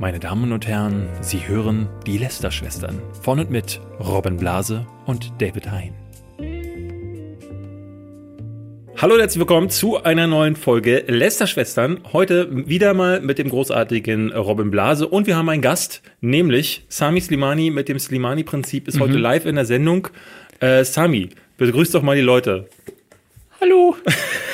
Meine Damen und Herren, Sie hören die Lester-Schwestern von und mit Robin Blase und David Hein. Hallo und herzlich willkommen zu einer neuen Folge Lester-Schwestern. Heute wieder mal mit dem großartigen Robin Blase und wir haben einen Gast, nämlich Sami Slimani mit dem Slimani-Prinzip ist mhm. heute live in der Sendung. Äh, Sami, begrüß doch mal die Leute. Hallo.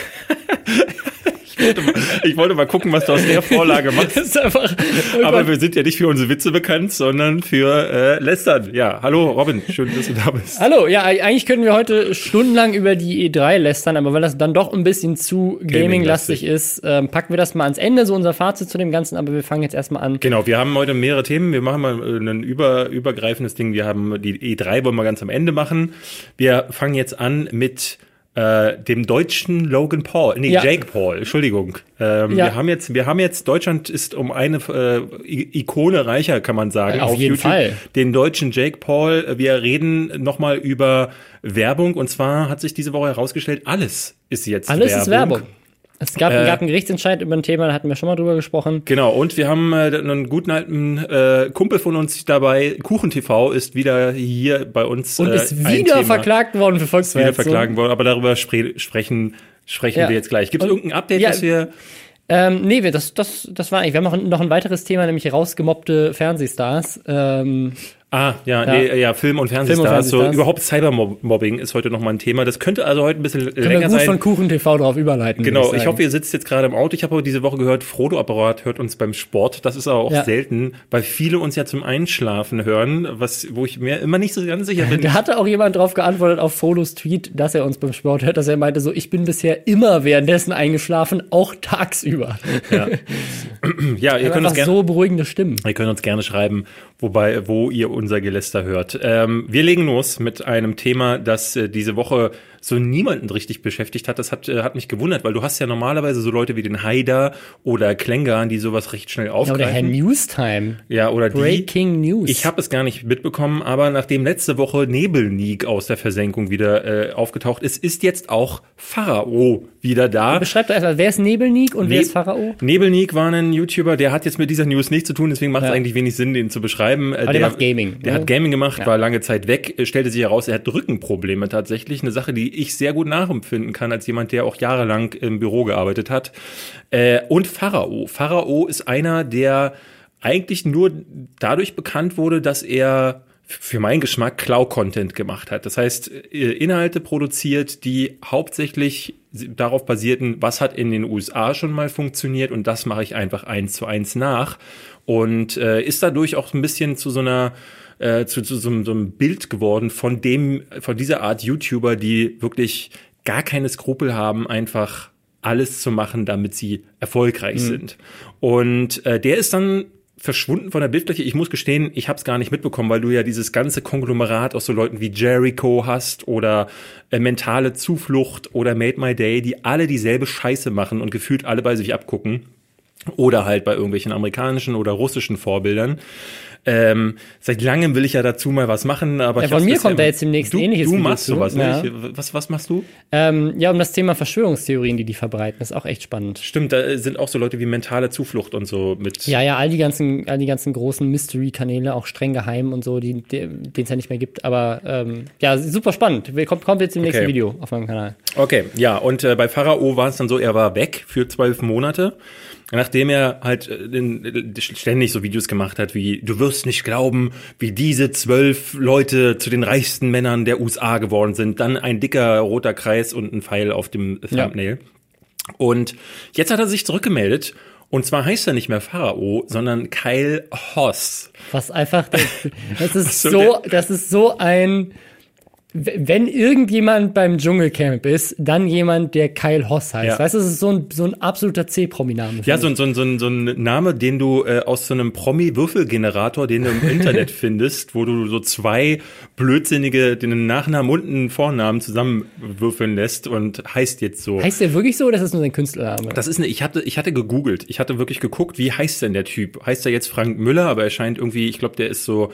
Ich wollte, mal, ich wollte mal gucken, was du aus der Vorlage machst. Einfach, oh Aber wir sind ja nicht für unsere Witze bekannt, sondern für äh, Lästern. Ja, hallo Robin, schön, dass du da bist. Hallo, ja, eigentlich könnten wir heute stundenlang über die E3 lästern, aber weil das dann doch ein bisschen zu gaming-lastig Gaming ist, ähm, packen wir das mal ans Ende, so unser Fazit zu dem Ganzen, aber wir fangen jetzt erstmal an. Genau, wir haben heute mehrere Themen. Wir machen mal äh, ein über, übergreifendes Ding. Wir haben die E3 wollen wir ganz am Ende machen. Wir fangen jetzt an mit äh, dem deutschen Logan Paul, nee, ja. Jake Paul, Entschuldigung. Ähm, ja. Wir haben jetzt, wir haben jetzt, Deutschland ist um eine äh, Ikone reicher, kann man sagen. auf, auf jeden YouTube. Fall. Den deutschen Jake Paul. Wir reden nochmal über Werbung und zwar hat sich diese Woche herausgestellt, alles ist jetzt alles Werbung. Alles ist Werbung. Es gab, äh, gab einen Gerichtsentscheid über ein Thema, da hatten wir schon mal drüber gesprochen. Genau, und wir haben äh, einen guten alten äh, Kumpel von uns dabei, KuchenTV, ist wieder hier bei uns. Und äh, ist wieder verklagt worden für Volksverhetzung. Wieder verklagt worden, aber darüber spre sprechen, sprechen ja. wir jetzt gleich. Gibt es irgendein Update, ja, das wir ähm, nee, wir, das, das, das war eigentlich. Wir haben noch, noch ein weiteres Thema, nämlich rausgemobbte Fernsehstars. Ähm, Ah, ja, ja. Nee, ja Film- und Fernsehstars. So, überhaupt Cybermobbing ist heute nochmal ein Thema. Das könnte also heute ein bisschen Können länger wir gut sein. von Kuchen TV drauf überleiten. Genau, ich, ich, hoffe, ihr sitzt jetzt gerade im Auto. Ich habe diese Woche gehört, Frodo-Apparat hört uns beim Sport. Das ist aber auch ja. selten, weil viele uns ja zum Einschlafen hören, was, wo ich mir immer nicht so ganz sicher bin. Da hatte auch jemand drauf geantwortet auf Frodos Tweet, dass er uns beim Sport hört, dass er meinte so, ich bin bisher immer währenddessen eingeschlafen, auch tagsüber. Ja, ja ihr könnt uns gerne, so beruhigende Stimmen. Ihr könnt uns gerne schreiben, wobei, wo ihr unser Geläster hört. Ähm, wir legen los mit einem Thema, das äh, diese Woche so niemanden richtig beschäftigt hat. Das hat, äh, hat mich gewundert, weil du hast ja normalerweise so Leute wie den Haider oder Klengan, die sowas recht schnell aufgreifen. Ja, oder Herr Newstime. Ja, oder die. Breaking News. Ich habe es gar nicht mitbekommen, aber nachdem letzte Woche Nebelnik aus der Versenkung wieder äh, aufgetaucht ist, ist jetzt auch Pharao wieder da. Beschreibt doch erstmal, wer ist Nebelnik und ne wer ist Pharao? Nebelnik war ein YouTuber, der hat jetzt mit dieser News nichts zu tun, deswegen macht es eigentlich wenig Sinn, den zu beschreiben. Aber der, der macht Gaming. Der ne? hat Gaming gemacht, ja. war lange Zeit weg, stellte sich heraus, er hat Rückenprobleme tatsächlich. Eine Sache, die ich sehr gut nachempfinden kann als jemand, der auch jahrelang im Büro gearbeitet hat. Äh, und Pharao. Pharao ist einer, der eigentlich nur dadurch bekannt wurde, dass er für meinen Geschmack Cloud-Content gemacht hat. Das heißt, äh, Inhalte produziert, die hauptsächlich darauf basierten, was hat in den USA schon mal funktioniert und das mache ich einfach eins zu eins nach. Und äh, ist dadurch auch ein bisschen zu so einer äh, zu, zu so, so einem Bild geworden von dem, von dieser Art YouTuber, die wirklich gar keine Skrupel haben, einfach alles zu machen, damit sie erfolgreich mhm. sind. Und äh, der ist dann verschwunden von der Bildfläche. Ich muss gestehen, ich habe es gar nicht mitbekommen, weil du ja dieses ganze Konglomerat aus so Leuten wie Jericho hast oder äh, mentale Zuflucht oder Made My Day, die alle dieselbe Scheiße machen und gefühlt alle bei sich abgucken. Oder halt bei irgendwelchen amerikanischen oder russischen Vorbildern. Ähm, seit langem will ich ja dazu mal was machen, aber ja, von mir kommt da jetzt demnächst du, ähnliches Du machst Video sowas, ne? Ich, was, was machst du? Ähm, ja, um das Thema Verschwörungstheorien, die die verbreiten, ist auch echt spannend. Stimmt, da sind auch so Leute wie mentale Zuflucht und so mit. Ja, ja, all die ganzen, all die ganzen großen Mystery-Kanäle, auch streng geheim und so, die, denen es ja nicht mehr gibt. Aber ähm, ja, super spannend. Kommt, kommt jetzt im nächsten okay. Video auf meinem Kanal. Okay, ja, und äh, bei Pharao war es dann so, er war weg für zwölf Monate nachdem er halt äh, ständig so Videos gemacht hat wie du wirst nicht glauben, wie diese zwölf Leute zu den reichsten Männern der USA geworden sind, dann ein dicker roter Kreis und ein Pfeil auf dem Thumbnail. Ja. Und jetzt hat er sich zurückgemeldet und zwar heißt er nicht mehr Pharao, sondern Kyle Hoss. Was einfach, das ist so, das ist so ein wenn irgendjemand beim Dschungelcamp ist, dann jemand, der Kyle Hoss heißt. Ja. Weißt du, das ist so ein, so ein absoluter C-Promi-Name. Ja, so, so, so, so ein Name, den du äh, aus so einem Promi-Würfelgenerator, den du im Internet findest, wo du so zwei blödsinnige, den Nachnamen und einen Vornamen zusammenwürfeln lässt und heißt jetzt so. Heißt der wirklich so oder ist das nur sein Künstlername? Das ist eine, ich hatte, ich hatte gegoogelt. Ich hatte wirklich geguckt, wie heißt denn der Typ? Heißt er jetzt Frank Müller, aber er scheint irgendwie, ich glaube, der ist so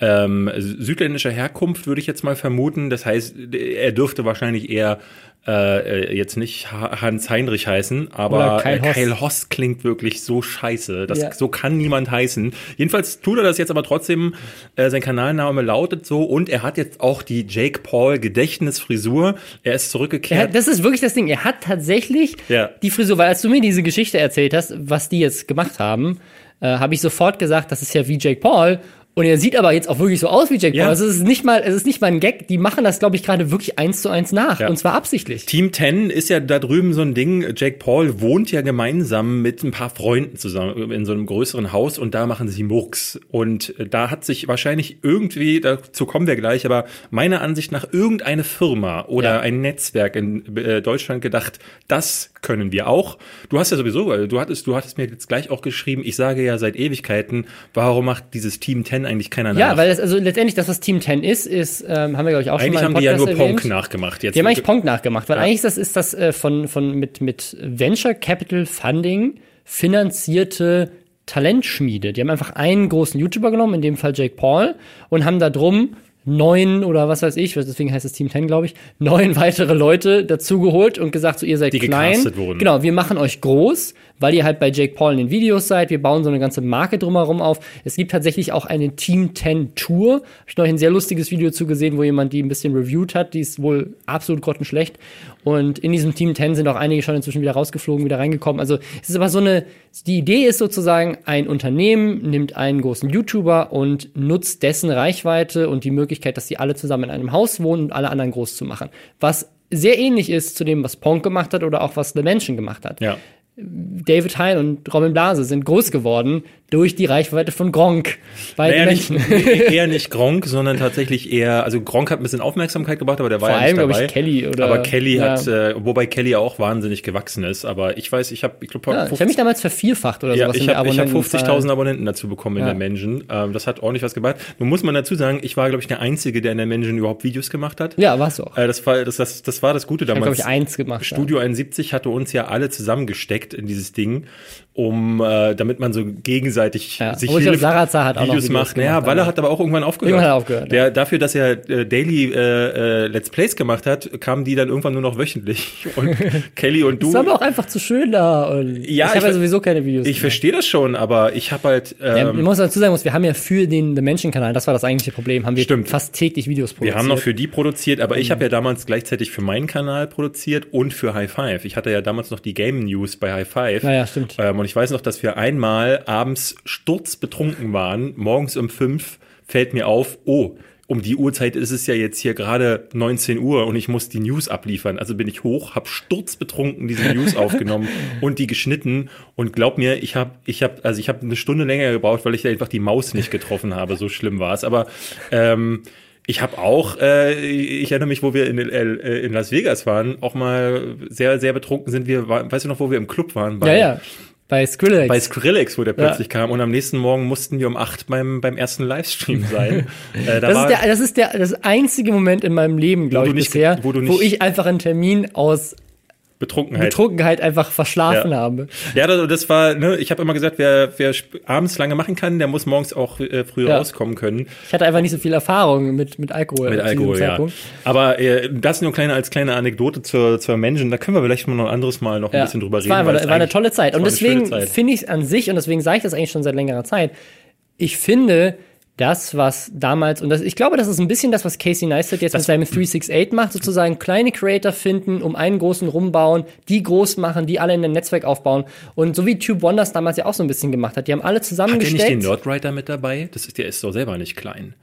ähm, südländischer Herkunft, würde ich jetzt mal vermuten. Das heißt, er dürfte wahrscheinlich eher äh, äh jetzt nicht Hans Heinrich heißen, aber Kyle Hoss. Kyle Hoss klingt wirklich so scheiße. Das, ja. So kann niemand heißen. Jedenfalls tut er das jetzt aber trotzdem. Äh, sein Kanalname lautet so und er hat jetzt auch die Jake Paul Gedächtnisfrisur. Er ist zurückgekehrt. Hat, das ist wirklich das Ding. Er hat tatsächlich ja. die Frisur, weil als du mir diese Geschichte erzählt hast, was die jetzt gemacht haben, äh, habe ich sofort gesagt, das ist ja wie Jake Paul. Und er sieht aber jetzt auch wirklich so aus wie Jack ja. Paul. Also es ist nicht mal, es ist nicht mal ein Gag. Die machen das, glaube ich, gerade wirklich eins zu eins nach. Ja. Und zwar absichtlich. Team 10 ist ja da drüben so ein Ding. Jack Paul wohnt ja gemeinsam mit ein paar Freunden zusammen in so einem größeren Haus und da machen sie Murks. Und da hat sich wahrscheinlich irgendwie, dazu kommen wir gleich, aber meiner Ansicht nach irgendeine Firma oder ja. ein Netzwerk in äh, Deutschland gedacht, das können wir auch. Du hast ja sowieso, du hattest, du hattest mir jetzt gleich auch geschrieben, ich sage ja seit Ewigkeiten, warum macht dieses Team 10 eigentlich keiner nach? Ja, weil das, also letztendlich das, was Team 10 ist, ist, ähm, haben wir, glaube ich, auch eigentlich schon mal Eigentlich haben die ja nur Ponk nachgemacht. Jetzt die haben eigentlich Ponk nachgemacht, weil ja. eigentlich das ist das äh, von, von mit, mit Venture Capital Funding finanzierte Talentschmiede. Die haben einfach einen großen YouTuber genommen, in dem Fall Jake Paul, und haben da drum neun oder was weiß ich, deswegen heißt es Team 10, glaube ich, neun weitere Leute dazugeholt und gesagt, so ihr seid die klein. Wurden. Genau, wir machen euch groß, weil ihr halt bei Jake Paul in den Videos seid. Wir bauen so eine ganze Marke drumherum auf. Es gibt tatsächlich auch eine Team 10 Tour. Habe ich noch ein sehr lustiges Video zugesehen, wo jemand die ein bisschen reviewed hat. Die ist wohl absolut grottenschlecht. Und in diesem Team 10 sind auch einige schon inzwischen wieder rausgeflogen, wieder reingekommen. Also es ist aber so eine, die Idee ist sozusagen, ein Unternehmen nimmt einen großen YouTuber und nutzt dessen Reichweite und die Möglichkeit, dass sie alle zusammen in einem Haus wohnen und alle anderen groß zu machen. Was sehr ähnlich ist zu dem, was Ponk gemacht hat oder auch was The Mansion gemacht hat. Ja. David Hein und Robin Blase sind groß geworden durch die Reichweite von Gronk. Bei naja, Menschen. Nicht, eher nicht Gronk, sondern tatsächlich eher, also Gronk hat ein bisschen Aufmerksamkeit gebracht, aber der war Vor ja nicht allem, dabei. Ich, Kelly oder, aber Kelly ja. hat, äh, wobei Kelly auch wahnsinnig gewachsen ist. Aber ich weiß, ich habe, ich glaube, ja, ich habe mich damals vervierfacht oder ja, sowas. Ich habe hab 50.000 Abonnenten dazu bekommen in der Menschen. Ähm, das hat ordentlich was gebracht. Nun muss man dazu sagen, ich war, glaube ich, der Einzige, der in der Menschen überhaupt Videos gemacht hat. Ja, warst du auch. Äh, das, war, das, das, das war das Gute damals. Ich habe, glaube ich, eins gemacht. Studio 71 hatte uns ja alle zusammengesteckt in dieses Ding um äh, damit man so gegenseitig ja, sich hilft, Sarazar hat auch Videos, Videos macht. Naja, Walle hat aber auch irgendwann aufgehört. Irgendwann hat aufgehört. Der, ja. Dafür, dass er äh, Daily äh, äh, Let's Plays gemacht hat, kamen die dann irgendwann nur noch wöchentlich. Und Kelly und du. Das ist aber auch einfach zu schön da. Und ja, ich habe ja sowieso keine Videos. Ich verstehe das schon, aber ich habe halt. Ähm, ja, ich muss dazu sagen, wir haben ja für den The Menschen Kanal, das war das eigentliche Problem, haben wir Stimmt. fast täglich Videos produziert. Wir haben noch für die produziert, aber mhm. ich habe ja damals gleichzeitig für meinen Kanal produziert und für High Five. Ich hatte ja damals noch die Game News bei High Five. Naja, stimmt. Ähm, und ich weiß noch, dass wir einmal abends sturzbetrunken waren, morgens um fünf fällt mir auf, oh, um die Uhrzeit ist es ja jetzt hier gerade 19 Uhr und ich muss die News abliefern. Also bin ich hoch, habe sturzbetrunken diese News aufgenommen und die geschnitten und glaub mir, ich habe ich habe also ich habe eine Stunde länger gebraucht, weil ich einfach die Maus nicht getroffen habe. So schlimm war es. Aber ähm, ich habe auch, äh, ich erinnere mich, wo wir in, äh, in Las Vegas waren, auch mal sehr, sehr betrunken sind wir, weißt du noch, wo wir im Club waren? Bei, ja, ja. Bei Skrillex. Bei Skrillex, wo der plötzlich ja. kam. Und am nächsten Morgen mussten wir um acht beim, beem ersten Livestream sein. äh, da das, ist der, das ist der das einzige Moment in meinem Leben, glaube ich, nicht, bisher, wo, wo ich einfach einen Termin aus Betrunkenheit. Betrunkenheit einfach verschlafen ja. habe. Ja, das, das war, ne, ich habe immer gesagt, wer, wer abends lange machen kann, der muss morgens auch äh, früh ja. rauskommen können. Ich hatte einfach nicht so viel Erfahrung mit, mit Alkohol. Mit Alkohol, ja. Aber äh, das nur kleine, als kleine Anekdote zur, zur Menschen, da können wir vielleicht mal noch ein anderes Mal noch ein bisschen drüber reden. War, war, war eine tolle Zeit. Und deswegen finde ich es an sich, und deswegen sage ich das eigentlich schon seit längerer Zeit, ich finde, das, was damals, und das, ich glaube, das ist ein bisschen das, was Casey Neistat jetzt das mit seinem 368 macht, sozusagen kleine Creator finden, um einen großen rumbauen, die groß machen, die alle in ein Netzwerk aufbauen. Und so wie Tube Wonders damals ja auch so ein bisschen gemacht hat, die haben alle zusammengesteckt. Hat der nicht den Nerdwriter mit dabei? Das ist, der ist doch selber nicht klein.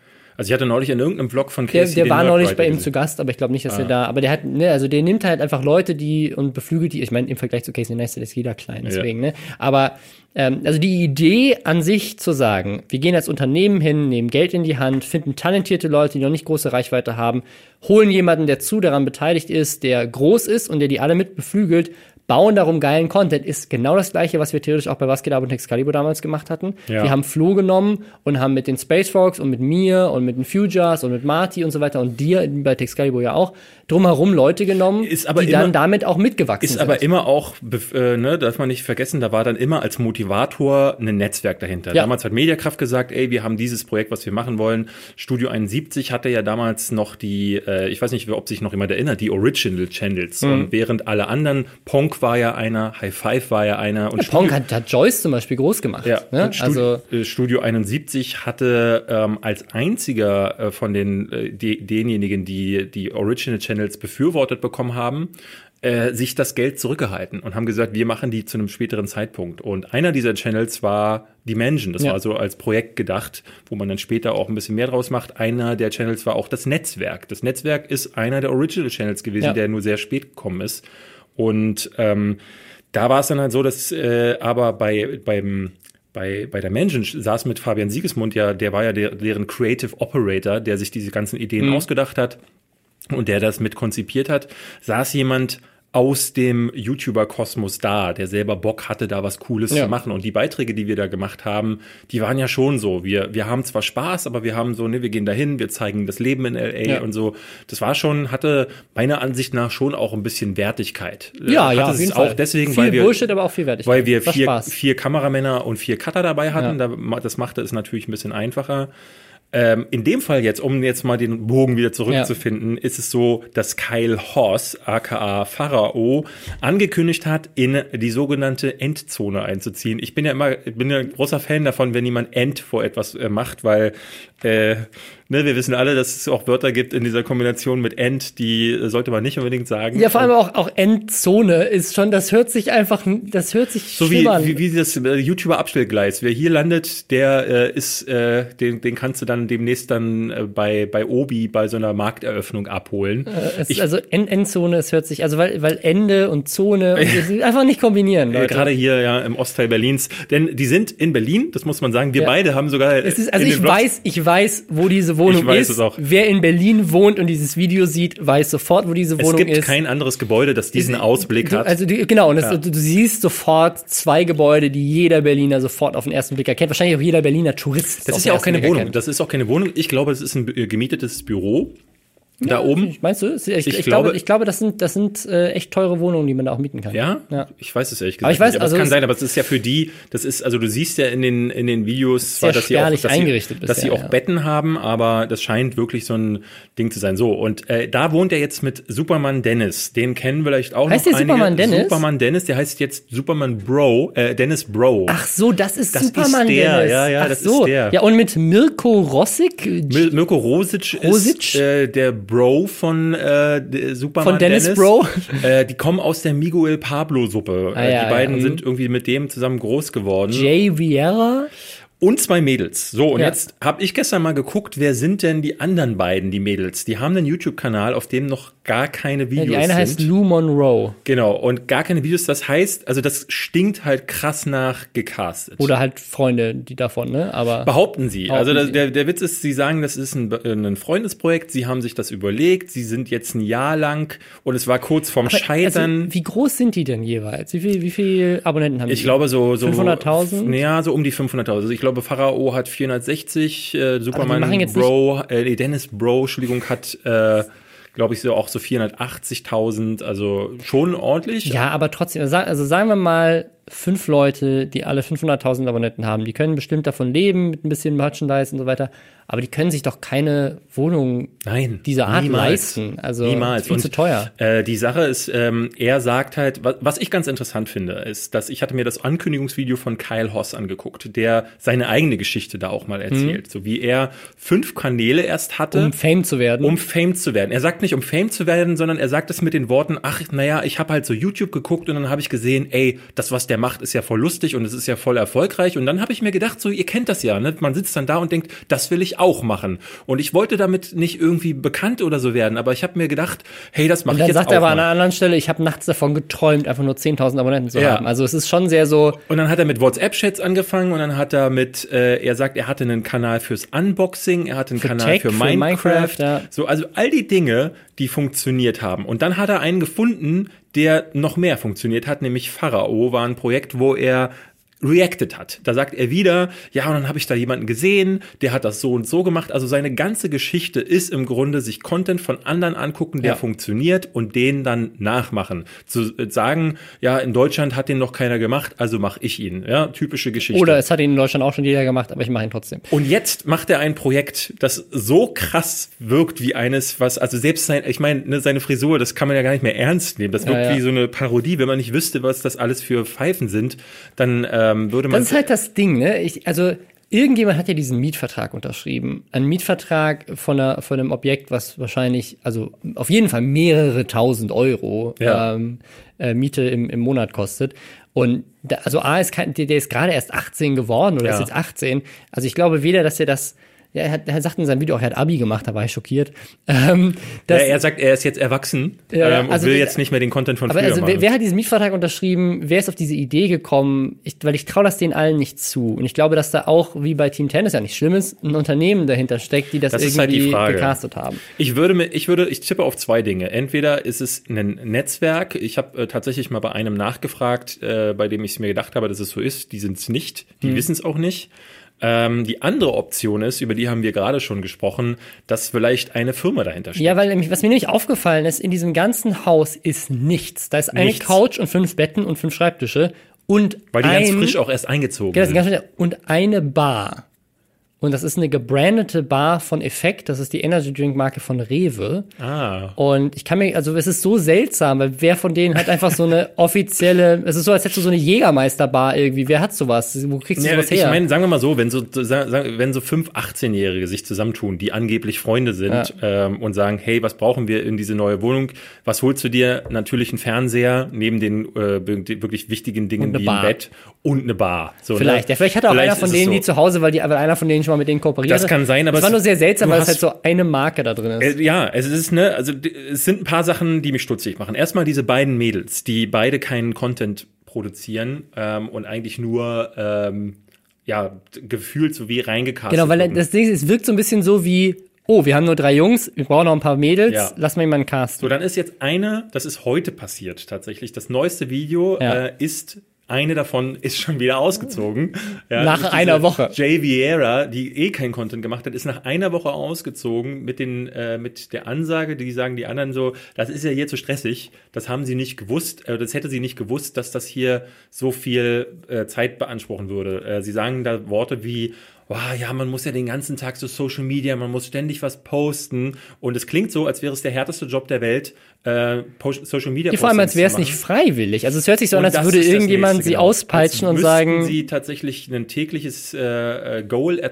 Also ich hatte neulich in irgendeinem Vlog von Casey Der, der war neulich bei ihm zu Gast, aber ich glaube nicht, dass ah. er da, aber der hat, ne, also der nimmt halt einfach Leute, die und beflügelt die, ich meine, im Vergleich zu Casey Neistat ist jeder klein, deswegen, ja. ne, aber ähm, also die Idee an sich zu sagen, wir gehen als Unternehmen hin, nehmen Geld in die Hand, finden talentierte Leute, die noch nicht große Reichweite haben, holen jemanden, der zu daran beteiligt ist, der groß ist und der die alle mit beflügelt, bauen darum geilen Content. Ist genau das gleiche, was wir theoretisch auch bei Was geht ab und Excalibur damals gemacht hatten. Ja. Wir haben Flo genommen und haben mit den Space Fox und mit mir und mit den Futures und mit Marty und so weiter und dir bei Excalibur ja auch drumherum Leute genommen, Ist die immer- dann damit auch mitgewachsen Ist sind. aber immer auch, äh, ne, darf man nicht vergessen, da war dann immer als Motivator ein Netzwerk dahinter. Ja. Damals hat Mediakraft gesagt, ey, wir haben dieses Projekt, was wir machen wollen. Studio 71 hatte ja damals noch die, äh, ich weiß nicht, ob sich noch jemand erinnert, die Original Channels. Mhm. Und während alle anderen, Ponk war ja einer, High Five war ja einer. Und ja, Pong hat, hat Joyce zum Beispiel groß gemacht. Ja, ne? und Studio, also äh, Studio 71 hatte ähm, als einziger äh, von den äh, die, denjenigen, die die Original Channels befürwortet bekommen haben, äh, sich das Geld zurückgehalten und haben gesagt, wir machen die zu einem späteren Zeitpunkt. Und einer dieser Channels war Dimension. Das Ja. war so als Projekt gedacht, wo man dann später auch ein bisschen mehr draus macht. Einer der Channels war auch das Netzwerk. Das Netzwerk ist einer der Original Channels gewesen, Ja. der nur sehr spät gekommen ist. Und ähm, da war es dann halt so, dass äh, aber bei beim bei, bei der Menschen saß mit Fabian Siegesmund ja, der war ja der, deren Creative Operator, der sich diese ganzen Ideen Mhm. ausgedacht hat und der das mit konzipiert hat, saß jemand aus dem YouTuber-Kosmos da, der selber Bock hatte, da was Cooles Ja. zu machen. Und die Beiträge, die wir da gemacht haben, die waren ja schon so. Wir, wir haben zwar Spaß, aber wir haben so, ne, wir gehen dahin, wir zeigen das Leben in LA Ja. und so. Das war schon, hatte meiner Ansicht nach schon auch ein bisschen Wertigkeit. ja, Hatte ja, auf jeden auch Fall. deswegen, Viel weil wir, Bullshit, aber auch viel Wertigkeit. weil wir vier, vier Kameramänner und vier Cutter dabei hatten. Ma- das machte es natürlich ein bisschen einfacher. Ähm, in dem Fall jetzt, um jetzt mal den Bogen wieder zurückzufinden, ist es so, dass Kyle Hoss, aka Pharao, angekündigt hat, in die sogenannte Endzone einzuziehen. Ich bin ja immer, bin ja ein großer Fan davon, wenn jemand End vor etwas äh, macht, weil äh, ne, wir wissen alle, dass es auch Wörter gibt in dieser Kombination mit End, die äh, sollte man nicht unbedingt sagen. Ja, vor allem auch, auch Endzone ist schon, das hört sich einfach, das hört sich So wie, an. wie, wie das äh, YouTuber Abstellgleis. Wer hier landet, der äh, ist, äh, den, den kannst du dann demnächst dann äh, bei, bei Obi bei so einer Markteröffnung abholen. es, ich, also End Endzone, es hört sich, also weil, weil Ende und Zone, und einfach nicht kombinieren, äh, Leute. Gerade hier ja im Ostteil Berlins. Denn die sind in Berlin, das muss man sagen. Wir Ja. beide haben sogar. Es ist, also ich den Vlogs- weiß, ich weiß, wo diese Wohnung Ich weiß ist. es auch. Wer in Berlin wohnt und dieses Video sieht, weiß sofort, wo diese Es Wohnung gibt ist. kein anderes Gebäude, das diesen Ausblick Du- hat. Also die, genau, und das, Ja. du, du siehst sofort zwei Gebäude, die jeder Berliner sofort auf den ersten Blick erkennt. Wahrscheinlich auch jeder Berliner Tourist. das ist ja auch keine Wohnung. erkennt. Das ist auch keine Wohnung. Ich glaube, es ist ein äh, gemietetes Büro. Da oben. Meinst du? Ich, ich, Ich glaube, glaube- ich glaube, das sind, das sind äh, echt teure Wohnungen, die man da auch mieten kann. Ja? Ja. Ich weiß es ehrlich gesagt Aber ich weiß, nicht. Aber also es kann sein, aber es ist ja für die, das ist, also du siehst ja in den, in den Videos, Sehr dass sie auch, dass eingerichtet sie, dass sie bisher, auch ja. Betten haben, aber das scheint wirklich so ein Ding zu sein. So, und äh, da wohnt er jetzt mit Superman Dennis. Den kennen vielleicht auch Heißt noch der einige. Superman Dennis? Superman Dennis, der heißt jetzt Superman Bro, äh, Dennis Bro. Ach so, das ist Das Superman ist der, Dennis. ja, ja, Ach das so. ist der. Ja, und mit Mirko Rossig, Mil Mirko Rosic, Rosic? ist äh, der Bro von äh, Superman Von Dennis Bro? Äh, die kommen aus der Miguel Pablo Suppe. Ah, äh, ja, die beiden ja, sind irgendwie mit dem zusammen groß geworden. Jay Vieira. Und zwei Mädels. So, und Ja. jetzt habe ich gestern mal geguckt, wer sind denn die anderen beiden, die Mädels? Die haben einen YouTube-Kanal, auf dem noch gar keine Ja, Videos die eine sind. heißt Lou Monroe. genau, und gar keine Videos. Das heißt, also das stinkt halt krass nach gecastet. Oder halt Freunde, die davon, ne? Aber Behaupten sie. also Behaupten das, sie. Der, der Witz ist, sie sagen, das ist ein, ein Freundesprojekt, sie haben sich das überlegt, sie sind jetzt ein Jahr lang und es war kurz vorm Scheitern. Also, wie groß sind die denn jeweils? Wie viel, wie viel Abonnenten haben die? ich glaube so, so 500.000? Naja, so um die 500.000. Also ich glaube, Pharao hat 460, äh, Superman machen jetzt Bro, äh, Dennis Bro, Entschuldigung, hat, äh, glaube ich, so auch so 480.000. Also schon ordentlich. Ja, aber trotzdem, also, sagen wir mal, fünf Leute, die alle 500.000 Abonnenten haben, die können bestimmt davon leben, mit ein bisschen Merchandise und so weiter, aber die können sich doch keine Wohnung Nein, dieser Art niemals. leisten. Also Niemals. viel Und, zu teuer. Äh, die Sache ist, ähm, er sagt halt, was, was ich ganz interessant finde, ist, dass ich hatte mir das Ankündigungsvideo von Kyle Hoss angeguckt, der seine eigene Geschichte da auch mal erzählt, so wie er fünf Kanäle erst hatte. Um Fame zu werden. um Fame zu werden. Er sagt nicht, um Fame zu werden, sondern er sagt es mit den Worten, ach, naja, ich habe halt so YouTube geguckt und dann habe ich gesehen, ey, das, was der macht, ist ja voll lustig und es ist ja voll erfolgreich. Und dann habe ich mir gedacht, so, ihr kennt das ja, ne? Man sitzt dann da und denkt, das will ich auch machen. Und ich wollte damit nicht irgendwie bekannt oder so werden, aber ich habe mir gedacht, hey, das mache ich dann jetzt sagt auch er aber an mal. einer anderen Stelle, ich habe nachts davon geträumt, einfach nur 10.000 Abonnenten zu Ja. haben. Also es ist schon sehr so, Und dann hat er mit WhatsApp-Chats angefangen und dann hat er mit, äh, er sagt, er hatte einen Kanal fürs Unboxing, er hatte einen Kanal Tech, für für Minecraft. Minecraft, ja. So, also all die Dinge, die funktioniert haben. Und dann hat er einen gefunden, der noch mehr funktioniert hat, nämlich Pharao war ein Projekt, wo er reacted hat. Da sagt er wieder, ja, und dann habe ich da jemanden gesehen, der hat das so und so gemacht. Also seine ganze Geschichte ist im Grunde sich Content von anderen angucken, der ja. funktioniert und den dann nachmachen. Zu äh, sagen, ja, in Deutschland hat den noch keiner gemacht, also mache ich ihn. Ja, typische Geschichte. Oder es hat ihn in Deutschland auch schon jeder gemacht, aber ich mache ihn trotzdem. Und jetzt macht er ein Projekt, das so krass wirkt wie eines, was, also selbst sein, ich meine, ne, seine Frisur, das kann man ja gar nicht mehr ernst nehmen. Das wirkt ja, ja. wie so eine Parodie. Wenn man nicht wüsste, was das alles für Pfeifen sind, dann äh, ähm, würde man. Das ist halt das Ding, ne? Ich, also irgendjemand hat ja diesen Mietvertrag unterschrieben. Ein Mietvertrag von, einer, von einem Objekt, was wahrscheinlich, also auf jeden Fall mehrere tausend Euro ja. ähm, äh, Miete im, im Monat kostet. Und da, also A ist kein, der, der ist gerade erst 18 geworden oder ja. ist jetzt 18. Also ich glaube weder, dass er das ja, er, hat, er sagt in seinem Video auch, er hat Abi gemacht, da war ich schockiert. Ähm, ja, er sagt, er ist jetzt erwachsen ja, ähm, und also, will jetzt nicht mehr den Content von aber früher also, machen. Wer, wer hat diesen Mietvertrag unterschrieben? Wer ist auf diese Idee gekommen? Ich, weil ich traue das denen allen nicht zu. Und ich glaube, dass da auch, wie bei Team Tennis ja nicht schlimm ist, ein Unternehmen dahinter steckt, die das, das irgendwie halt gecastet haben. Ich würde mir, ich würde, ich tippe auf zwei Dinge. Entweder ist es ein Netzwerk. Ich habe äh, tatsächlich mal bei einem nachgefragt, äh, bei dem ich mir gedacht habe, dass es so ist. Die sind es nicht. Die hm. wissen es auch nicht. Ähm, die andere Option ist, über die haben wir gerade schon gesprochen, dass vielleicht eine Firma dahinter steht. Ja, weil nämlich, was mir nämlich aufgefallen ist, in diesem ganzen Haus ist nichts. Da ist eine nichts. Couch und fünf Betten und fünf Schreibtische und weil die ein, ganz frisch auch erst eingezogen ja, sind. Und eine Bar. Und das ist eine gebrandete Bar von Effekt. Das ist die Energy Drink Marke von Rewe. Ah. Und ich kann mir, also es ist so seltsam, weil wer von denen hat einfach so eine offizielle, es ist so, als hättest du so eine Jägermeisterbar irgendwie. Wer hat sowas? Wo kriegst du ja, sowas her? Ich meine, sagen wir mal so, wenn so, wenn so fünf 18-Jährige sich zusammentun, die angeblich Freunde sind ja. ähm, und sagen, hey, was brauchen wir in diese neue Wohnung? Was holst du dir? Natürlich ein Fernseher neben den äh, wirklich wichtigen Dingen wie ein Bett und eine Bar. So, ne? vielleicht, ne? ja, vielleicht hat auch vielleicht einer von denen so. die zu Hause, weil die, weil einer von denen schon mal mit denen kooperiert. Das kann sein, aber es war nur sehr seltsam, weil es halt so eine Marke da drin ist. Äh, ja, es ist ne, also es sind ein paar Sachen, die mich stutzig machen. Erstmal diese beiden Mädels, die beide keinen Content produzieren ähm, und eigentlich nur ähm, ja gefühlt so wie reingecastet. Genau, weil wurden. das Ding ist, es wirkt so ein bisschen so wie Oh, wir haben nur drei Jungs, wir brauchen noch ein paar Mädels, ja. lass mal jemanden casten. So, dann ist jetzt eine, das ist heute passiert tatsächlich. Das neueste Video ja. äh, ist eine davon ist schon wieder ausgezogen. Ja, nach einer Woche. Jay Vieira, die eh kein Content gemacht hat, ist nach einer Woche ausgezogen mit den äh, mit der Ansage, die sagen die anderen so, das ist ja hier zu stressig. Das haben sie nicht gewusst. Äh, das hätte sie nicht gewusst, dass das hier so viel äh, Zeit beanspruchen würde. Äh, sie sagen da Worte wie wow, ja, man muss ja den ganzen Tag so Social Media, man muss ständig was posten und es klingt so, als wäre es der härteste Job der Welt, äh, Social Media. Ja, vor allem, als wäre es nicht freiwillig. Also es hört sich so an, als würde irgendjemand nächste, sie genau. auspeitschen und sagen, sie tatsächlich ein tägliches äh, äh Goal äh,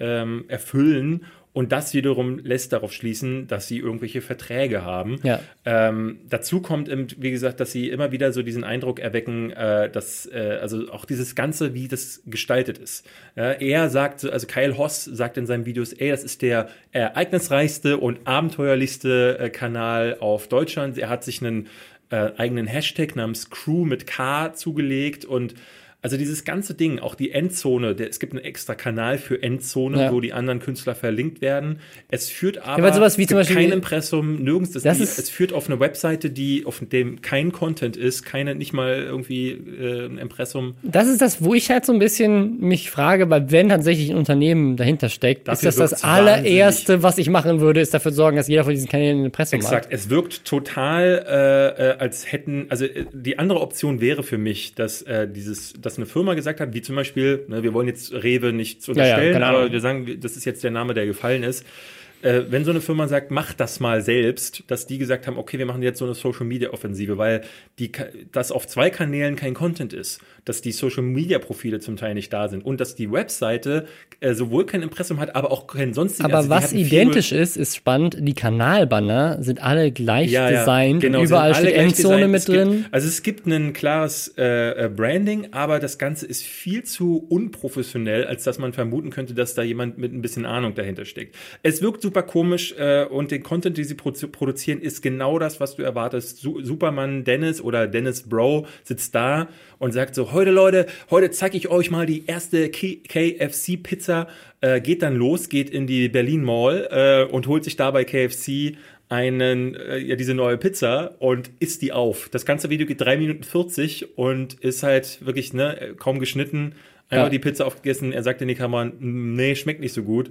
ähm, erfüllen und das wiederum lässt darauf schließen, dass sie irgendwelche Verträge haben. Ja. Ähm, dazu kommt, eben, wie gesagt, dass sie immer wieder so diesen Eindruck erwecken, äh, dass äh, also auch dieses Ganze, wie das gestaltet ist. Ja, er sagt, also Kyle Hoss sagt in seinen Videos, ey, das ist der ereignisreichste und abenteuerlichste äh, Kanal auf Deutschland. Er hat sich einen äh, eigenen Hashtag namens Crew mit K zugelegt und also dieses ganze Ding, auch die Endzone, der, es gibt einen extra Kanal für Endzone, ja. wo die anderen Künstler verlinkt werden. Es führt aber ja, sowas wie zum Beispiel kein Impressum, nirgends. Das, das ist, es führt auf eine Webseite, die auf dem kein Content ist, keine nicht mal irgendwie äh, ein Impressum. Das ist das, wo ich halt so ein bisschen mich frage, weil wenn tatsächlich ein Unternehmen dahinter steckt, Dafür ist das das allererste, was ich machen würde, ist dafür sorgen, dass jeder von diesen Kanälen ein Impressum Exakt. hat. Exakt. Es wirkt total, äh, äh, als hätten, also äh, die andere Option wäre für mich, dass äh, dieses, dass dass eine Firma gesagt hat, wie zum Beispiel, ne, wir wollen jetzt Rewe nichts unterstellen, ja, ja, aber wir sagen, das ist jetzt der Name, der gefallen ist äh, wenn so eine Firma sagt, mach das mal selbst, dass die gesagt haben, okay, wir machen jetzt so eine Social Media Offensive, weil die, das auf zwei Kanälen kein Content ist, dass die Social Media Profile zum Teil nicht da sind und dass die Webseite äh, sowohl kein Impressum hat, aber auch kein sonstiges. Aber also was identisch ist, ist spannend. Die Kanalbanner sind alle gleich ja, designt. Ja, genau, überall steht Endzone mit drin. Gibt, also es gibt ein klares äh, äh, Branding, aber das Ganze ist viel zu unprofessionell, als dass man vermuten könnte, dass da jemand mit ein bisschen Ahnung dahinter steckt. Es wirkt super super komisch äh, und den Content, den sie produ produzieren, ist genau das, was du erwartest. Su Superman Dennis oder Dennis Bro sitzt da und sagt so, heute Leute, heute zeige ich euch mal die erste KFC-Pizza, äh, geht dann los, geht in die Berlin Mall äh, und holt sich dabei KFC einen, äh, ja, diese neue Pizza und isst die auf. Das ganze Video geht drei Minuten 40 und ist halt wirklich, ne, kaum geschnitten. Einmal ja. die Pizza aufgegessen, er sagt in die Kamera, nee, schmeckt nicht so gut.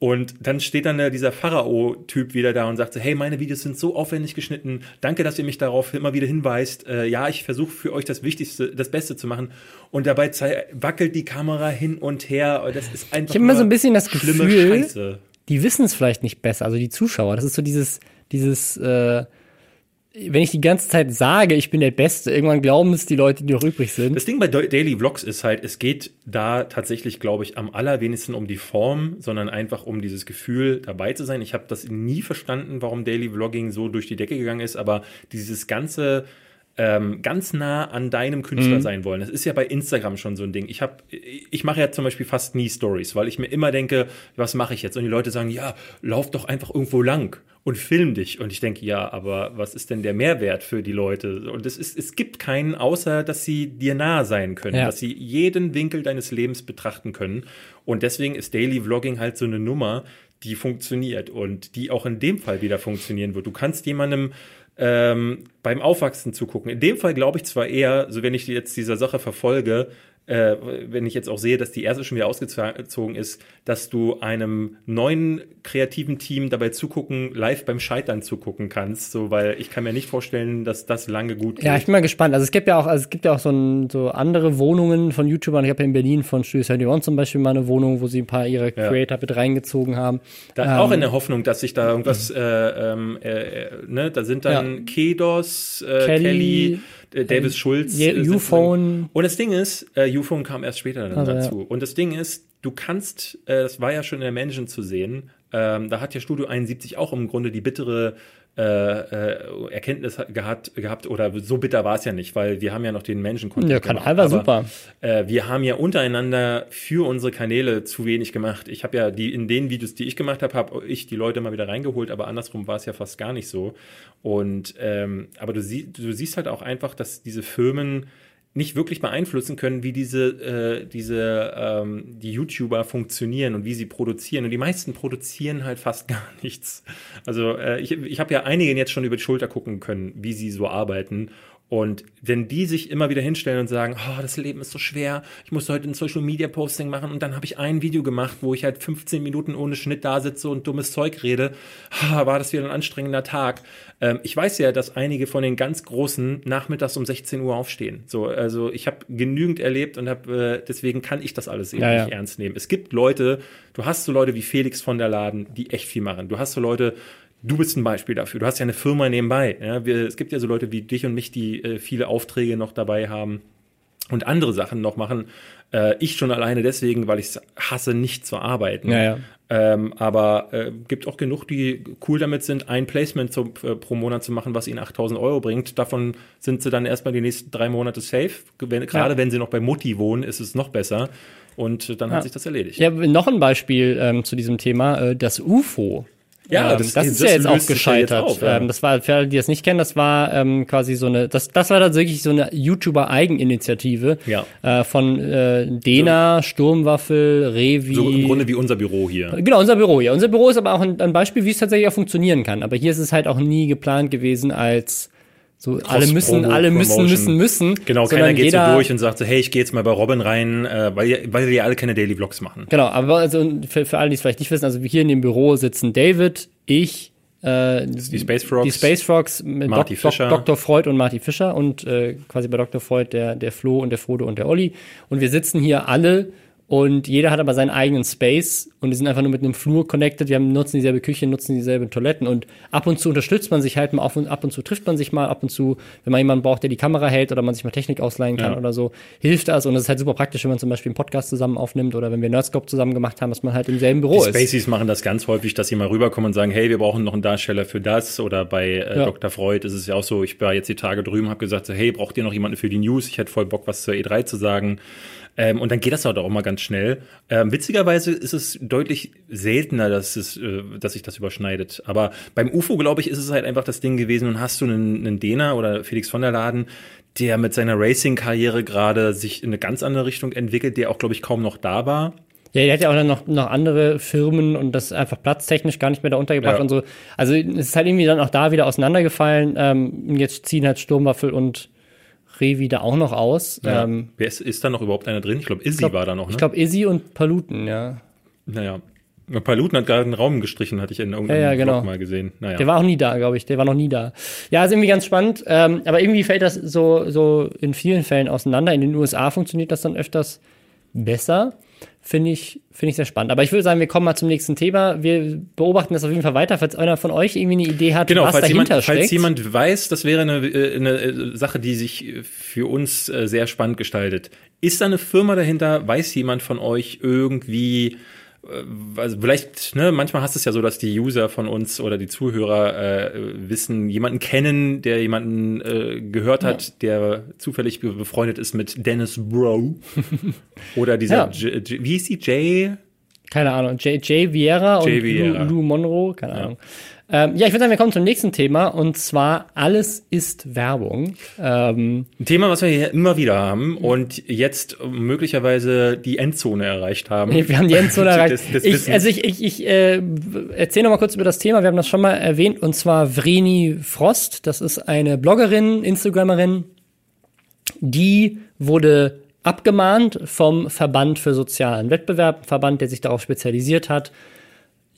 Und dann steht dann dieser Pharao-Typ wieder da und sagt so, hey, meine Videos sind so aufwendig geschnitten. Danke, dass ihr mich darauf immer wieder hinweist. Äh, ja, ich versuche für euch das Wichtigste, das Beste zu machen. Und dabei wackelt die Kamera hin und her. Das ist einfach Ich habe immer so ein bisschen das Gefühl, Scheiße. die wissen es vielleicht nicht besser, also die Zuschauer. Das ist so dieses, dieses, äh, wenn ich die ganze Zeit sage, ich bin der Beste, irgendwann glauben es die Leute, die noch übrig sind. Das Ding bei Daily Vlogs ist halt, es geht da tatsächlich, glaube ich, am allerwenigsten um die Form, sondern einfach um dieses Gefühl, dabei zu sein. Ich habe das nie verstanden, warum Daily Vlogging so durch die Decke gegangen ist, aber dieses ganze ähm, ganz nah an deinem Künstler mhm. sein wollen. Das ist ja bei Instagram schon so ein Ding. Ich habe, ich mache ja zum Beispiel fast nie Stories, weil ich mir immer denke, was mache ich jetzt? Und die Leute sagen, ja, lauf doch einfach irgendwo lang und film dich. Und ich denke, ja, aber was ist denn der Mehrwert für die Leute? Und es ist, es gibt keinen, außer dass sie dir nah sein können, ja. dass sie jeden Winkel deines Lebens betrachten können. Und deswegen ist Daily Vlogging halt so eine Nummer, die funktioniert und die auch in dem Fall wieder funktionieren wird. Du kannst jemandem ähm, beim Aufwachsen zugucken. In dem Fall glaube ich zwar eher, so wenn ich jetzt dieser Sache verfolge, äh, wenn ich jetzt auch sehe, dass die erste schon wieder ausgezogen ist, dass du einem neuen kreativen Team dabei zugucken, live beim Scheitern zugucken kannst, so weil ich kann mir nicht vorstellen, dass das lange gut geht. Ja, ich bin mal gespannt. Also es gibt ja auch, also es gibt ja auch so, ein, so andere Wohnungen von YouTubern. Ich habe ja in Berlin von Studio 71 zum Beispiel mal eine Wohnung, wo sie ein paar ihrer Creator ja. mit reingezogen haben. Da, ähm, auch in der Hoffnung, dass sich da irgendwas, äh, ähm, äh, äh, ne, da sind dann ja. Kedos, äh, Kelly, Kelly äh, Davis Schulz. Äh, U-Phone. Und das Ding ist, äh, U-Phone kam erst später dann also, dazu. Ja. Und das Ding ist, du kannst, äh, das war ja schon in der Mansion zu sehen, ähm, da hat ja Studio 71 auch im Grunde die bittere äh, äh, Erkenntnis gehabt, gehabt oder so bitter war es ja nicht, weil wir haben ja noch den Menschen-Content. Ja, Kanal war super. Äh, wir haben ja untereinander für unsere Kanäle zu wenig gemacht. Ich habe ja die in den Videos, die ich gemacht habe, habe ich die Leute mal wieder reingeholt, aber andersrum war es ja fast gar nicht so. Und ähm, aber du, sie, du siehst halt auch einfach, dass diese Firmen nicht wirklich beeinflussen können, wie diese, äh, diese ähm, die YouTuber funktionieren und wie sie produzieren. Und die meisten produzieren halt fast gar nichts. Also äh, ich, ich habe ja einigen jetzt schon über die Schulter gucken können, wie sie so arbeiten. Und wenn die sich immer wieder hinstellen und sagen, oh, das Leben ist so schwer, ich muss heute ein Social Media Posting machen und dann habe ich ein Video gemacht, wo ich halt 15 Minuten ohne Schnitt da sitze und dummes Zeug rede, oh, war das wieder ein anstrengender Tag. Ähm, ich weiß ja, dass einige von den ganz Großen nachmittags um 16 Uhr aufstehen. So, also ich habe genügend erlebt und habe, äh, deswegen kann ich das alles eben ja, nicht ja. ernst nehmen. Es gibt Leute, du hast so Leute wie Felix von der Laden, die echt viel machen. Du hast so Leute, Du bist ein Beispiel dafür. Du hast ja eine Firma nebenbei. Ja? Wir, es gibt ja so Leute wie dich und mich, die äh, viele Aufträge noch dabei haben und andere Sachen noch machen. Äh, ich schon alleine deswegen, weil ich es hasse, nicht zu arbeiten. Ja, ja. Ähm, aber äh, gibt auch genug, die cool damit sind, ein Placement zu, äh, pro Monat zu machen, was ihnen 8000 Euro bringt. Davon sind sie dann erstmal die nächsten drei Monate safe. Wenn, Gerade ja. wenn sie noch bei Mutti wohnen, ist es noch besser. Und dann ja. hat sich das erledigt. Ja, noch ein Beispiel ähm, zu diesem Thema. Äh, das UFO ja, ähm, das, das, ist ja jetzt auch gescheitert. Ja auf, ja. Ähm, das war, für alle, die das nicht kennen, das war ähm, quasi so eine, das, das war tatsächlich so eine YouTuber-Eigeninitiative ja. äh, von äh, Dena, so, Sturmwaffel, Revi. So im Grunde wie unser Büro hier. Genau, unser Büro hier. Unser Büro ist aber auch ein, ein Beispiel, wie es tatsächlich auch funktionieren kann. Aber hier ist es halt auch nie geplant gewesen als so alle müssen, alle müssen, müssen, müssen. Genau, keiner geht jeder, so durch und sagt so, hey, ich gehe jetzt mal bei Robin rein, äh, weil, weil wir alle keine Daily Vlogs machen. Genau, aber also für, für alle, die es vielleicht nicht wissen, also hier in dem Büro sitzen David, ich, äh, die Space Frogs, die Space Frogs mit Marty Dok Fischer. Dr. Freud und Marty Fischer und äh, quasi bei Dr. Freud der, der Flo und der Frodo und der Olli. Und wir sitzen hier alle und jeder hat aber seinen eigenen Space und die sind einfach nur mit einem Flur connected. Wir haben, nutzen dieselbe Küche, nutzen dieselben Toiletten und ab und zu unterstützt man sich halt mal auf und ab und zu trifft man sich mal, ab und zu, wenn man jemanden braucht, der die Kamera hält oder man sich mal Technik ausleihen kann ja. oder so, hilft das und es ist halt super praktisch, wenn man zum Beispiel einen Podcast zusammen aufnimmt oder wenn wir Nerdscope zusammen gemacht haben, dass man halt im selben Büro die ist. Spaceys machen das ganz häufig, dass sie mal rüberkommen und sagen, hey, wir brauchen noch einen Darsteller für das oder bei äh, ja. Dr. Freud ist es ja auch so, ich war jetzt die Tage drüben, habe gesagt, so, hey, braucht ihr noch jemanden für die News? Ich hätte voll Bock, was zur E3 zu sagen. Ähm, und dann geht das halt auch mal ganz schnell. Ähm, witzigerweise ist es deutlich seltener, dass, es, äh, dass sich das überschneidet. Aber beim UFO, glaube ich, ist es halt einfach das Ding gewesen und hast du einen, einen Dena oder Felix von der Laden, der mit seiner Racing-Karriere gerade sich in eine ganz andere Richtung entwickelt, der auch, glaube ich, kaum noch da war. Ja, der hat ja auch dann noch, noch andere Firmen und das einfach platztechnisch gar nicht mehr da untergebracht Ja. und so. Also es ist halt irgendwie dann auch da wieder auseinandergefallen. Ähm, jetzt ziehen halt Sturmwaffel und Revi da auch noch aus. Ja. Ähm, Wer ist, ist da noch überhaupt einer drin? Ich glaube, Izzy war da noch, ne? Ich glaube, Izzy und Paluten, ja. naja. Paluten hat gerade einen Raum gestrichen, hatte ich in irgendeinem Ja, ja, genau. Mal gesehen. Naja. Der war auch nie da, glaube ich. Der war noch nie da. Ja, ist irgendwie ganz spannend. Ähm, aber irgendwie fällt das so, so in vielen Fällen auseinander. In den USA funktioniert das dann öfters besser. Finde ich, finde ich sehr spannend. Aber ich würde sagen, wir kommen mal zum nächsten Thema. Wir beobachten das auf jeden Fall weiter. Falls einer von euch irgendwie eine Idee hat, Genau, was falls dahinter jemand, steckt. falls jemand weiß, das wäre eine, äh, eine äh, Sache, die sich äh, für uns sehr spannend gestaltet. Ist da eine Firma dahinter? Weiß jemand von euch irgendwie, also vielleicht, ne, manchmal hast es ja so, dass die User von uns oder die Zuhörer äh, wissen, jemanden kennen, der jemanden äh, gehört hat, der zufällig be- befreundet ist mit Dennis Bro. oder dieser, Ja. J, wie hieß die, Jay? Keine Ahnung, Jay, Jay Vieira und Jay Vieira. Lou, Lou Monroe, keine Ahnung. Ähm, ja, ich würde sagen, wir kommen zum nächsten Thema und zwar alles ist Werbung. Ähm, Ein Thema, was wir hier immer wieder haben und jetzt möglicherweise die Endzone erreicht haben. wir haben die Endzone erreicht. Des, des ich, also ich, ich, ich äh, erzähle noch mal kurz über das Thema. Wir haben das schon mal erwähnt und zwar Vreni Frost. Das ist eine Bloggerin, Instagrammerin, die wurde abgemahnt vom Verband für sozialen Wettbewerb, ein Verband, der sich darauf spezialisiert hat,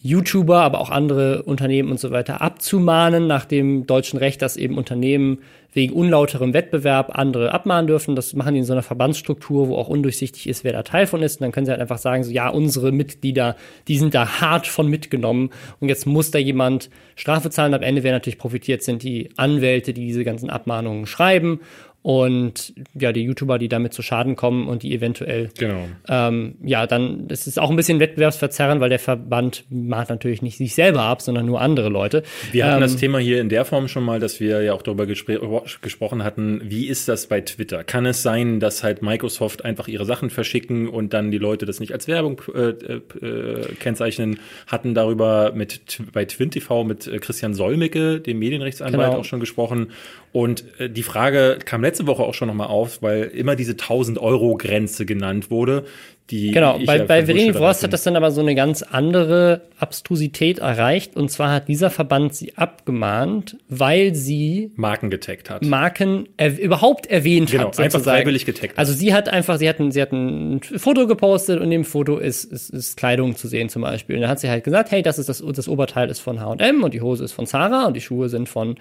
YouTuber, aber auch andere Unternehmen und so weiter abzumahnen nach dem deutschen Recht, dass eben Unternehmen wegen unlauterem Wettbewerb andere abmahnen dürfen. Das machen die in so einer Verbandsstruktur, wo auch undurchsichtig ist, wer da Teil von ist. Und dann können sie halt einfach sagen, so ja, unsere Mitglieder, die sind da hart von mitgenommen und jetzt muss da jemand Strafe zahlen. Am Ende, wer natürlich profitiert, sind die Anwälte, die diese ganzen Abmahnungen schreiben und ja, die YouTuber, die damit zu Schaden kommen und die eventuell Genau. ähm, ja, dann das ist auch ein bisschen Wettbewerbsverzerren, weil der Verband mahnt natürlich nicht sich selber ab, sondern nur andere Leute. Wir hatten ähm, das Thema hier in der Form schon mal, dass wir ja auch darüber gespr gesprochen hatten, wie ist das bei Twitter? Kann es sein, dass halt Microsoft einfach ihre Sachen verschicken und dann die Leute das nicht als Werbung äh, äh, kennzeichnen? Hatten darüber mit bei TwinTV mit äh, Christian Solmecke, dem Medienrechtsanwalt, Genau. auch schon gesprochen. Und äh, die Frage kam letzte Woche auch schon nochmal auf, weil immer diese 1000 Euro Grenze genannt wurde. Die Genau, bei, ja bei Bullshit Frost hat das dann aber so eine ganz andere Abstrusität erreicht. Und zwar hat dieser Verband sie abgemahnt, weil sie Marken getaggt hat. Marken er, überhaupt erwähnt Genau, hat. einfach sozusagen. freiwillig getaggt. Also sie hat einfach, sie hat ein, sie hat ein Foto gepostet und in dem Foto ist, ist, ist Kleidung zu sehen zum Beispiel. Und dann hat sie halt gesagt, hey, das ist das, das Oberteil ist von H&M und die Hose ist von Zara und die Schuhe sind von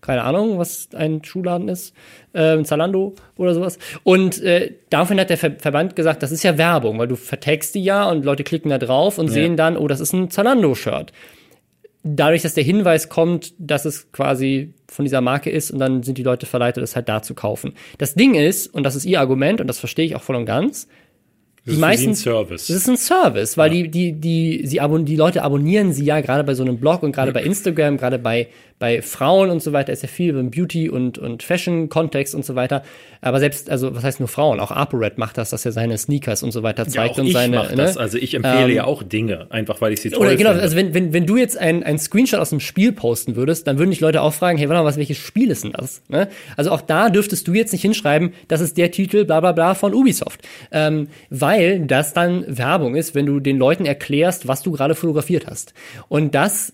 keine Ahnung, was ein Schuhladen ist, ähm, Zalando oder sowas. Und äh, daraufhin hat der Ver Verband gesagt, das ist ja Werbung, weil du vertagst die ja und Leute klicken da drauf und sehen dann, oh, das ist ein Zalando-Shirt dadurch, dass der Hinweis kommt, dass es quasi von dieser Marke ist und dann sind die Leute verleitet, es halt da zu kaufen. Das Ding ist, und das ist ihr Das Argument, und das verstehe ich auch voll und ganz, ist für die meisten- ein Service. das ist ein Service, weil die, die, die, sie abon die Leute abonnieren sie ja gerade bei so einem Blog und gerade bei Instagram, gerade bei, bei Frauen und so weiter, ist ja viel im Beauty- und, und Fashion-Kontext und so weiter. Aber selbst, also, was heißt nur Frauen? Auch ApoRed macht das, dass er seine Sneakers und so weiter Ja, zeigt auch und ich seine. mache das. ne? Also ich empfehle Ähm, ja auch Dinge, einfach weil ich sie toll Oder genau, finde. also wenn, wenn, wenn du jetzt ein, ein Screenshot aus dem Spiel posten würdest, dann würden dich Leute auch fragen, hey, warte mal, was, welches Spiel ist denn das? Ne? Also auch da dürftest du jetzt nicht hinschreiben, das ist der Titel, bla bla bla von Ubisoft. Ähm, weil das dann Werbung ist, wenn du den Leuten erklärst, was du gerade fotografiert hast. Und das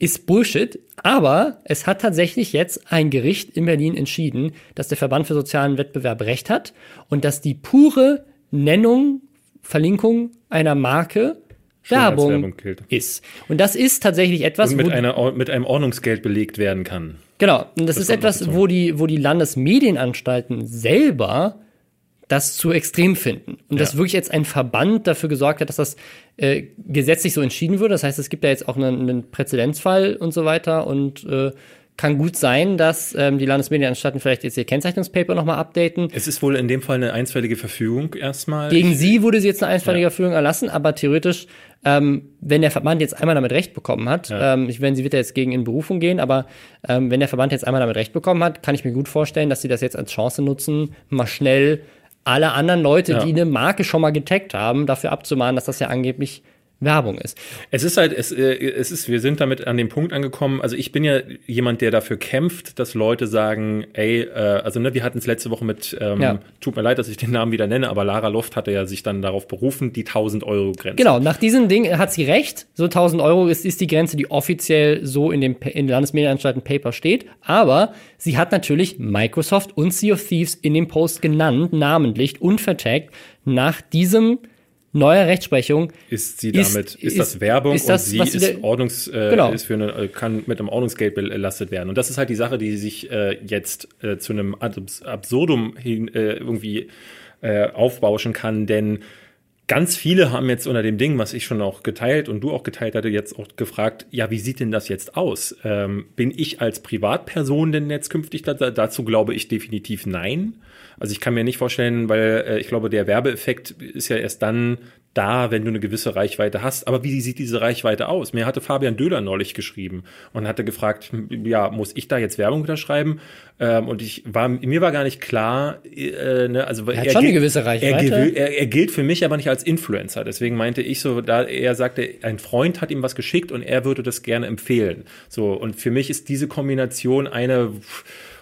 ist Bullshit, aber es hat tatsächlich jetzt ein Gericht in Berlin entschieden, dass der Verband für sozialen Wettbewerb recht hat und dass die pure Nennung, Verlinkung einer Marke Werbung, Werbung ist. Und das ist tatsächlich etwas, und mit, wo, einer, mit einem Ordnungsgeld belegt werden kann. genau, und das, ist kommt noch etwas, wo die, wo die Landesmedienanstalten selber das zu extrem finden. Und dass Ja. wirklich jetzt ein Verband dafür gesorgt hat, dass das äh, gesetzlich so entschieden wird. Das heißt, es gibt ja jetzt auch einen, einen Präzedenzfall und so weiter und äh, kann gut sein, dass ähm, die Landesmedienanstalten vielleicht jetzt ihr Kennzeichnungspaper nochmal updaten. Es ist wohl in dem Fall eine einstweilige Verfügung erstmal. Gegen sie wurde sie jetzt eine einstweilige Führung erlassen, aber theoretisch, ähm, wenn der Verband jetzt einmal damit Recht bekommen hat, Ja. ähm, ich wenn sie wird ja jetzt gegen in Berufung gehen, aber ähm, wenn der Verband jetzt einmal damit Recht bekommen hat, kann ich mir gut vorstellen, dass sie das jetzt als Chance nutzen, mal schnell alle anderen Leute, Ja. die eine Marke schon mal getaggt haben, dafür abzumahnen, dass das ja angeblich Werbung ist. Es ist halt, es, äh, es ist, wir sind damit an dem Punkt angekommen. Also ich bin ja jemand, der dafür kämpft, dass Leute sagen, ey, äh, also ne, wir hatten es letzte Woche mit, ähm, ja. tut mir leid, dass ich den Namen wieder nenne, aber Lara Loft hatte ja sich dann darauf berufen, die 1000 Euro Grenze. Genau, nach diesem Ding hat sie recht. So 1000 Euro ist, ist die Grenze, die offiziell so in dem in der Landesmedienanstalten Paper steht. Aber sie hat natürlich Microsoft und Sea of Thieves in dem Post genannt, namentlich und vertagt nach diesem neuer Rechtsprechung ist sie damit ist, ist das Werbung ist das, und sie ist Ordnungs äh, genau. ist für eine, äh, kann mit einem Ordnungsgeld belastet werden und das ist halt die Sache die sich äh, jetzt äh, zu einem Absurdum hin äh, irgendwie äh, aufbauschen kann denn ganz viele haben jetzt unter dem Ding, was ich schon auch geteilt und du auch geteilt hatte, jetzt auch gefragt, ja, wie sieht denn das jetzt aus? Ähm, bin ich als Privatperson denn jetzt künftig da, dazu glaube ich definitiv nein. Also ich kann mir nicht vorstellen, weil äh, ich glaube, der Werbeeffekt ist ja erst dann da, wenn du eine gewisse Reichweite hast. Aber wie sieht diese Reichweite aus? Mir hatte Fabian Döhler neulich geschrieben und hatte gefragt, ja, muss ich da jetzt Werbung unterschreiben? Ähm, und ich war, mir war gar nicht klar, äh, ne, also er hat er schon eine gewisse Reichweite. Er, er, er, gilt für mich aber nicht als Influencer. Deswegen meinte ich so, da er sagte, ein Freund hat ihm was geschickt und er würde das gerne empfehlen. So und für mich ist diese Kombination eine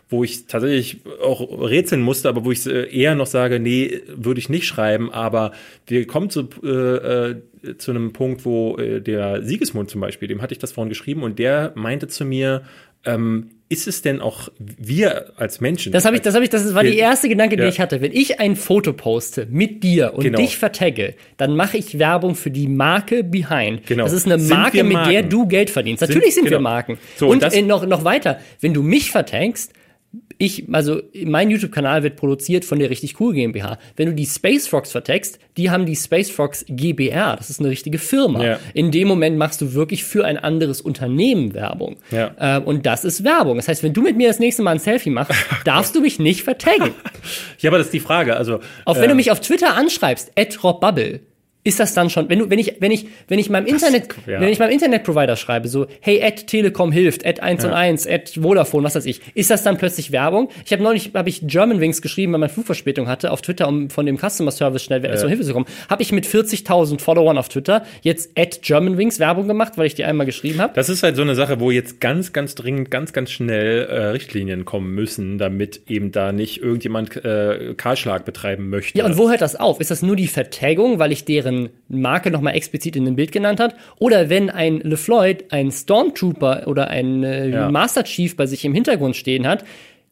wo ich tatsächlich auch rätseln musste, aber wo ich äh, eher noch sage, nee, würde ich nicht schreiben. Aber wir kommen zu, äh, äh, zu einem Punkt, wo äh, der Siegesmund zum Beispiel, dem hatte ich das vorhin geschrieben und der meinte zu mir, ähm, ist es denn auch wir als Menschen? Das habe ich, das habe ich, das war die erste Gedanke, ja. den ich hatte. Wenn ich ein Foto poste mit dir und genau. dich vertagge, dann mache ich Werbung für die Marke Behind. Genau. Das ist eine Marke, mit der du Geld verdienst. Natürlich sind, sind genau. wir Marken. So, und, und äh, noch, noch weiter, wenn du mich vertaggst, ich, also mein YouTube-Kanal wird produziert von der richtig cool GmbH. Wenn du die Space Frogs vertext, die haben die Space Frogs GBR. Das ist eine richtige Firma. Ja. In dem Moment machst du wirklich für ein anderes Unternehmen Werbung. Ja. Äh, und das ist Werbung. Das heißt, wenn du mit mir das nächste Mal ein Selfie machst, darfst du mich nicht vertaggen. ja, aber das ist die Frage. Also, auch wenn du ähm, mich auf Twitter anschreibst, @robbubble, ist das dann schon, wenn du, wenn ich, wenn ich, wenn ich meinem Internet, ja. wenn ich meinem Internetprovider schreibe, so, hey, Ad Telekom hilft, Ad 1 ja. und 1, Ad Vodafone, was weiß ich, ist das dann plötzlich Werbung? Ich habe neulich, habe ich Germanwings geschrieben, weil man Flugverspätung hatte, auf Twitter, um von dem Customer Service schnell ja. zur Hilfe zu kommen. Habe ich mit 40.000 Followern auf Twitter jetzt Ad Germanwings Werbung gemacht, weil ich die einmal geschrieben habe? Das ist halt so eine Sache, wo jetzt ganz, ganz dringend, ganz, ganz schnell äh, Richtlinien kommen müssen, damit eben da nicht irgendjemand äh, Kahlschlag betreiben möchte. Ja, und wo hört das auf? Ist das nur die Vertagung, weil ich deren Marke nochmal explizit in dem Bild genannt hat. Oder wenn ein LeFloid ein Stormtrooper oder ein äh, ja. Master Chief bei sich im Hintergrund stehen hat,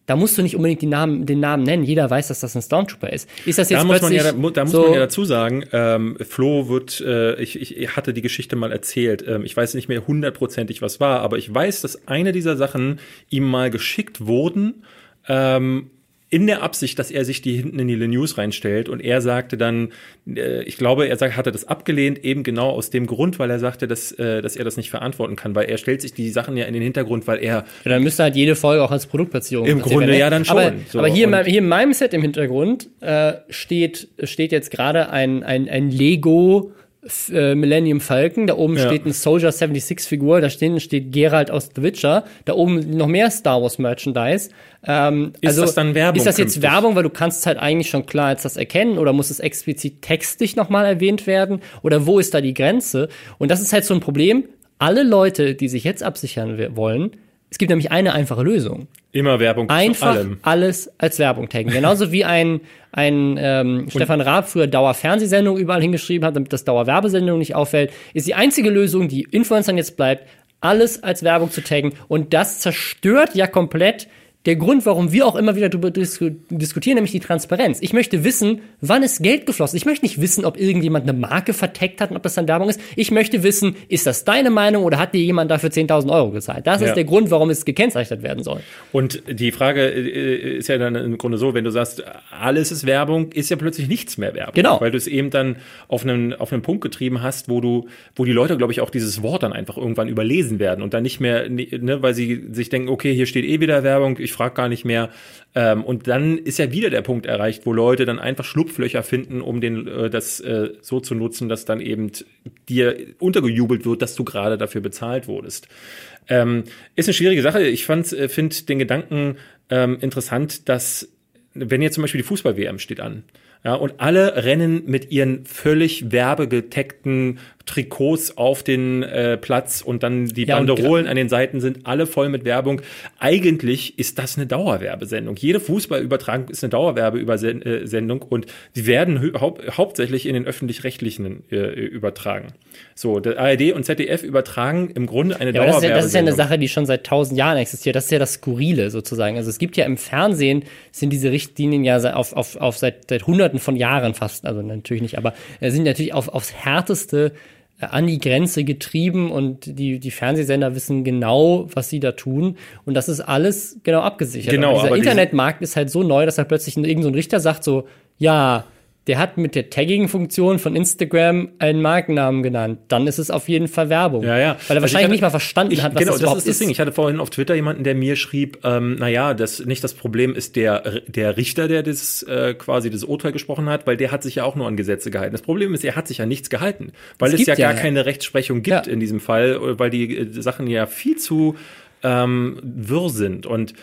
da musst du nicht unbedingt Namen, den Namen nennen. Jeder weiß, dass das ein Stormtrooper ist. Ist das jetzt da muss man ja, da, da muss so man ja dazu sagen, ähm, Flo wird, äh, ich, ich hatte die Geschichte mal erzählt. Ähm, ich weiß nicht mehr hundertprozentig, was war, aber ich weiß, dass eine dieser Sachen ihm mal geschickt wurden. Ähm, in der Absicht, dass er sich die hinten in die News reinstellt. Und er sagte dann, äh, ich glaube, er sagt, hatte das abgelehnt, eben genau aus dem Grund, weil er sagte, dass, äh, dass er das nicht verantworten kann, weil er stellt sich die Sachen ja in den Hintergrund, weil er. Ja, dann müsste halt jede Folge auch als Produktplatzierung. Im Grunde werden. ja dann schon. Aber, so, aber hier, in meinem, hier in meinem Set im Hintergrund äh, steht, steht jetzt gerade ein, ein, ein Lego äh, Millennium Falcon, da oben ja. steht ein Soldier 76 Figur, da steht, steht Geralt aus The Witcher, da oben noch mehr Star Wars Merchandise. Ähm, ist also, das dann Werbung? Ist das jetzt künftig? Werbung, weil du kannst halt eigentlich schon klar jetzt das erkennen oder muss es explizit textlich nochmal erwähnt werden oder wo ist da die Grenze? Und das ist halt so ein Problem. Alle Leute, die sich jetzt absichern wollen, es gibt nämlich eine einfache Lösung. Immer Werbung Einfach zu allem. alles als Werbung taggen. Genauso wie ein, ein ähm, Stefan Raab früher Dauerfernsehsendung überall hingeschrieben hat, damit das Dauerwerbesendung nicht auffällt, ist die einzige Lösung, die Influencern jetzt bleibt, alles als Werbung zu taggen. Und das zerstört ja komplett der Grund, warum wir auch immer wieder darüber diskutieren, nämlich die Transparenz. Ich möchte wissen, wann ist Geld geflossen. Ich möchte nicht wissen, ob irgendjemand eine Marke verteckt hat und ob das dann Werbung ist. Ich möchte wissen, ist das deine Meinung oder hat dir jemand dafür 10.000 Euro gezahlt? Das ja. ist der Grund, warum es gekennzeichnet werden soll. Und die Frage äh, ist ja dann im Grunde so, wenn du sagst, alles ist Werbung, ist ja plötzlich nichts mehr Werbung. Genau. Weil du es eben dann auf einen, auf einen Punkt getrieben hast, wo du, wo die Leute, glaube ich, auch dieses Wort dann einfach irgendwann überlesen werden und dann nicht mehr, ne, weil sie sich denken, okay, hier steht eh wieder Werbung, ich frage gar nicht mehr. Ähm, und dann ist ja wieder der Punkt erreicht, wo Leute dann einfach Schlupflöcher finden, um den, äh, das äh, so zu nutzen, dass dann eben dir untergejubelt wird, dass du gerade dafür bezahlt wurdest. Ähm, ist eine schwierige Sache. Ich äh, finde den Gedanken ähm, interessant, dass wenn jetzt zum Beispiel die Fußball-WM steht an Ja, und alle rennen mit ihren völlig werbegeteckten Trikots auf den äh, Platz und dann die ja, Banderolen an den Seiten sind alle voll mit Werbung. Eigentlich ist das eine Dauerwerbesendung. Jede Fußballübertragung ist eine Dauerwerbesendung und sie werden hau hauptsächlich in den öffentlich-rechtlichen äh, übertragen. So, der ARD und ZDF übertragen im Grunde eine ja, Dauerwerbesendung. Das ist, ja, das ist ja eine Sache, die schon seit tausend Jahren existiert. Das ist ja das Skurrile sozusagen. Also es gibt ja im Fernsehen sind diese Richtlinien ja auf, auf, auf seit, seit Hunderten von Jahren fast, also natürlich nicht, aber äh, sind natürlich auf, aufs härteste an die Grenze getrieben und die, die Fernsehsender wissen genau, was sie da tun. Und das ist alles genau abgesichert. Genau, aber dieser Internetmarkt ist halt so neu, dass da plötzlich irgendein so Richter sagt so, ja, der hat mit der Tagging-Funktion von Instagram einen Markennamen genannt. Dann ist es auf jeden Fall Werbung. Ja, ja. Weil er also wahrscheinlich hatte, nicht mal verstanden ich, hat, was genau, das überhaupt das ist. Das Ding. Ich hatte vorhin auf Twitter jemanden, der mir schrieb, ähm, naja, das nicht das Problem ist der, der Richter, der das äh, quasi das Urteil gesprochen hat, weil der hat sich ja auch nur an Gesetze gehalten. Das Problem ist, er hat sich ja nichts gehalten, weil es, es ja, ja, gar keine Rechtsprechung gibt ja. in diesem Fall, weil die äh, Sachen ja viel zu ähm, wirr sind. Und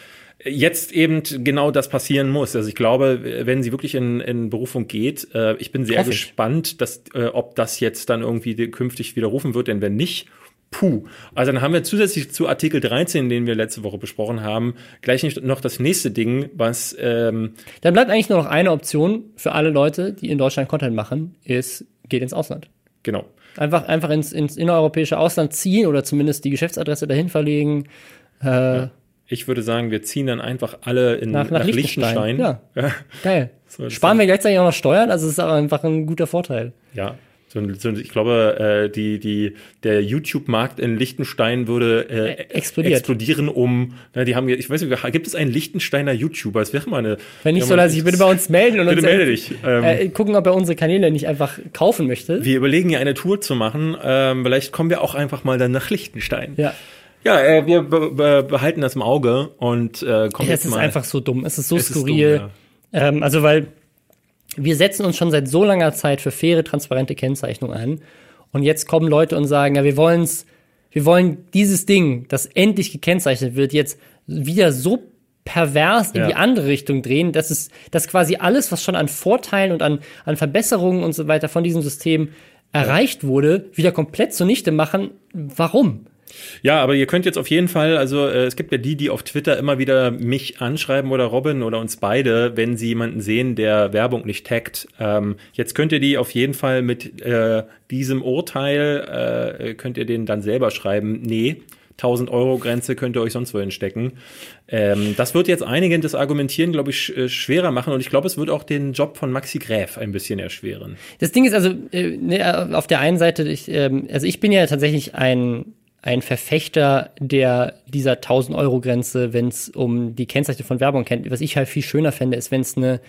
jetzt eben genau das passieren muss. Also ich glaube, wenn sie wirklich in, in Berufung geht, äh, ich bin sehr Hoff gespannt, dass, äh, ob das jetzt dann irgendwie künftig widerrufen wird, denn wenn nicht, puh. Also dann haben wir zusätzlich zu Artikel 13, den wir letzte Woche besprochen haben, gleich noch das nächste Ding, was ähm Dann bleibt eigentlich nur noch eine Option für alle Leute, die in Deutschland Content machen, ist, geht ins Ausland. Genau. Einfach, einfach ins, ins innereuropäische Ausland ziehen oder zumindest die Geschäftsadresse dahin verlegen. Äh, ja ich würde sagen, wir ziehen dann einfach alle in, nach, nach, nach Liechtenstein. Liechtenstein. Ja. ja. Geil. So, Sparen wir gleichzeitig auch noch Steuern, also ist auch einfach ein guter Vorteil. Ja. So, so, ich glaube, äh, die, die, der YouTube-Markt in Liechtenstein würde äh, explodieren um, na, die haben, ich weiß nicht, gibt es einen Liechtensteiner YouTuber? Es wäre mal eine. Wenn nicht, soll er sich bitte bei uns melden und bitte uns melde dich. Ähm, äh, gucken, ob er unsere Kanäle nicht einfach kaufen möchte. Wir überlegen ja eine Tour zu machen. Ähm, vielleicht kommen wir auch einfach mal dann nach Liechtenstein. Ja. Ja, äh, wir be be behalten das im Auge und äh, kommen ja, jetzt mal. Es ist einfach so dumm. Es ist so es skurril. Ist dumm, ja. ähm, also weil wir setzen uns schon seit so langer Zeit für faire, transparente Kennzeichnung ein. Und jetzt kommen Leute und sagen, ja, wir wollen's, wir wollen dieses Ding, das endlich gekennzeichnet wird, jetzt wieder so pervers in ja. die andere Richtung drehen, dass es, dass quasi alles, was schon an Vorteilen und an, an Verbesserungen und so weiter von diesem System erreicht wurde, wieder komplett zunichte machen. Warum? Ja, aber ihr könnt jetzt auf jeden Fall, also äh, es gibt ja die, die auf Twitter immer wieder mich anschreiben oder Robin oder uns beide, wenn sie jemanden sehen, der Werbung nicht taggt. Ähm, jetzt könnt ihr die auf jeden Fall mit äh, diesem Urteil, äh, könnt ihr den dann selber schreiben, nee, 1000 Euro Grenze könnt ihr euch sonst wohin stecken. Ähm, das wird jetzt einigen das Argumentieren, glaube ich, äh, schwerer machen und ich glaube, es wird auch den Job von Maxi Gräf ein bisschen erschweren. Das Ding ist also, äh, ne, auf der einen Seite, ich, ähm, also ich bin ja tatsächlich ein ein Verfechter der dieser 1000 Euro Grenze, wenn es um die Kennzeichnung von Werbung geht. Was ich halt viel schöner fände, ist, wenn es eine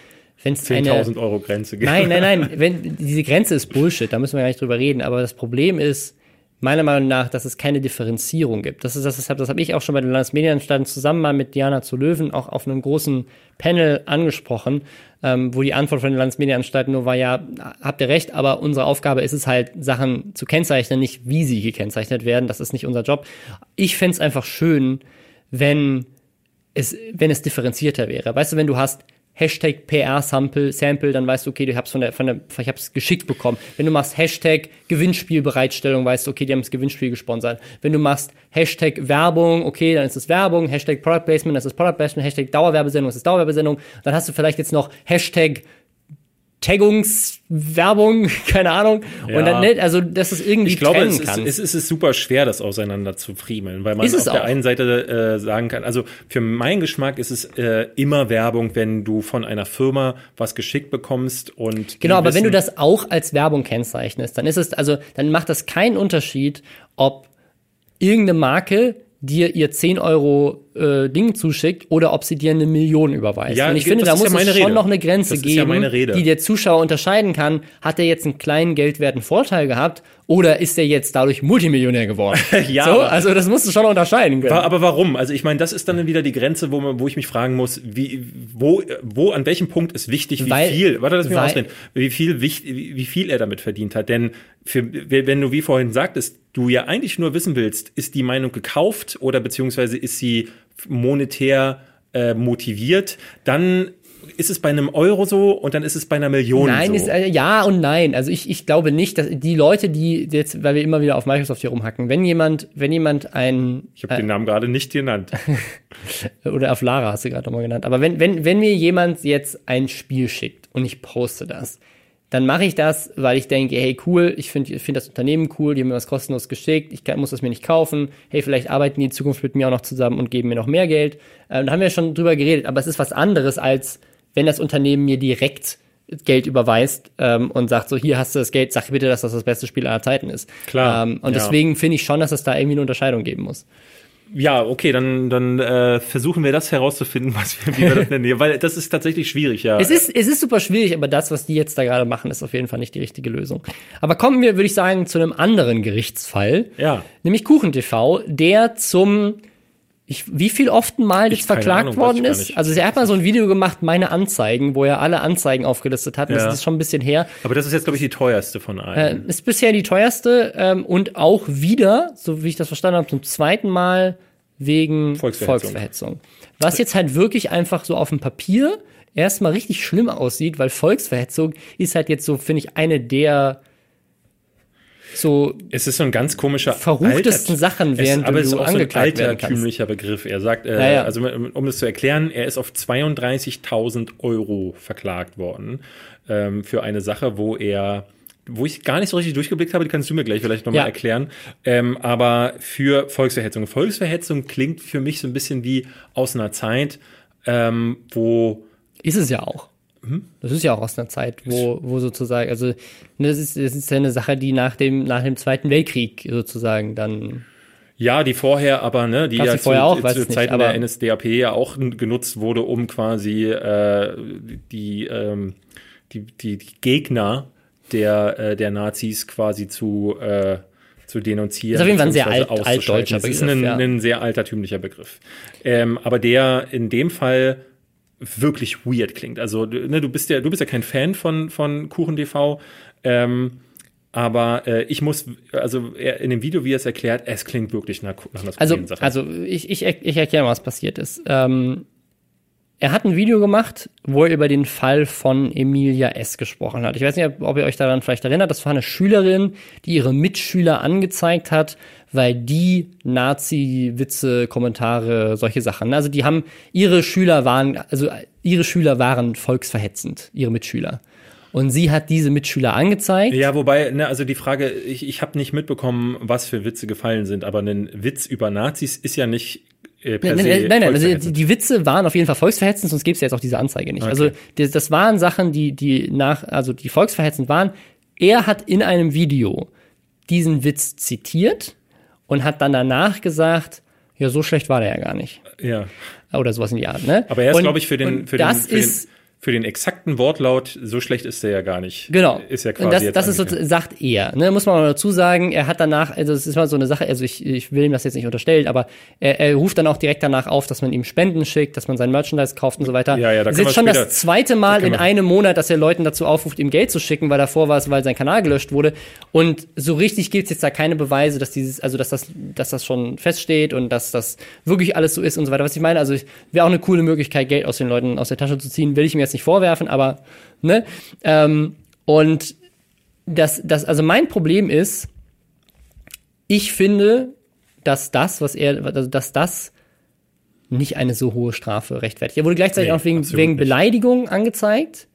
wenn es eine 10.000 Euro Grenze gibt. Nein, nein, nein. Wenn diese Grenze ist Bullshit, da müssen wir gar nicht drüber reden. Aber das Problem ist meiner Meinung nach, dass es keine Differenzierung gibt. Das ist das, das habe ich auch schon bei den Landesmedienanstalten zusammen mal mit Diana zu Löwen auch auf einem großen Panel angesprochen, ähm, wo die Antwort von den Landesmedienanstalten nur war, ja, habt ihr recht, aber unsere Aufgabe ist es halt, Sachen zu kennzeichnen, nicht wie sie gekennzeichnet werden. Das ist nicht unser Job. Ich fände es einfach schön, wenn es, wenn es differenzierter wäre. Weißt du, wenn du hast Hashtag PR-Sample, Sample, dann weißt du, okay, du hab's von der, von der, ich hab's geschickt bekommen. Wenn du machst Hashtag Gewinnspielbereitstellung, weißt du, okay, die haben das Gewinnspiel gesponsert. Wenn du machst Hashtag Werbung, okay, dann ist es Werbung, Hashtag Product Placement, das ist Product Placement, Hashtag Dauerwerbesendung, das ist Dauerwerbesendung. Dann hast du vielleicht jetzt noch Hashtag Taggungswerbung, keine Ahnung. Ja. Und dann, ne, also, dass es irgendwie ich glaube, es ist, es, ist, es ist super schwer, das auseinander zu friemeln, weil man auf der einen Seite äh, sagen kann, also für meinen Geschmack ist es äh, immer Werbung, wenn du von einer Firma was geschickt bekommst und genau, aber wenn du das auch als Werbung kennzeichnest, dann ist es also, dann macht das keinen Unterschied, ob irgendeine Marke dir ihr 10 Euro äh, Ding zuschickt oder ob sie dir eine Million überweist. Ja, und ich finde, da muss ja es schon noch eine Grenze geben, ja die der Zuschauer unterscheiden kann. Hat er jetzt einen kleinen geldwerten Vorteil gehabt oder ist er jetzt dadurch Multimillionär geworden? ja, so, also das musst du schon unterscheiden können. Aber warum? Also ich meine, das ist dann wieder die Grenze, wo, man, wo ich mich fragen muss, wie, wo, wo, an welchem Punkt ist wichtig, wie weil, viel, warte, lass mich weil, ausreden, wie viel, wie, wie viel er damit verdient hat. Denn für, wenn du, wie vorhin sagtest, du ja eigentlich nur wissen willst, ist die Meinung gekauft oder beziehungsweise ist sie monetär äh, motiviert, dann ist es bei einem Euro so und dann ist es bei einer Million nein, so? Ist, äh, ja und nein. Also ich, ich glaube nicht, dass die Leute, die jetzt, weil wir immer wieder auf Microsoft hier rumhacken, wenn jemand, wenn jemand ein ich habe äh, den Namen gerade nicht genannt. oder auf Lara hast du gerade nochmal genannt. Aber wenn, wenn, wenn mir jemand jetzt ein Spiel schickt und ich poste das, dann mache ich das, weil ich denke, hey, cool, ich finde find das Unternehmen cool, die haben mir was kostenlos geschickt, ich kann, muss das mir nicht kaufen, hey, vielleicht arbeiten die in Zukunft mit mir auch noch zusammen und geben mir noch mehr Geld. Ähm, da haben wir schon drüber geredet, aber es ist was anderes, als wenn das Unternehmen mir direkt Geld überweist ähm, und sagt so, hier hast du das Geld, sag bitte, dass das das beste Spiel aller Zeiten ist. Klar. Ähm, und ja. deswegen finde ich schon, dass es da irgendwie eine Unterscheidung geben muss. Ja, okay, dann, dann äh, versuchen wir das herauszufinden, was wir, wie wir das nennen. Weil das ist tatsächlich schwierig, ja. Es ist, es ist super schwierig, aber das, was die jetzt da gerade machen, ist auf jeden Fall nicht die richtige Lösung. Aber kommen wir, würde ich sagen, zu einem anderen Gerichtsfall. Ja. Nämlich KuchenTV, der zum ich, wie viel oft mal jetzt verklagt Ahnung, worden ist? Also er hat mal so ein Video gemacht, meine Anzeigen, wo er alle Anzeigen aufgelistet hat. Ja. Das ist schon ein bisschen her. Aber das ist jetzt, glaube ich, die teuerste von allen. Äh, ist bisher die teuerste ähm, und auch wieder, so wie ich das verstanden habe, zum zweiten Mal wegen Volksverhetzung. Volksverhetzung. Was jetzt halt wirklich einfach so auf dem Papier erstmal richtig schlimm aussieht, weil Volksverhetzung ist halt jetzt so, finde ich, eine der so es ist so ein ganz komischer verruchtesten Sachen, während es, aber du es ist auch so ein angeklagt werden kannst. altertümlicher Begriff. Er sagt, äh, Ja, ja. also um das zu erklären, er ist auf 32.000 Euro verklagt worden ähm, für eine Sache, wo er wo ich gar nicht so richtig durchgeblickt habe, die kannst du mir gleich vielleicht nochmal Ja. erklären. Ähm, aber für Volksverhetzung. Volksverhetzung klingt für mich so ein bisschen wie aus einer Zeit, ähm, wo Ist es ja auch. Mhm. Das ist ja auch aus einer Zeit, wo, wo sozusagen, also ne, das ist, das ist ja eine Sache, die nach dem, nach dem Zweiten Weltkrieg sozusagen dann. Ja, die vorher aber, ne, die ja vorher auch? zu, zu nicht, Zeiten aber- der NSDAP ja auch genutzt wurde, um quasi äh, die, ähm, die, die, die Gegner der, äh, der Nazis quasi zu, äh, zu denunzieren. Ist auf jeden Fall ein sehr alt- altdeutscher Das ist Begriff, ein, ja. ein sehr altertümlicher Begriff. Ähm, aber der in dem Fall wirklich weird klingt. Also, du- ne, du bist ja, du bist ja kein Fan von, von KuchenTV, ähm, aber äh, ich muss, also er, in dem Video, wie er es erklärt, es klingt wirklich nach, nach einer Also, Sache. also ich, ich, ich erkläre mal, was passiert ist. Ähm, er hat ein Video gemacht, wo er über den Fall von Emilia S. gesprochen hat. Ich weiß nicht, ob- ob ihr euch daran vielleicht erinnert. Das war eine Schülerin, die ihre Mitschüler angezeigt hat, weil die Nazi-Witze, Kommentare, solche Sachen. Also die haben, ihre Schüler waren, also ihre Schüler waren volksverhetzend, ihre Mitschüler. Und sie hat diese Mitschüler angezeigt. Ja, wobei, ne, also die Frage, ich, ich habe nicht mitbekommen, was für Witze gefallen sind, aber ein Witz über Nazis ist ja nicht äh, per Nein, se nein, nein, nein also die, die Witze waren auf jeden Fall volksverhetzend, sonst gäbe es ja jetzt auch diese Anzeige nicht. Also das, das waren Sachen, die, die nach, also die volksverhetzend waren. Er hat in einem Video diesen Witz zitiert und hat dann danach gesagt, ja, so schlecht war der ja gar nicht. ja. Oder sowas in die Art, ne? Aber er ist, glaube ich, für den, für den, das für den, ist, für den exakten Wortlaut, so schlecht ist der ja gar nicht. Genau. Ist ja quasi und das, das ist so, sagt er. Ne, muss man mal dazu sagen, er hat danach, also es ist mal so eine Sache, also ich, ich will ihm das jetzt nicht unterstellen, aber er, er ruft dann auch direkt danach auf, dass man ihm Spenden schickt, dass man sein Merchandise kauft und so weiter. Ja, ja, da das ist jetzt schon später- das zweite Mal können in einem Monat, dass er Leuten dazu aufruft, ihm Geld zu schicken, weil davor war es, weil sein Kanal gelöscht wurde. Und so richtig gibt es jetzt da keine Beweise, dass dieses, also dass das, dass das schon feststeht und dass das wirklich alles so ist und so weiter. Was ich meine, also wäre auch eine coole Möglichkeit, Geld aus den Leuten aus der Tasche zu ziehen, will ich ihm jetzt nicht vorwerfen, aber ne? Ähm, und das, das, also mein Problem ist, ich finde, dass das, was er, also dass das nicht eine so hohe Strafe rechtfertigt. Er wurde gleichzeitig Nee, auch wegen, wegen. Beleidigung angezeigt.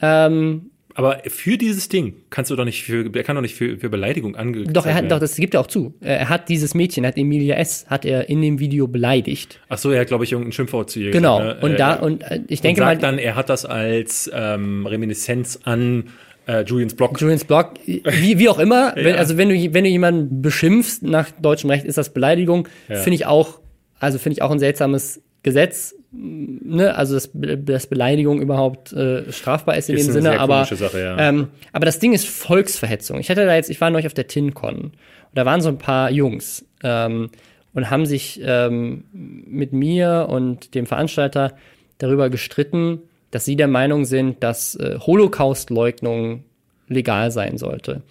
Ähm, Aber für dieses Ding kannst du doch nicht für, er kann doch nicht für, für Beleidigung angeklagt doch, er hat, werden. doch, das gibt er auch zu. Er hat dieses Mädchen, hat Emilia S., hat er in dem Video beleidigt. Ach so, er hat, glaube ich, irgendein Schimpfwort zu ihr Genau. gesagt, ne? Und Äh, da, und äh, ich denke und mal, sagt dann, er hat das als ähm, Reminiszenz an äh, Julians Blog. Julians Blog, wie, wie auch immer, wenn, Ja. also wenn du, wenn du jemanden beschimpfst nach deutschem Recht, ist das Beleidigung. Ja. Finde ich auch, also finde ich auch ein seltsames Gesetz, ne? Also dass, dass Beleidigung überhaupt äh, strafbar ist in Ist dem eine Sinne, aber Sache, ja. ähm, aber das Ding ist Volksverhetzung. Ich hatte da jetzt, ich war neulich auf der TinCon und da waren so ein paar Jungs ähm, und haben sich ähm, mit mir und dem Veranstalter darüber gestritten, dass sie der Meinung sind, dass äh, Holocaust-Leugnung legal sein sollte.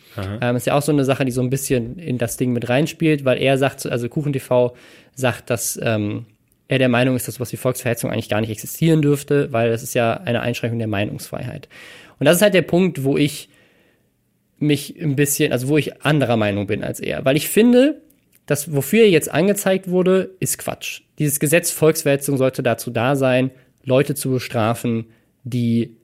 Ähm, ist ja auch so eine Sache, die so ein bisschen in das Ding mit reinspielt, weil er sagt, also KuchenTV sagt, dass ähm, er der Meinung ist, dass sowas wie Volksverhetzung eigentlich gar nicht existieren dürfte, weil das ist ja eine Einschränkung der Meinungsfreiheit. Und das ist halt der Punkt, wo ich mich ein bisschen, also wo ich anderer Meinung bin als er. Weil ich finde, das, wofür er jetzt angezeigt wurde, ist Quatsch. Dieses Gesetz Volksverhetzung sollte dazu da sein, Leute zu bestrafen, die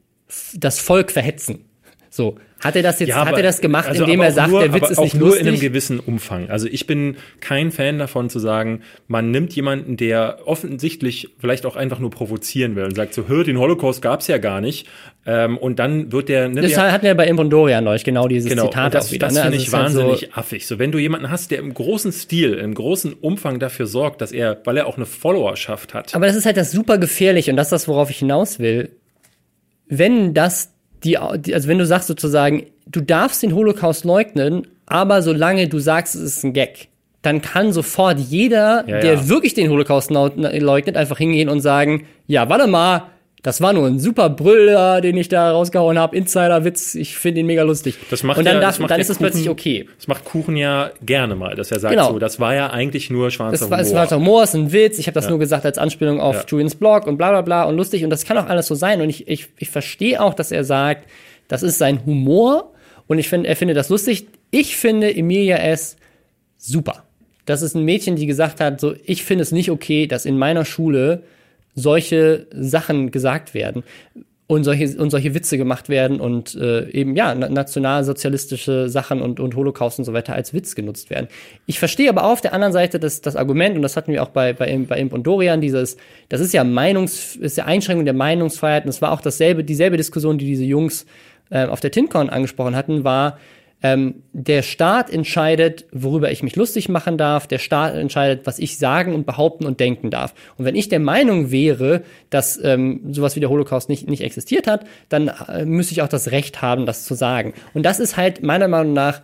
das Volk verhetzen. So, hat er das jetzt, ja, hat er das gemacht, also indem er sagt, nur, der Witz ist nicht nur lustig? nur in einem gewissen Umfang. Also ich bin kein Fan davon zu sagen, man nimmt jemanden, der offensichtlich vielleicht auch einfach nur provozieren will und sagt so, hör, den Holocaust gab's ja gar nicht. Ähm, und dann wird der. Ne, das der, hatten wir bei Impondorian neulich, genau dieses genau, Zitat das, auch wieder. Das ne? finde also ich wahnsinnig halt so affig. So, wenn du jemanden hast, der im großen Stil, im großen Umfang dafür sorgt, dass er, weil er auch eine Followerschaft hat. Aber das ist halt das super gefährlich und das ist das, worauf ich hinaus will. Wenn das die, also wenn du sagst sozusagen, du darfst den Holocaust leugnen, aber solange du sagst, es ist ein Gag, dann kann sofort jeder, ja, der ja. wirklich den Holocaust leugnet, einfach hingehen und sagen, ja, warte mal, das war nur ein super Brüller, den ich da rausgehauen habe. Insider-Witz, ich finde ihn mega lustig. Das macht und dann, ja, darf, dann ist es plötzlich okay. Das macht Kuchen ja gerne mal, dass er sagt, genau. so, das war ja eigentlich nur schwarzer das war, Humor. Das war schwarzer Humor, ist ein Witz. Ich habe das ja. nur gesagt als Anspielung auf ja. Julians Blog und bla bla bla und lustig. Und das kann auch alles so sein. Und ich, ich, ich verstehe auch, dass er sagt, das ist sein Humor und ich finde, er findet das lustig. Ich finde Emilia S. super. Das ist ein Mädchen, die gesagt hat, so, ich finde es nicht okay, dass in meiner Schule solche Sachen gesagt werden und solche, und solche Witze gemacht werden und äh, eben ja nationalsozialistische Sachen und, und Holocaust und so weiter als Witz genutzt werden. Ich verstehe aber auch auf der anderen Seite das, das Argument, und das hatten wir auch bei, bei, bei Imp und Dorian, dieses, das ist ja Meinungs, ist ja Einschränkung der Meinungsfreiheit und es war auch dasselbe, dieselbe Diskussion, die diese Jungs äh, auf der TinCon angesprochen hatten, war, ähm, der Staat entscheidet, worüber ich mich lustig machen darf. Der Staat entscheidet, was ich sagen und behaupten und denken darf. Und wenn ich der Meinung wäre, dass ähm, sowas wie der Holocaust nicht, nicht existiert hat, dann äh, müsste ich auch das Recht haben, das zu sagen. Und das ist halt meiner Meinung nach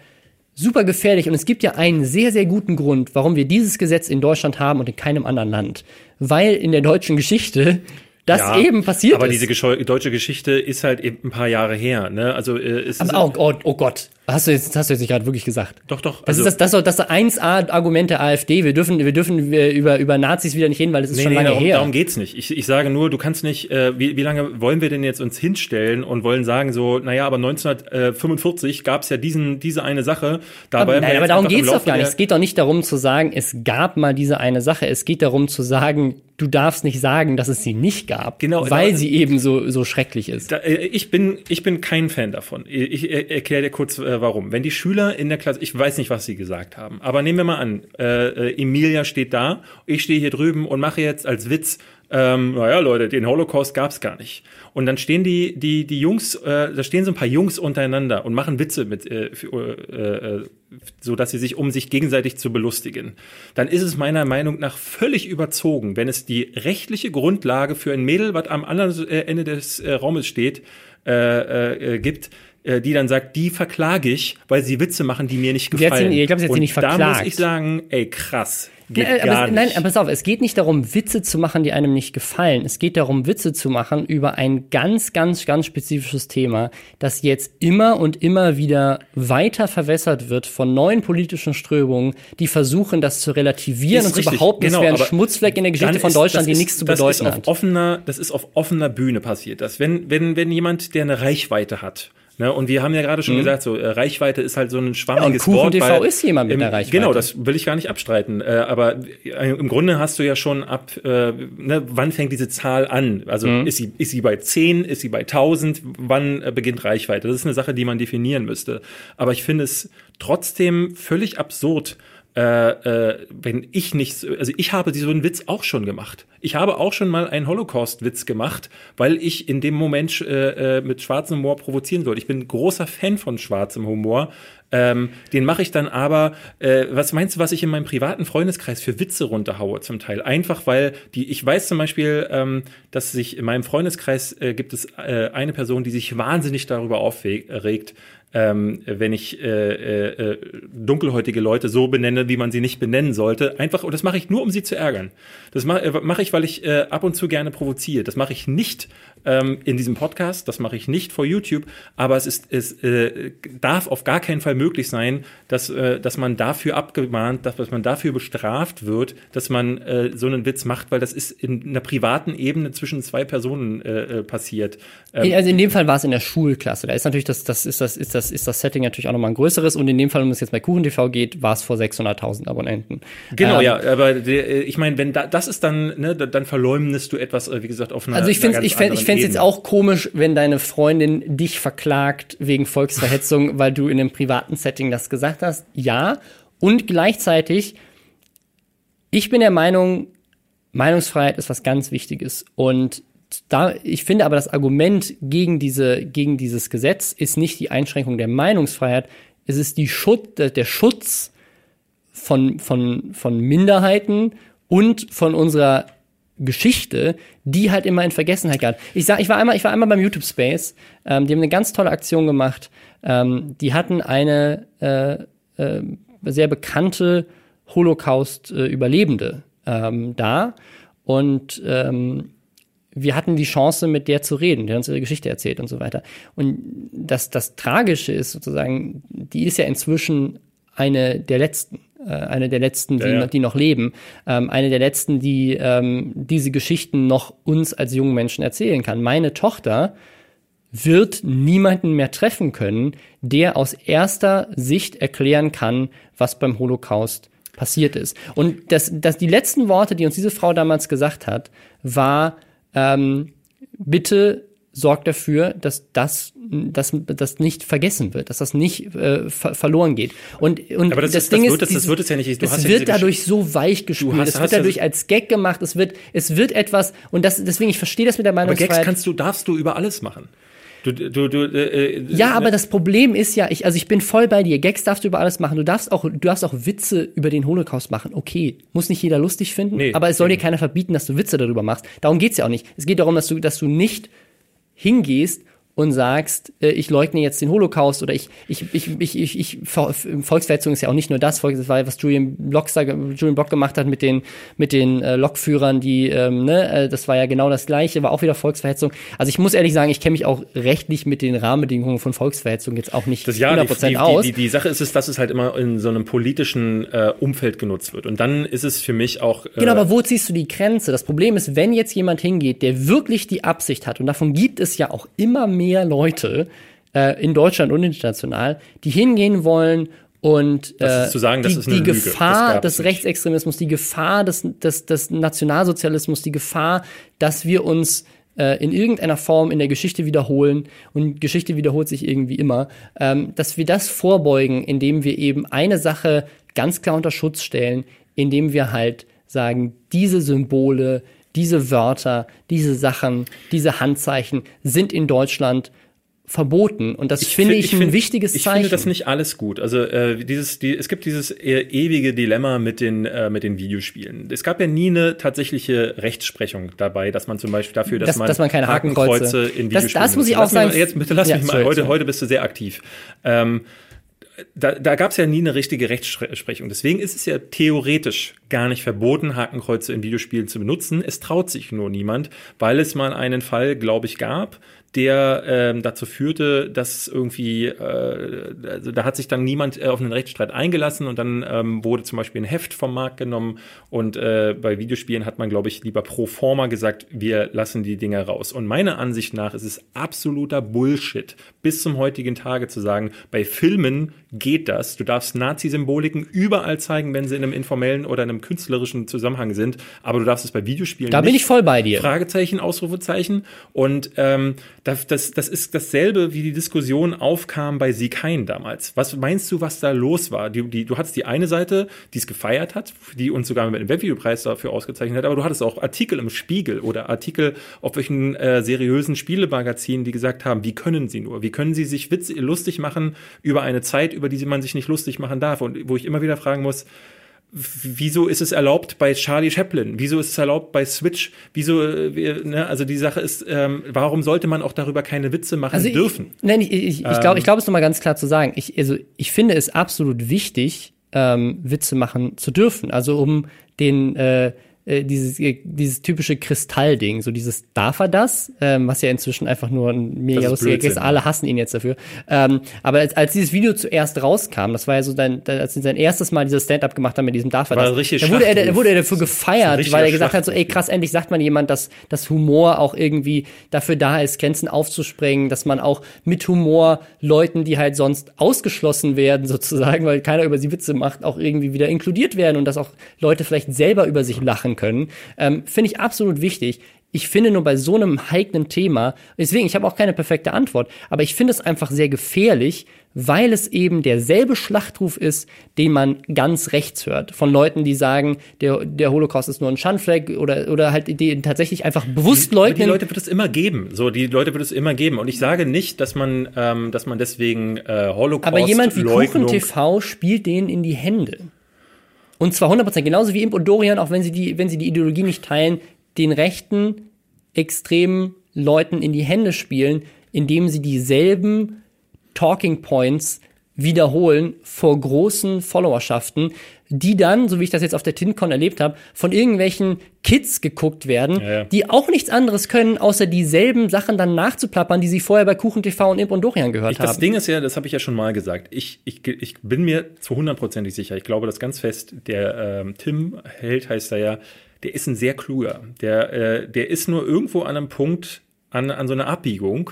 super gefährlich. Und es gibt ja einen sehr, sehr guten Grund, warum wir dieses Gesetz in Deutschland haben und in keinem anderen Land. Weil in der deutschen Geschichte das ja, eben passiert aber ist. Aber diese deutsche Geschichte ist halt eben ein paar Jahre her. Ne? Also äh, es aber, oh, oh, oh Gott, Hast du jetzt, hast du jetzt nicht gerade wirklich gesagt? Doch, doch. Das also, ist das, das, das, das 1A-Argument der AfD. Wir dürfen, wir dürfen über, über Nazis wieder nicht reden, weil es ist nee, schon nee, lange darum, her. Darum geht's nicht. Ich, ich sage nur, du kannst nicht, äh, wie, wie lange wollen wir denn jetzt uns hinstellen und wollen sagen so, naja, aber 1945 gab's ja diesen, diese eine Sache. Dabei aber, nein, aber darum geht's doch gar nicht. Es geht doch nicht darum zu sagen, es gab mal diese eine Sache. Es geht darum zu sagen, du darfst nicht sagen, dass es sie nicht gab, genau, weil da, sie eben so, so schrecklich ist. Da, äh, ich bin, ich bin kein Fan davon. Ich, ich erkläre dir kurz, äh, warum. Wenn die Schüler in der Klasse, ich weiß nicht, was sie gesagt haben, aber nehmen wir mal an, äh, äh, Emilia steht da, ich stehe hier drüben und mache jetzt als Witz, ähm, naja, Leute, den Holocaust gab's gar nicht. Und dann stehen die, die, die Jungs, äh, da stehen so ein paar Jungs untereinander und machen Witze mit, äh, äh, äh, so dass sie sich, um sich gegenseitig zu belustigen. Dann ist es meiner Meinung nach völlig überzogen, wenn es die rechtliche Grundlage für ein Mädel, was am anderen äh, Ende des äh, Raumes steht, äh, äh, gibt, äh, die dann sagt, die verklage ich, weil sie Witze machen, die mir nicht gefallen. Sie, ich glaube, sie hat sie nicht verklagt. Da muss ich sagen, ey, krass. Geht nein, gar aber, nicht. nein, aber pass auf, es geht nicht darum, Witze zu machen, die einem nicht gefallen. Es geht darum, Witze zu machen über ein ganz, ganz, ganz spezifisches Thema, das jetzt immer und immer wieder weiter verwässert wird von neuen politischen Strömungen, die versuchen, das zu relativieren und richtig, zu behaupten, genau, es wäre ein Schmutzfleck in der Geschichte von Deutschland, ist, die nichts zu bedeuten das ist auf hat. Offener, das ist auf offener Bühne passiert. Das, wenn, wenn, wenn jemand, der eine Reichweite hat, Ne, und wir haben ja gerade schon mhm. gesagt, so äh, Reichweite ist halt so ein schwammiges ja, und Wort. TV ist jemand mit im, der Reichweite. Genau, das will ich gar nicht abstreiten. Äh, aber äh, im Grunde hast du ja schon ab, äh, ne, wann fängt diese Zahl an? Also mhm. ist sie ist sie bei 10, ist sie bei 1000? Wann äh, beginnt Reichweite? Das ist eine Sache, die man definieren müsste. Aber ich finde es trotzdem völlig absurd, äh, äh, wenn ich nicht, also ich habe einen Witz auch schon gemacht. Ich habe auch schon mal einen Holocaust-Witz gemacht, weil ich in dem Moment äh, äh, mit schwarzem Humor provozieren wollte. Ich bin großer Fan von schwarzem Humor. Ähm, den mache ich dann aber, äh, was meinst du, was ich in meinem privaten Freundeskreis für Witze runterhaue zum Teil? Einfach weil die, ich weiß zum Beispiel, ähm, dass sich in meinem Freundeskreis äh, gibt es äh, eine Person, die sich wahnsinnig darüber aufregt, ähm, wenn ich äh, äh, äh, dunkelhäutige Leute so benenne, wie man sie nicht benennen sollte. Einfach, und das mache ich nur, um sie zu ärgern. Das mache äh, mach ich, weil ich äh, ab und zu gerne provoziere. Das mache ich nicht, ähm, in diesem Podcast, das mache ich nicht vor YouTube, aber es ist, es äh, darf auf gar keinen Fall möglich sein, dass, äh, dass man dafür abgemahnt, dass, dass man dafür bestraft wird, dass man äh, so einen Witz macht, weil das ist in einer privaten Ebene zwischen zwei Personen äh, äh passiert. Ähm, also in dem Fall war es in der Schulklasse. Da ist natürlich das, das ist das, ist das, ist das Setting natürlich auch nochmal ein größeres und in dem Fall, um es jetzt bei KuchenTV geht, war es vor 600.000 Abonnenten. Genau, ähm, ja, aber der, äh, ich meine, wenn da, das ist dann, ne, dann verleumdest du etwas, äh, wie gesagt, auf einer Also ich finde ich fände ich fände jetzt auch komisch, wenn deine Freundin dich verklagt wegen Volksverhetzung, weil du in einem privaten Setting das gesagt hast. Ja, und gleichzeitig ich bin der Meinung, Meinungsfreiheit ist was ganz Wichtiges. Und da, ich finde aber das Argument gegen diese, gegen dieses Gesetz ist nicht die Einschränkung der Meinungsfreiheit, es ist die Schutz, der Schutz von, von, von Minderheiten und von unserer Geschichte, die halt immer in Vergessenheit gab. Ich sag, ich war einmal, ich war einmal beim YouTube Space. Ähm, die haben eine ganz tolle Aktion gemacht. Ähm, die hatten eine äh, äh, sehr bekannte Holocaust-Überlebende ähm, da und ähm, wir hatten die Chance, mit der zu reden, der uns ihre Geschichte erzählt und so weiter. Und das, das Tragische ist sozusagen, die ist ja inzwischen eine der letzten, äh, eine der letzten, die, ja, ja. die noch leben, ähm, eine der letzten, die ähm, diese Geschichten noch uns als jungen Menschen erzählen kann. Meine Tochter wird niemanden mehr treffen können, der aus erster Sicht erklären kann, was beim Holocaust passiert ist. Und das, das, die letzten Worte, die uns diese Frau damals gesagt hat, war, ähm, bitte sorgt dafür, dass das, dass das nicht vergessen wird, dass das nicht äh, ver verloren geht. Und, und Aber das, das ist, Ding das wird, ist, das, das wird es ja nicht. Du es wird dadurch so weich gespielt. es wird dadurch als Gag gemacht. Es wird, es wird etwas. Und das, deswegen ich verstehe das mit der Meinungsfreiheit. Aber Gags kannst du, darfst du über alles machen. Du, du, du, äh, äh, ja, aber das Problem ist ja, ich, also ich bin voll bei dir. Gags darfst du über alles machen. Du darfst auch, du darfst auch Witze über den Holocaust machen. Okay, muss nicht jeder lustig finden, nee, aber es soll dir keiner verbieten, dass du Witze darüber machst. Darum geht's ja auch nicht. Es geht darum, dass du, dass du nicht hingehst und sagst, äh, ich leugne jetzt den Holocaust oder ich, ich, ich, ich, ich, ich Volksverhetzung ist ja auch nicht nur das, das war, was Julian Block, Julian Block gemacht hat mit den, mit den äh, Lokführern, die, ähm, ne, äh, das war ja genau das Gleiche, war auch wieder Volksverhetzung. Also ich muss ehrlich sagen, ich kenne mich auch rechtlich mit den Rahmenbedingungen von Volksverhetzung jetzt auch nicht das, ja, 100% die, aus. Die, die, die Sache ist es, dass es halt immer in so einem politischen äh, Umfeld genutzt wird. Und dann ist es für mich auch. Äh, genau, aber wo ziehst du die Grenze? Das Problem ist, wenn jetzt jemand hingeht, der wirklich die Absicht hat, und davon gibt es ja auch immer mehr mehr Leute äh, in Deutschland und international, die hingehen wollen und äh, sagen, die, die Gefahr des Rechtsextremismus, die Gefahr des, des, des Nationalsozialismus, die Gefahr, dass wir uns äh, in irgendeiner Form in der Geschichte wiederholen und Geschichte wiederholt sich irgendwie immer, ähm, dass wir das vorbeugen, indem wir eben eine Sache ganz klar unter Schutz stellen, indem wir halt sagen, diese Symbole, diese Wörter, diese Sachen, diese Handzeichen sind in Deutschland verboten und das ich finde ich, ich ein find, wichtiges ich Zeichen. Ich finde das nicht alles gut. Also äh, dieses, die, es gibt dieses e ewige Dilemma mit den äh, mit den Videospielen. Es gab ja nie eine tatsächliche Rechtsprechung dabei, dass man zum Beispiel dafür, dass, das, man, dass man keine Hakenkreuze, Hakenkreuze in Videospielen. Das, das muss ich auch sagen. Jetzt bitte lass ja, mich mal. Sorry, heute sorry. heute bist du sehr aktiv. Ähm, da, da gab es ja nie eine richtige Rechtsprechung. Deswegen ist es ja theoretisch gar nicht verboten, Hakenkreuze in Videospielen zu benutzen. Es traut sich nur niemand, weil es mal einen Fall, glaube ich, gab, der ähm, dazu führte, dass irgendwie, äh, also da hat sich dann niemand äh, auf einen Rechtsstreit eingelassen und dann ähm, wurde zum Beispiel ein Heft vom Markt genommen und äh, bei Videospielen hat man, glaube ich, lieber pro forma gesagt, wir lassen die Dinger raus. Und meiner Ansicht nach ist es absoluter Bullshit, bis zum heutigen Tage zu sagen, bei Filmen geht das. Du darfst Nazi-Symboliken überall zeigen, wenn sie in einem informellen oder einem künstlerischen Zusammenhang sind, aber du darfst es bei Videospielen Da nicht. bin ich voll bei dir. Fragezeichen, Ausrufezeichen. Und ähm, das, das, das ist dasselbe, wie die Diskussion aufkam bei Sieg Hein damals. Was meinst du, was da los war? Die, die, du hattest die eine Seite, die es gefeiert hat, die uns sogar mit dem Webvideopreis dafür ausgezeichnet hat, aber du hattest auch Artikel im Spiegel oder Artikel auf welchen äh, seriösen Spielemagazinen, die gesagt haben, wie können sie nur? Wie können sie sich witz lustig machen über eine Zeit, über die man sich nicht lustig machen darf? Und wo ich immer wieder fragen muss, wieso ist es erlaubt bei Charlie Chaplin? Wieso ist es erlaubt bei Switch? Wieso, äh, ne, also die Sache ist, ähm, warum sollte man auch darüber keine Witze machen also dürfen? Ich, nein, ich, ich, ich glaube, ich glaube es nochmal ganz klar zu sagen. Ich, also, ich finde es absolut wichtig, ähm, Witze machen zu dürfen. Also um den, äh, äh, dieses, äh, dieses typische Kristallding, so dieses darf er das, ähm, was ja inzwischen einfach nur ein mega lustiger ist. Alle hassen ihn jetzt dafür. Ähm, aber als, als dieses Video zuerst rauskam, das war ja so dein, als sie sein erstes Mal dieses Stand-up gemacht haben mit diesem darf er das, da wurde er, da wurde er dafür gefeiert, weil er gesagt hat, so ey krass, endlich sagt man jemand, dass, dass Humor auch irgendwie dafür da ist, Grenzen aufzusprengen, dass man auch mit Humor Leuten, die halt sonst ausgeschlossen werden, sozusagen, weil keiner über sie Witze macht, auch irgendwie wieder inkludiert werden und dass auch Leute vielleicht selber über sich lachen können. Ähm, Finde ich absolut wichtig. Ich finde nur bei so einem heiklen Thema, deswegen, ich habe auch keine perfekte Antwort, aber ich finde es einfach sehr gefährlich, weil es eben derselbe Schlachtruf ist, den man ganz rechts hört. Von Leuten, die sagen, der, der Holocaust ist nur ein Schandfleck oder, oder halt die tatsächlich einfach bewusst leugnen. Die Leute wird es immer geben. So, die Leute wird es immer geben. Und ich sage nicht, dass man, ähm, dass man deswegen äh, Holocaust. Aber jemand wie Kuchen TV spielt denen in die Hände. Und zwar 100%, genauso wie Imp und Dorian, auch wenn sie die, wenn sie die Ideologie nicht teilen, den rechten, extremen Leuten in die Hände spielen, indem sie dieselben Talking Points wiederholen vor großen Followerschaften, die dann, so wie ich das jetzt auf der TinCon erlebt habe, von irgendwelchen Kids geguckt werden, ja, ja. die auch nichts anderes können, außer dieselben Sachen dann nachzuplappern, die sie vorher bei Kuchen TV und Imp und Dorian gehört ich, haben. Das Ding ist ja, das habe ich ja schon mal gesagt, ich, ich, ich bin mir zu hundertprozentig sicher, ich glaube das ganz fest, der ähm, Tim Held heißt er ja, der ist ein sehr kluger. Der, äh, der ist nur irgendwo an einem Punkt, an, an so einer Abbiegung,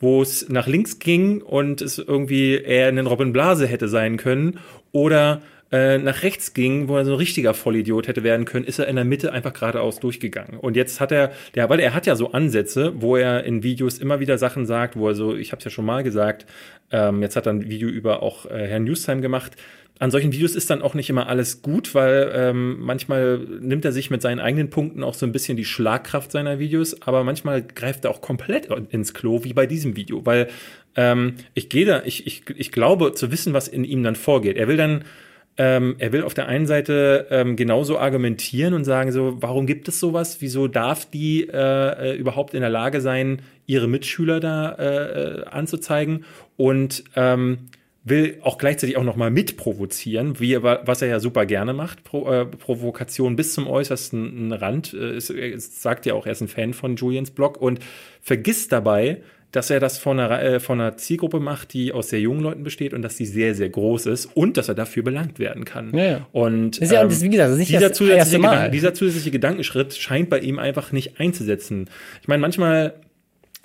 wo es nach links ging und es irgendwie eher ein Robin Blase hätte sein können oder äh, nach rechts ging, wo er so ein richtiger Vollidiot hätte werden können, ist er in der Mitte einfach geradeaus durchgegangen. Und jetzt hat er, der, weil er hat ja so Ansätze, wo er in Videos immer wieder Sachen sagt, wo er so, ich habe es ja schon mal gesagt, ähm, jetzt hat er ein Video über auch äh, Herrn Newstime gemacht, an solchen Videos ist dann auch nicht immer alles gut, weil ähm, manchmal nimmt er sich mit seinen eigenen Punkten auch so ein bisschen die Schlagkraft seiner Videos, aber manchmal greift er auch komplett ins Klo, wie bei diesem Video, weil ähm, ich gehe da, ich, ich, ich glaube zu wissen, was in ihm dann vorgeht. Er will dann ähm, er will auf der einen Seite ähm, genauso argumentieren und sagen so, warum gibt es sowas? Wieso darf die äh, äh überhaupt in der Lage sein, ihre Mitschüler da äh, äh anzuzeigen? Und ähm, will auch gleichzeitig auch noch mal mitprovozieren, wie was er ja super gerne macht, Pro, äh, Provokation bis zum äußersten Rand. Äh, es sagt ja auch, er ist ein Fan von Julians Blog und vergisst dabei, dass er das von einer, äh, von einer Zielgruppe macht, die aus sehr jungen Leuten besteht und dass die sehr, sehr groß ist und dass er dafür belangt werden kann. Ja, ja. Und ja, ähm, das, wie gesagt, das ist dieser, zusätzliche Gedanken, dieser zusätzliche Gedankenschritt scheint bei ihm einfach nicht einzusetzen. Ich meine, manchmal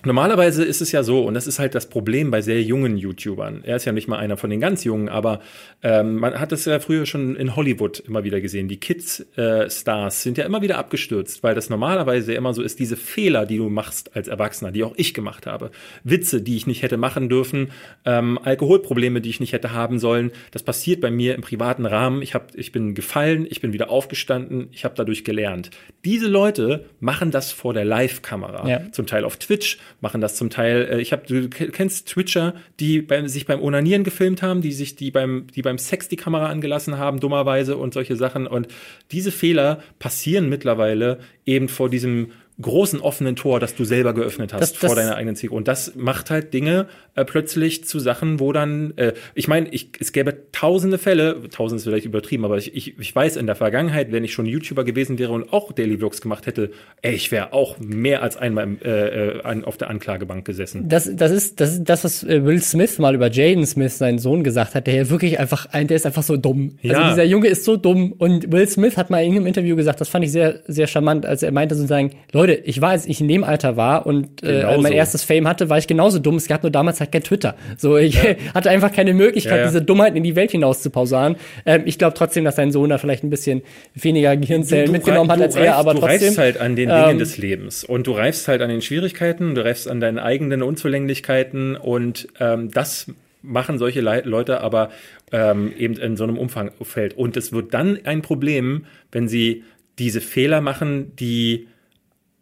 Normalerweise ist es ja so, und das ist halt das Problem bei sehr jungen YouTubern. Er ist ja nicht mal einer von den ganz jungen, aber ähm, man hat es ja früher schon in Hollywood immer wieder gesehen. Die Kids-Stars äh, sind ja immer wieder abgestürzt, weil das normalerweise immer so ist, diese Fehler, die du machst als Erwachsener, die auch ich gemacht habe, Witze, die ich nicht hätte machen dürfen, ähm, Alkoholprobleme, die ich nicht hätte haben sollen, das passiert bei mir im privaten Rahmen. Ich, hab, ich bin gefallen, ich bin wieder aufgestanden, ich habe dadurch gelernt. Diese Leute machen das vor der Live-Kamera, ja. zum Teil auf Twitch, machen das zum Teil. Äh, ich habe, du kennst Twitcher, die beim, sich beim Onanieren gefilmt haben, die sich, die beim, die beim Sex die Kamera angelassen haben, dummerweise und solche Sachen. Und diese Fehler passieren mittlerweile eben vor diesem großen offenen Tor, das du selber geöffnet hast das, das vor deiner eigenen Zielgruppe. Und das macht halt Dinge äh, plötzlich zu Sachen, wo dann, äh, ich meine, ich, es gäbe tausende Fälle, tausend ist vielleicht übertrieben, aber ich, ich, ich weiß in der Vergangenheit, wenn ich schon YouTuber gewesen wäre und auch Daily Vlogs gemacht hätte, ey, ich wäre auch mehr als einmal im, äh, äh an, auf der Anklagebank gesessen. Das, das, ist, das ist das, was äh, Will Smith mal über Jaden Smith, seinen Sohn, gesagt hat, der ja wirklich einfach, ein, der ist einfach so dumm. Also ja. Also dieser Junge ist so dumm. Und Will Smith hat mal in einem Interview gesagt, das fand ich sehr, sehr charmant, als er meinte sozusagen, Leute, Leute, ich war, als ich in dem Alter war und äh, mein erstes Fame hatte, war ich genauso dumm. Es gab nur damals halt kein Twitter. So, ich ja. hatte einfach keine Möglichkeit, ja, diese Dummheit in die Welt hinaus zu pausaren. Ähm, ich glaube trotzdem, dass sein Sohn da vielleicht ein bisschen weniger Gehirnzellen du, du mitgenommen hat als reifst, er, aber du trotzdem. Du reifst halt an den Dingen ähm, des Lebens und du reifst halt an den Schwierigkeiten, du reifst an deinen eigenen Unzulänglichkeiten und ähm, das machen solche Le Leute aber ähm, eben in so einem Umfangfeld. Und es wird dann ein Problem, wenn sie diese Fehler machen, die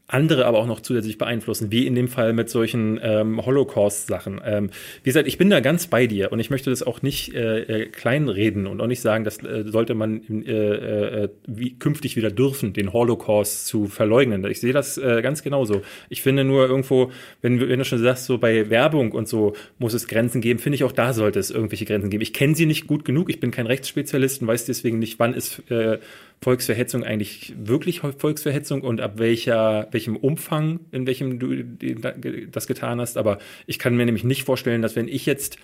andere aber auch noch zusätzlich beeinflussen, wie in dem Fall mit solchen ähm, Holocaust-Sachen. Ähm, wie gesagt, ich bin da ganz bei dir und ich möchte das auch nicht äh, äh kleinreden und auch nicht sagen, das äh, sollte man äh, äh, wie, künftig wieder dürfen, den Holocaust zu verleugnen. Ich sehe das äh, ganz genauso. Ich finde nur irgendwo, wenn, wenn du schon sagst, so bei Werbung und so muss es Grenzen geben, finde ich auch da sollte es irgendwelche Grenzen geben. Ich kenne sie nicht gut genug, ich bin kein Rechtsspezialist und weiß deswegen nicht, wann ist äh, Volksverhetzung eigentlich wirklich Volksverhetzung und ab welcher, welchem Umfang, in welchem du das getan hast. Aber ich kann mir nämlich nicht vorstellen, dass wenn ich jetzt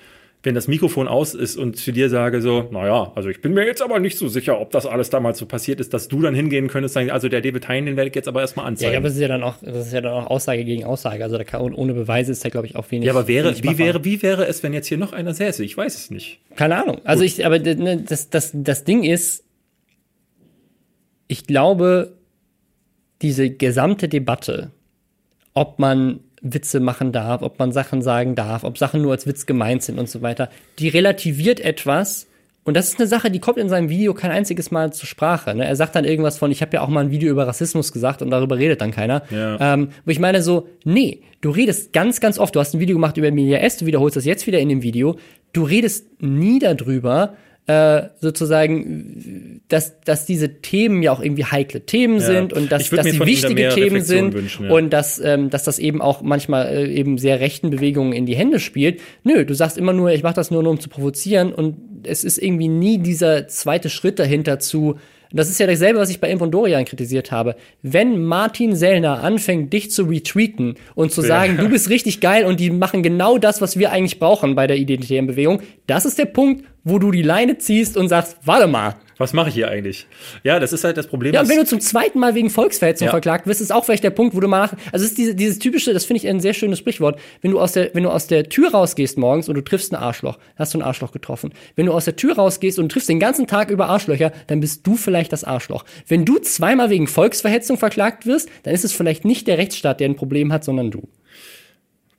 wenn das Mikrofon aus ist und zu dir sage so, naja, also ich bin mir jetzt aber nicht so sicher, ob das alles damals so passiert ist, dass du dann hingehen könntest, sagen, also der David Hein, den werde ich jetzt aber erstmal anzeigen. Ja, aber das ist ja dann auch, das ist ja dann auch Aussage gegen Aussage. Also da kann, ohne Beweise ist da, glaube ich, auch wenig. Ja, aber wäre, wie wäre, wie wäre es, wenn jetzt hier noch einer säße? Ich weiß es nicht. Keine Ahnung. Also Gut. ich, aber ne, das, das, das Ding ist, ich glaube, diese gesamte Debatte, ob man Witze machen darf, ob man Sachen sagen darf, ob Sachen nur als Witz gemeint sind und so weiter. Die relativiert etwas. Und das ist eine Sache, die kommt in seinem Video kein einziges Mal zur Sprache. Ne? Er sagt dann irgendwas von, ich habe ja auch mal ein Video über Rassismus gesagt und darüber redet dann keiner. Ja. Ähm, wo ich meine so, nee, du redest ganz, ganz oft, du hast ein Video gemacht über Emilia S., du wiederholst das jetzt wieder in dem Video, du redest nie darüber, äh, sozusagen, dass, dass diese Themen ja auch irgendwie heikle Themen ja. sind und dass, dass sie wichtige Themen sind wünschen, ja. und dass, ähm, dass das eben auch manchmal äh, eben sehr rechten Bewegungen in die Hände spielt. Nö, du sagst immer nur, ich mache das nur, nur um zu provozieren und es ist irgendwie nie dieser zweite Schritt dahinter zu, das ist ja dasselbe, was ich bei Imp und Dorian kritisiert habe. Wenn Martin Sellner anfängt, dich zu retweeten und zu sagen, ja. du bist richtig geil und die machen genau das, was wir eigentlich brauchen bei der identitären Bewegung, das ist der Punkt, wo du die Leine ziehst und sagst, warte mal, was mache ich hier eigentlich? Ja, das ist halt das Problem. Ja, und wenn du zum zweiten Mal wegen Volksverhetzung ja. verklagt wirst, ist auch vielleicht der Punkt, wo du mal nach, also es ist diese, dieses typische, das finde ich ein sehr schönes Sprichwort. Wenn du aus der, wenn du aus der Tür rausgehst morgens und du triffst ein Arschloch, hast du ein Arschloch getroffen. Wenn du aus der Tür rausgehst und triffst den ganzen Tag über Arschlöcher, dann bist du vielleicht das Arschloch. Wenn du zweimal wegen Volksverhetzung verklagt wirst, dann ist es vielleicht nicht der Rechtsstaat, der ein Problem hat, sondern du.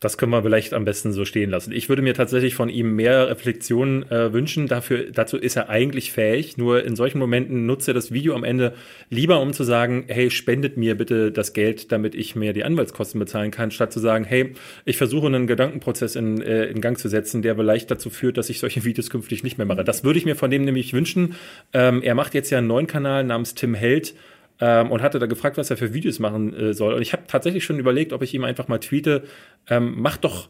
Das können wir vielleicht am besten so stehen lassen. Ich würde mir tatsächlich von ihm mehr Reflexionen äh, wünschen. Dafür, dazu ist er eigentlich fähig. Nur in solchen Momenten nutzt er das Video am Ende lieber, um zu sagen, hey, spendet mir bitte das Geld, damit ich mir die Anwaltskosten bezahlen kann, statt zu sagen, hey, ich versuche einen Gedankenprozess in, äh, in Gang zu setzen, der vielleicht dazu führt, dass ich solche Videos künftig nicht mehr mache. Das würde ich mir von dem nämlich wünschen. Ähm, er macht jetzt ja einen neuen Kanal namens Tim Held ähm, und hatte da gefragt, was er für Videos machen äh, soll. Und ich habe tatsächlich schon überlegt, ob ich ihm einfach mal tweete, ähm, mach doch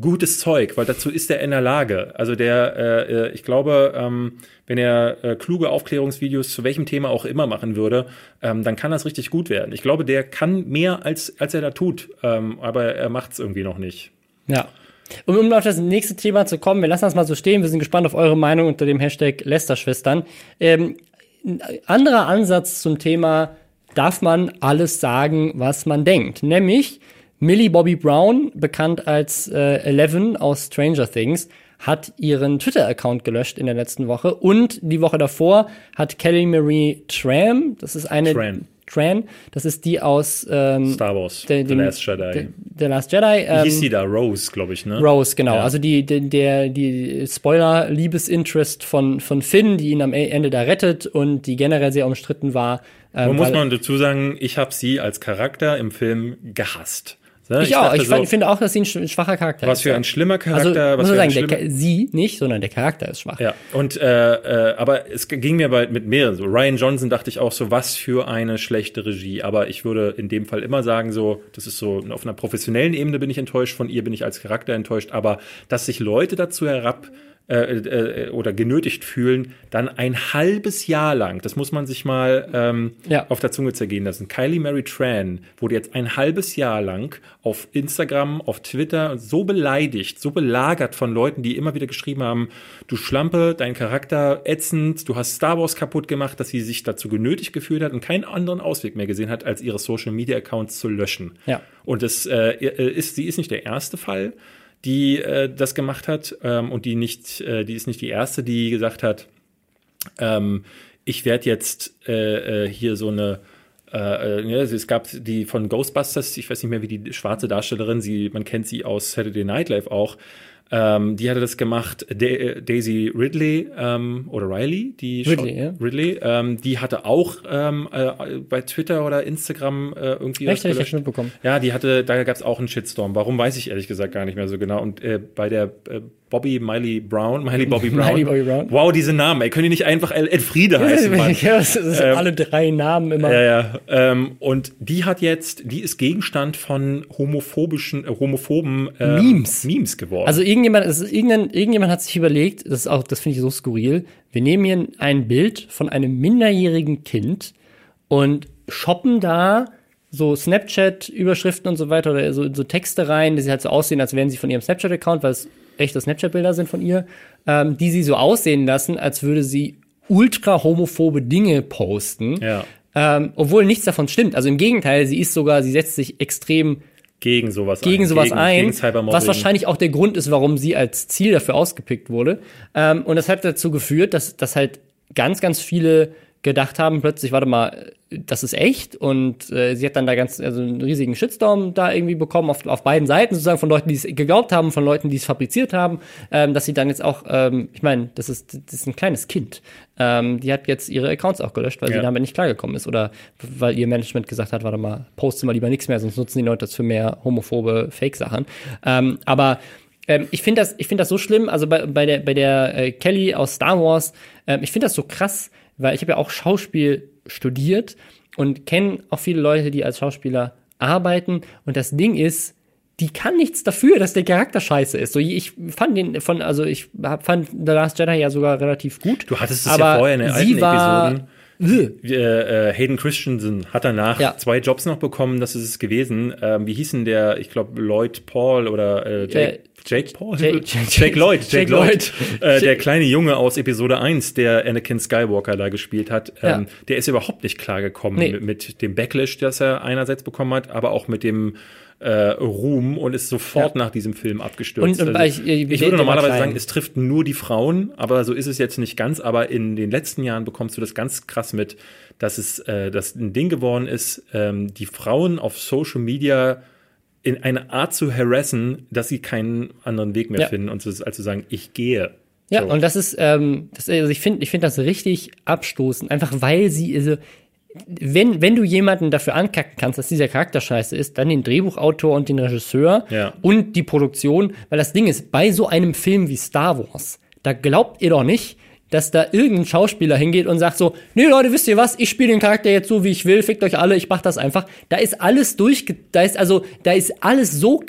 gutes Zeug, weil dazu ist er in der Lage. Also der, äh, äh, ich glaube, ähm, wenn er äh, kluge Aufklärungsvideos zu welchem Thema auch immer machen würde, ähm, dann kann das richtig gut werden. Ich glaube, der kann mehr als als er da tut, ähm, aber er macht es irgendwie noch nicht. Ja. Um, um auf das nächste Thema zu kommen, wir lassen das mal so stehen. Wir sind gespannt auf eure Meinung unter dem Hashtag Lästerschwestern. Ähm, ein anderer Ansatz zum Thema, darf man alles sagen, was man denkt. Nämlich Millie Bobby Brown, bekannt als äh, Eleven aus Stranger Things, hat ihren Twitter-Account gelöscht in der letzten Woche und die Woche davor hat Kelly Marie Tram, das ist eine Tran. Tran. Das ist die aus ähm, Star Wars, der, The Last Jedi. The, Last Jedi. Ähm, Wie hieß sie da? Rose, glaube ich, ne? Rose, genau. Ja. Also die, die, der, die Spoiler-Liebesinterest von, von Finn, die ihn am Ende da rettet und die generell sehr umstritten war. Ähm, muss man dazu sagen, ich habe sie als Charakter im Film gehasst. Ne? Ich, ich auch. Ich so, finde auch, dass sie ein schwacher Charakter was ist. Was für ein schlimmer Charakter. Also, was muss sagen, der, sie nicht, sondern der Charakter ist schwach. Ja, und äh, äh, aber es ging mir bald mit mehreren so. Ryan Johnson dachte ich auch so, was für eine schlechte Regie. Aber ich würde in dem Fall immer sagen so, das ist so auf einer professionellen Ebene bin ich enttäuscht von ihr, bin ich als Charakter enttäuscht. Aber dass sich Leute dazu herab äh, äh, oder genötigt fühlen, dann ein halbes Jahr lang, das muss man sich mal ähm, ja. auf der Zunge zergehen lassen. Kylie Mary Tran wurde jetzt ein halbes Jahr lang auf Instagram, auf Twitter so beleidigt, so belagert von Leuten, die immer wieder geschrieben haben, du Schlampe, dein Charakter ätzend, du hast Star Wars kaputt gemacht, dass sie sich dazu genötigt gefühlt hat und keinen anderen Ausweg mehr gesehen hat, als ihre Social Media Accounts zu löschen. Ja. Und das äh, ist, sie ist nicht der erste Fall die äh, das gemacht hat ähm, und die nicht, äh, die ist nicht die erste, die gesagt ähm, ich werde jetzt äh, äh, hier so eine äh, ja, es gab die von Ghostbusters, ich weiß nicht mehr, wie die schwarze Darstellerin, sie, man kennt sie aus Saturday Night Live auch, ähm, die hatte das gemacht. Da Daisy Ridley ähm, oder Riley, die Ridley, ja. Ridley, ähm, die hatte auch ähm, äh, bei Twitter oder Instagram äh, irgendwie Echt, was ich mitbekommen. Ja, die hatte, da gab es auch einen Shitstorm. Warum weiß ich ehrlich gesagt gar nicht mehr so genau. Und äh, bei der äh, Bobby Miley Brown, Miley Bobby Brown. Miley Bobby Brown. Wow, diese Namen, ey, können die nicht einfach El Elfriede heißen, Mann? ja, das sind Ähm, alle drei Namen immer. Ja, ja. Ähm, und die hat jetzt, die ist Gegenstand von homophobischen, äh, homophoben ähm, Memes. Memes geworden. Also irgendjemand, es ist irgendein, irgendjemand hat sich überlegt, das ist auch, das finde ich so skurril. Wir nehmen hier ein Bild von einem minderjährigen Kind und shoppen da so Snapchat-Überschriften und so weiter oder so, so Texte rein, die sie halt so aussehen, als wären sie von ihrem Snapchat-Account, weil es echte Snapchat-Bilder sind von ihr, ähm, die sie so aussehen lassen, als würde sie ultra homophobe Dinge posten. ja. Ähm, obwohl nichts davon stimmt. Also im Gegenteil, sie ist sogar, sie setzt sich extrem Gegen sowas gegen ein. sowas gegen, ein, Gegen was wahrscheinlich auch der Grund ist, warum sie als Ziel dafür ausgepickt wurde. Ähm, und das hat dazu geführt, dass, dass halt ganz, ganz viele gedacht haben, plötzlich, warte mal, das ist echt. Und äh, sie hat dann da ganz, also einen riesigen Shitstorm da irgendwie bekommen, auf, auf beiden Seiten sozusagen, von Leuten, die es geglaubt haben, von Leuten, die es fabriziert haben, ähm, dass sie dann jetzt auch, ähm, ich meine, das ist, das ist ein kleines Kind. Ähm, die hat jetzt ihre Accounts auch gelöscht, weil Ja. sie damit nicht klargekommen ist. Oder weil ihr Management gesagt hat, warte mal, poste mal lieber nichts mehr, sonst nutzen die Leute das für mehr homophobe Fake-Sachen. Ähm, aber ähm, ich finde das, ich finde das so schlimm. Also bei, bei der, bei der äh, Kelly aus Star Wars, ähm, ich finde das so krass, weil ich habe ja auch Schauspiel studiert und kenne auch viele Leute, die als Schauspieler arbeiten. Und das Ding ist, die kann nichts dafür, dass der Charakter scheiße ist. So, ich fand den von, also ich fand The Last Jedi ja sogar relativ gut. Du hattest es aber ja vorher in den alten war, Episoden. Äh, äh, Hayden Christensen hat danach Ja. zwei Jobs noch bekommen, das ist es gewesen. Ähm, wie hieß denn der, ich glaube, Lloyd Paul oder äh, Jake, Äh, Jake Paul? Jake- Jake- Lloyd, Jake, Jake Lloyd. Lloyd. Äh, der kleine Junge aus Episode 1, der Anakin Skywalker da gespielt hat, ähm, Ja. der ist überhaupt nicht klargekommen Nee. mit, mit dem Backlash, das er einerseits bekommen hat, aber auch mit dem äh, Ruhm und ist sofort nach diesem Film abgestürzt. Und- und also, ich- ich- ich der- würde normalerweise sagen, es trifft nur die Frauen, aber so ist es jetzt nicht ganz. Aber in den letzten Jahren bekommst du das ganz krass mit, dass es äh, dass ein Ding geworden ist, ähm, die Frauen auf Social Media in eine Art zu harassen, dass sie keinen anderen Weg mehr Ja. finden und als zu sagen, ich gehe. Ja, so. und das ist, ähm, das, also ich finde, ich finde das richtig abstoßend, einfach weil sie, also, wenn, wenn du jemanden dafür ankacken kannst, dass dieser Charakter scheiße ist, dann den Drehbuchautor und den Regisseur Ja. und die Produktion, weil das Ding ist, bei so einem Film wie Star Wars, da glaubt ihr doch nicht, dass da irgendein Schauspieler hingeht und sagt so, nee Leute, wisst ihr was, ich spiele den Charakter jetzt so, wie ich will, fickt euch alle, ich mach das einfach. Da ist alles durchge, da ist also, da ist alles so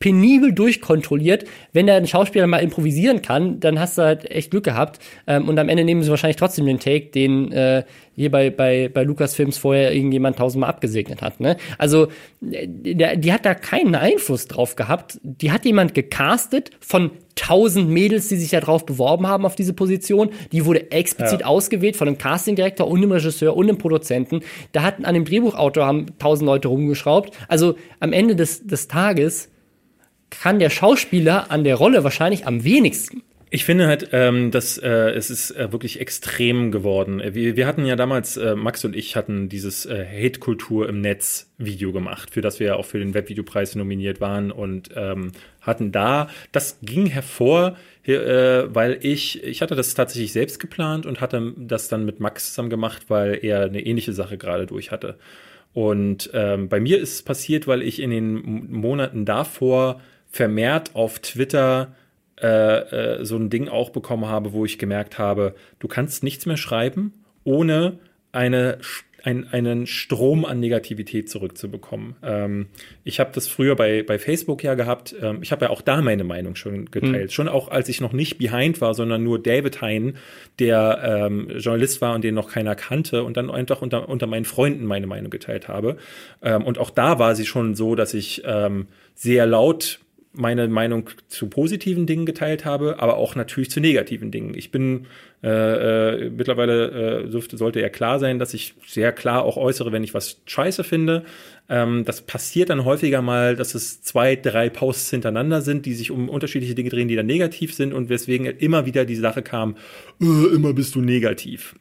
penibel durchkontrolliert. Wenn da ein Schauspieler mal improvisieren kann, dann hast du halt echt Glück gehabt. Ähm, und am Ende nehmen sie wahrscheinlich trotzdem den Take, den äh, hier bei, bei, bei Lucasfilms vorher irgendjemand tausendmal abgesegnet hat. Ne? Also äh, der, die hat da keinen Einfluss drauf gehabt. Die hat jemand gecastet von tausend Mädels, die sich da drauf beworben haben auf diese Position. Die wurde explizit Ja. ausgewählt von einem Castingdirektor und einem Regisseur und einem Produzenten. Da hatten an dem Drehbuchautor haben tausend Leute rumgeschraubt. Also am Ende des, des Tages kann der Schauspieler an der Rolle wahrscheinlich am wenigsten. Ich finde halt, ähm, dass äh, es ist äh, wirklich extrem geworden. Äh, Wir, wir hatten ja damals, äh, Max und ich hatten dieses äh, Hate-Kultur im Netz Video gemacht, für das wir ja auch für den Webvideopreis nominiert waren und ähm, hatten da, das ging hervor, äh, weil ich, ich hatte das tatsächlich selbst geplant und hatte das dann mit Max zusammen gemacht, weil er eine ähnliche Sache gerade durch hatte. Und ähm, bei mir ist es passiert, weil ich in den Monaten davor vermehrt auf Twitter äh, äh, so ein Ding auch bekommen habe, wo ich gemerkt habe, du kannst nichts mehr schreiben, ohne eine, ein, einen Strom an Negativität zurückzubekommen. Ähm, ich habe das früher bei, bei Facebook ja gehabt. Ähm, ich habe ja auch da meine Meinung schon geteilt. Schon auch, als ich noch nicht behind war, sondern nur David Hein, der ähm, Journalist war und den noch keiner kannte und dann einfach unter, unter meinen Freunden meine Meinung geteilt habe. Ähm, und auch da war sie schon so, dass ich ähm, sehr laut meine Meinung zu positiven Dingen geteilt habe, aber auch natürlich zu negativen Dingen. Ich bin äh, äh, mittlerweile äh, dürfte, sollte ja klar sein, dass ich sehr klar auch äußere, wenn ich was scheiße finde. Ähm, das passiert dann häufiger mal, dass es zwei, drei Posts hintereinander sind, die sich um unterschiedliche Dinge drehen, die dann negativ sind und weswegen immer wieder die Sache kam, äh, immer bist du negativ.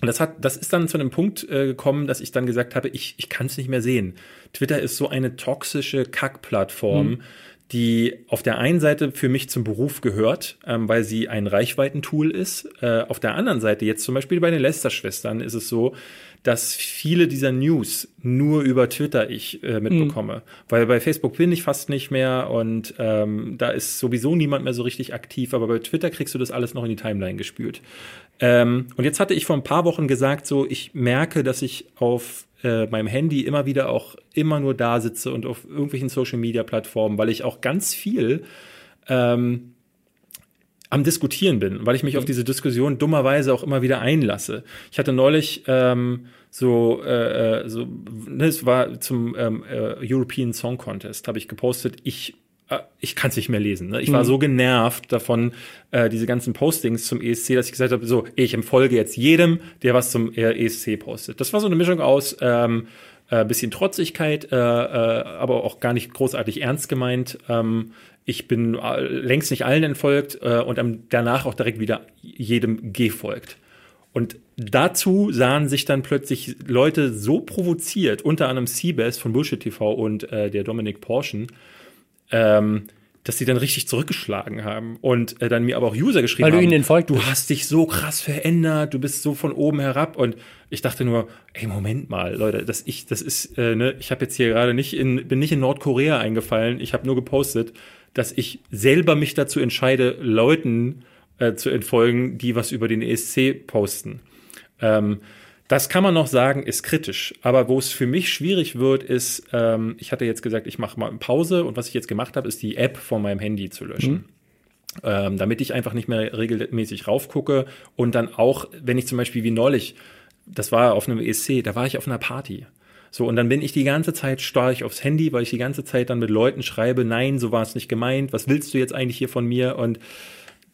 Und das hat, das ist dann zu einem Punkt äh, gekommen, dass ich dann gesagt habe, ich, ich kann es nicht mehr sehen. Twitter ist so eine toxische Kackplattform, die auf der einen Seite für mich zum Beruf gehört, ähm, weil sie ein Reichweitentool ist. Äh, auf der anderen Seite, jetzt zum Beispiel bei den Lester-Schwestern, ist es so, dass viele dieser News nur über Twitter ich äh, mitbekomme. Mhm. Weil bei Facebook bin ich fast nicht mehr und ähm, da ist sowieso niemand mehr so richtig aktiv, aber bei Twitter kriegst du das alles noch in die Timeline gespült. Ähm, und jetzt hatte ich vor ein paar Wochen gesagt, so ich merke, dass ich auf äh, meinem Handy immer wieder auch immer nur da sitze und auf irgendwelchen Social Media Plattformen, weil ich auch ganz viel ähm, am Diskutieren bin, weil ich mich mhm. auf diese Diskussion dummerweise auch immer wieder einlasse. Ich hatte neulich ähm, so, äh, äh so, ne, es war zum ähm, äh, European Song Contest, habe ich gepostet, ich ich kann es nicht mehr lesen. Ne? Ich war mhm. so genervt davon, äh, diese ganzen Postings zum ESC, dass ich gesagt habe, so, ich empfolge jetzt jedem, der was zum ESC postet. Das war so eine Mischung aus ähm, äh, bisschen Trotzigkeit, äh, äh, aber auch gar nicht großartig ernst gemeint. Ähm, ich bin äh, längst nicht allen entfolgt äh, und danach auch direkt wieder jedem gefolgt. Und dazu sahen sich dann plötzlich Leute so provoziert, unter anderem Seabass von Bullshit TV und äh, der Dominik Porschen, ähm, dass sie dann richtig zurückgeschlagen haben und äh, dann mir aber auch User geschrieben Weil du ihnen folgt du hast dich so krass verändert, du bist so von oben herab und ich dachte nur, ey Moment mal, Leute, das ich das ist äh, ne, ich habe jetzt hier gerade nicht in bin nicht in Nordkorea eingefallen, ich habe nur gepostet, dass ich selber mich dazu entscheide, Leuten äh, zu entfolgen, die was über den ESC posten. Ähm, das kann man noch sagen, ist kritisch. Aber wo es für mich schwierig wird, ist, ähm, ich hatte jetzt gesagt, ich mache mal eine Pause und was ich jetzt gemacht habe, ist die App von meinem Handy zu löschen. Mhm. Ähm, damit ich einfach nicht mehr regelmäßig raufgucke und dann auch, wenn ich zum Beispiel wie neulich, das war auf einem ESC, da war ich auf einer Party. So, und dann bin ich die ganze Zeit starr ich aufs Handy, weil ich die ganze Zeit dann mit Leuten schreibe, nein, so war es nicht gemeint, was willst du jetzt eigentlich hier von mir? Und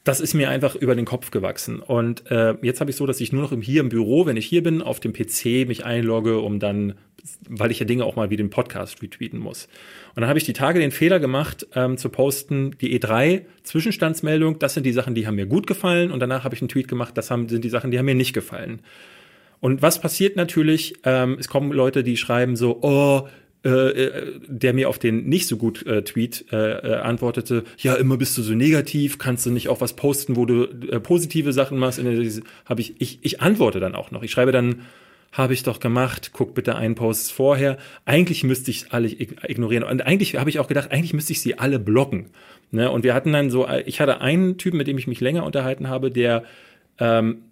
das ist mir einfach über den Kopf gewachsen. Und äh, jetzt habe ich so, dass ich nur noch im, hier im Büro, wenn ich hier bin, auf dem PC mich einlogge, um dann, weil ich ja Dinge auch mal wie den Podcast retweeten muss. Und dann habe ich die Tage den Fehler gemacht, ähm, zu posten, die E3 Zwischenstandsmeldung, das sind die Sachen, die haben mir gut gefallen. Und danach habe ich einen Tweet gemacht, das haben, sind die Sachen, die haben mir nicht gefallen. Und was passiert natürlich? Ähm, es kommen Leute, die schreiben so, oh, äh, äh, der mir auf den nicht so gut äh, Tweet äh, äh, antwortete, ja, immer bist du so negativ, kannst du nicht auch was posten, wo du äh, positive Sachen machst? Habe ich, ich, ich antworte dann auch noch. Ich schreibe dann, habe ich doch gemacht, guck bitte einen Post vorher. Eigentlich müsste ich alle ignorieren. Und eigentlich habe ich auch gedacht, eigentlich müsste ich sie alle blocken. Ne? Und wir hatten dann so, ich hatte einen Typen, mit dem ich mich länger unterhalten habe, der ähm,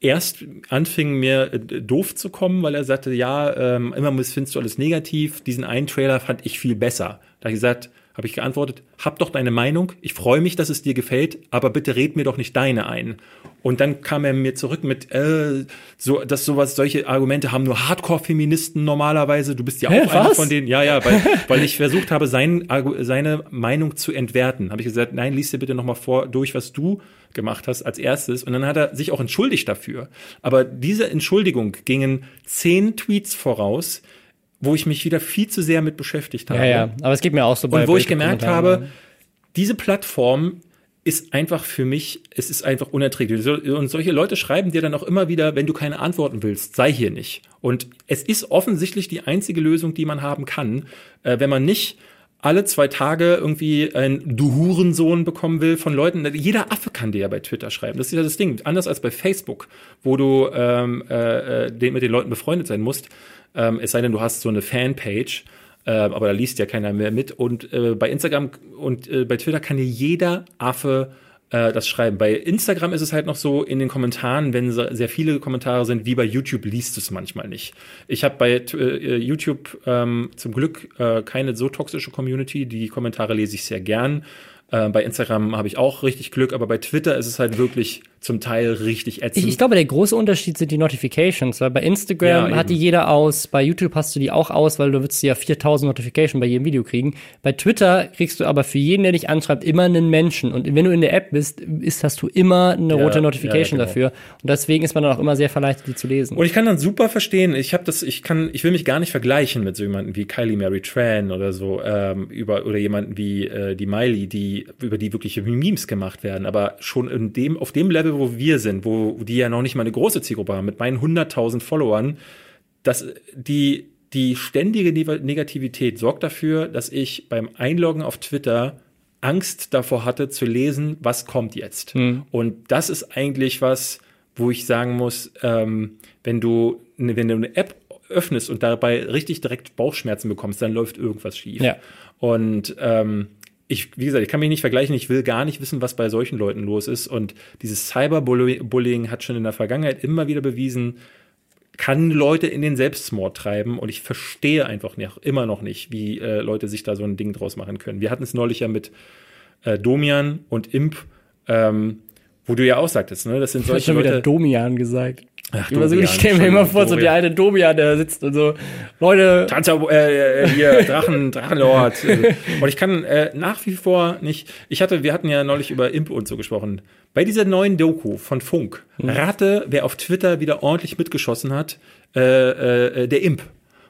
erst anfing mir äh, doof zu kommen, weil er sagte, ja, ähm, immer findest du alles negativ. Diesen einen Trailer fand ich viel besser. Da habe ich gesagt, habe ich geantwortet, hab doch deine Meinung. Ich freue mich, dass es dir gefällt, aber bitte red mir doch nicht deine ein. Und dann kam er mir zurück mit, äh, so, dass sowas, solche Argumente haben nur Hardcore-Feministen normalerweise. Du bist ja auch Hä, einer von denen. Ja, ja, weil, weil ich versucht habe, sein, seine Meinung zu entwerten. Habe ich gesagt, nein, lies dir bitte nochmal vor, durch, was du gemacht hast als erstes. Und dann hat er sich auch entschuldigt dafür. Aber diese Entschuldigung gingen zehn Tweets voraus, wo ich mich wieder viel zu sehr mit beschäftigt habe. Ja, ja, aber es geht mir auch so bei Und wo ich gemerkt habe, diese Plattform ist einfach für mich, es ist einfach unerträglich. Und solche Leute schreiben dir dann auch immer wieder, wenn du keine Antworten willst, sei hier nicht. Und es ist offensichtlich die einzige Lösung, die man haben kann, äh, wenn man nicht alle zwei Tage irgendwie ein Du Hurensohn bekommen will von Leuten. Jeder Affe kann dir ja bei Twitter schreiben. Das ist ja das Ding. Anders als bei Facebook, wo du ähm, äh, äh mit den Leuten befreundet sein musst. Ähm, es sei denn, du hast so eine Fanpage. Äh, aber da liest ja keiner mehr mit. Und äh, bei Instagram und äh, bei Twitter kann dir jeder Affe äh, das schreiben. Bei Instagram ist es halt noch so, in den Kommentaren, wenn sehr viele Kommentare sind, wie bei YouTube liest es manchmal nicht. Ich habe bei äh, YouTube ähm, zum Glück äh, keine so toxische Community. Die Kommentare lese ich sehr gern. Äh, bei Instagram habe ich auch richtig Glück, aber bei Twitter ist es halt wirklich zum Teil richtig ätzend. Ich, ich glaube, der große Unterschied sind die Notifications, weil bei Instagram ja, hat die jeder aus, bei YouTube hast du die auch aus, weil du würdest ja 4000 Notifications bei jedem Video kriegen. Bei Twitter kriegst du aber für jeden, der dich anschreibt, immer einen Menschen. Und wenn du in der App bist, ist, hast du immer eine ja, rote Notification ja, genau. dafür. Und deswegen ist man dann auch immer sehr verleitet, die zu lesen. Und ich kann dann super verstehen, ich habe das, ich kann, ich will mich gar nicht vergleichen mit so jemanden wie Kylie Mary Tran oder so, ähm, über, oder jemanden wie äh, die Miley, die, über die wirkliche Memes gemacht werden. Aber schon in dem, auf dem Level, wo wir sind, wo die ja noch nicht mal eine große Zielgruppe haben, mit meinen 100.000 Followern, dass die die ständige Negativität sorgt dafür, dass ich beim Einloggen auf Twitter Angst davor hatte zu lesen, was kommt jetzt. Mhm. Und das ist eigentlich was, wo ich sagen muss, ähm, wenn du, ne, wenn du eine App öffnest und dabei richtig direkt Bauchschmerzen bekommst, dann läuft irgendwas schief. Ja. Und ähm, ich, wie gesagt, ich kann mich nicht vergleichen, ich will gar nicht wissen, was bei solchen Leuten los ist. Und dieses Cyberbullying hat schon in der Vergangenheit immer wieder bewiesen, kann Leute in den Selbstmord treiben. Und ich verstehe einfach nicht, immer noch nicht, wie äh, Leute sich da so ein Ding draus machen können. Wir hatten es neulich ja mit äh, Domian und Imp, ähm, wo du ja auch sagtest, ne? Das sind solche ich hab schon Leute. wieder Domian gesagt. Ach, immer so, ich stelle mir immer vor, Dorian. so der alte Domian, der sitzt und so, Leute. Tanzer, äh, äh, hier, Drachen, Drachenlord. und ich kann äh, nach wie vor nicht, ich hatte, wir hatten ja neulich über Imp und so gesprochen. Bei dieser neuen Doku von Funk, hm. rate, wer auf Twitter wieder ordentlich mitgeschossen hat, äh, äh, der Imp.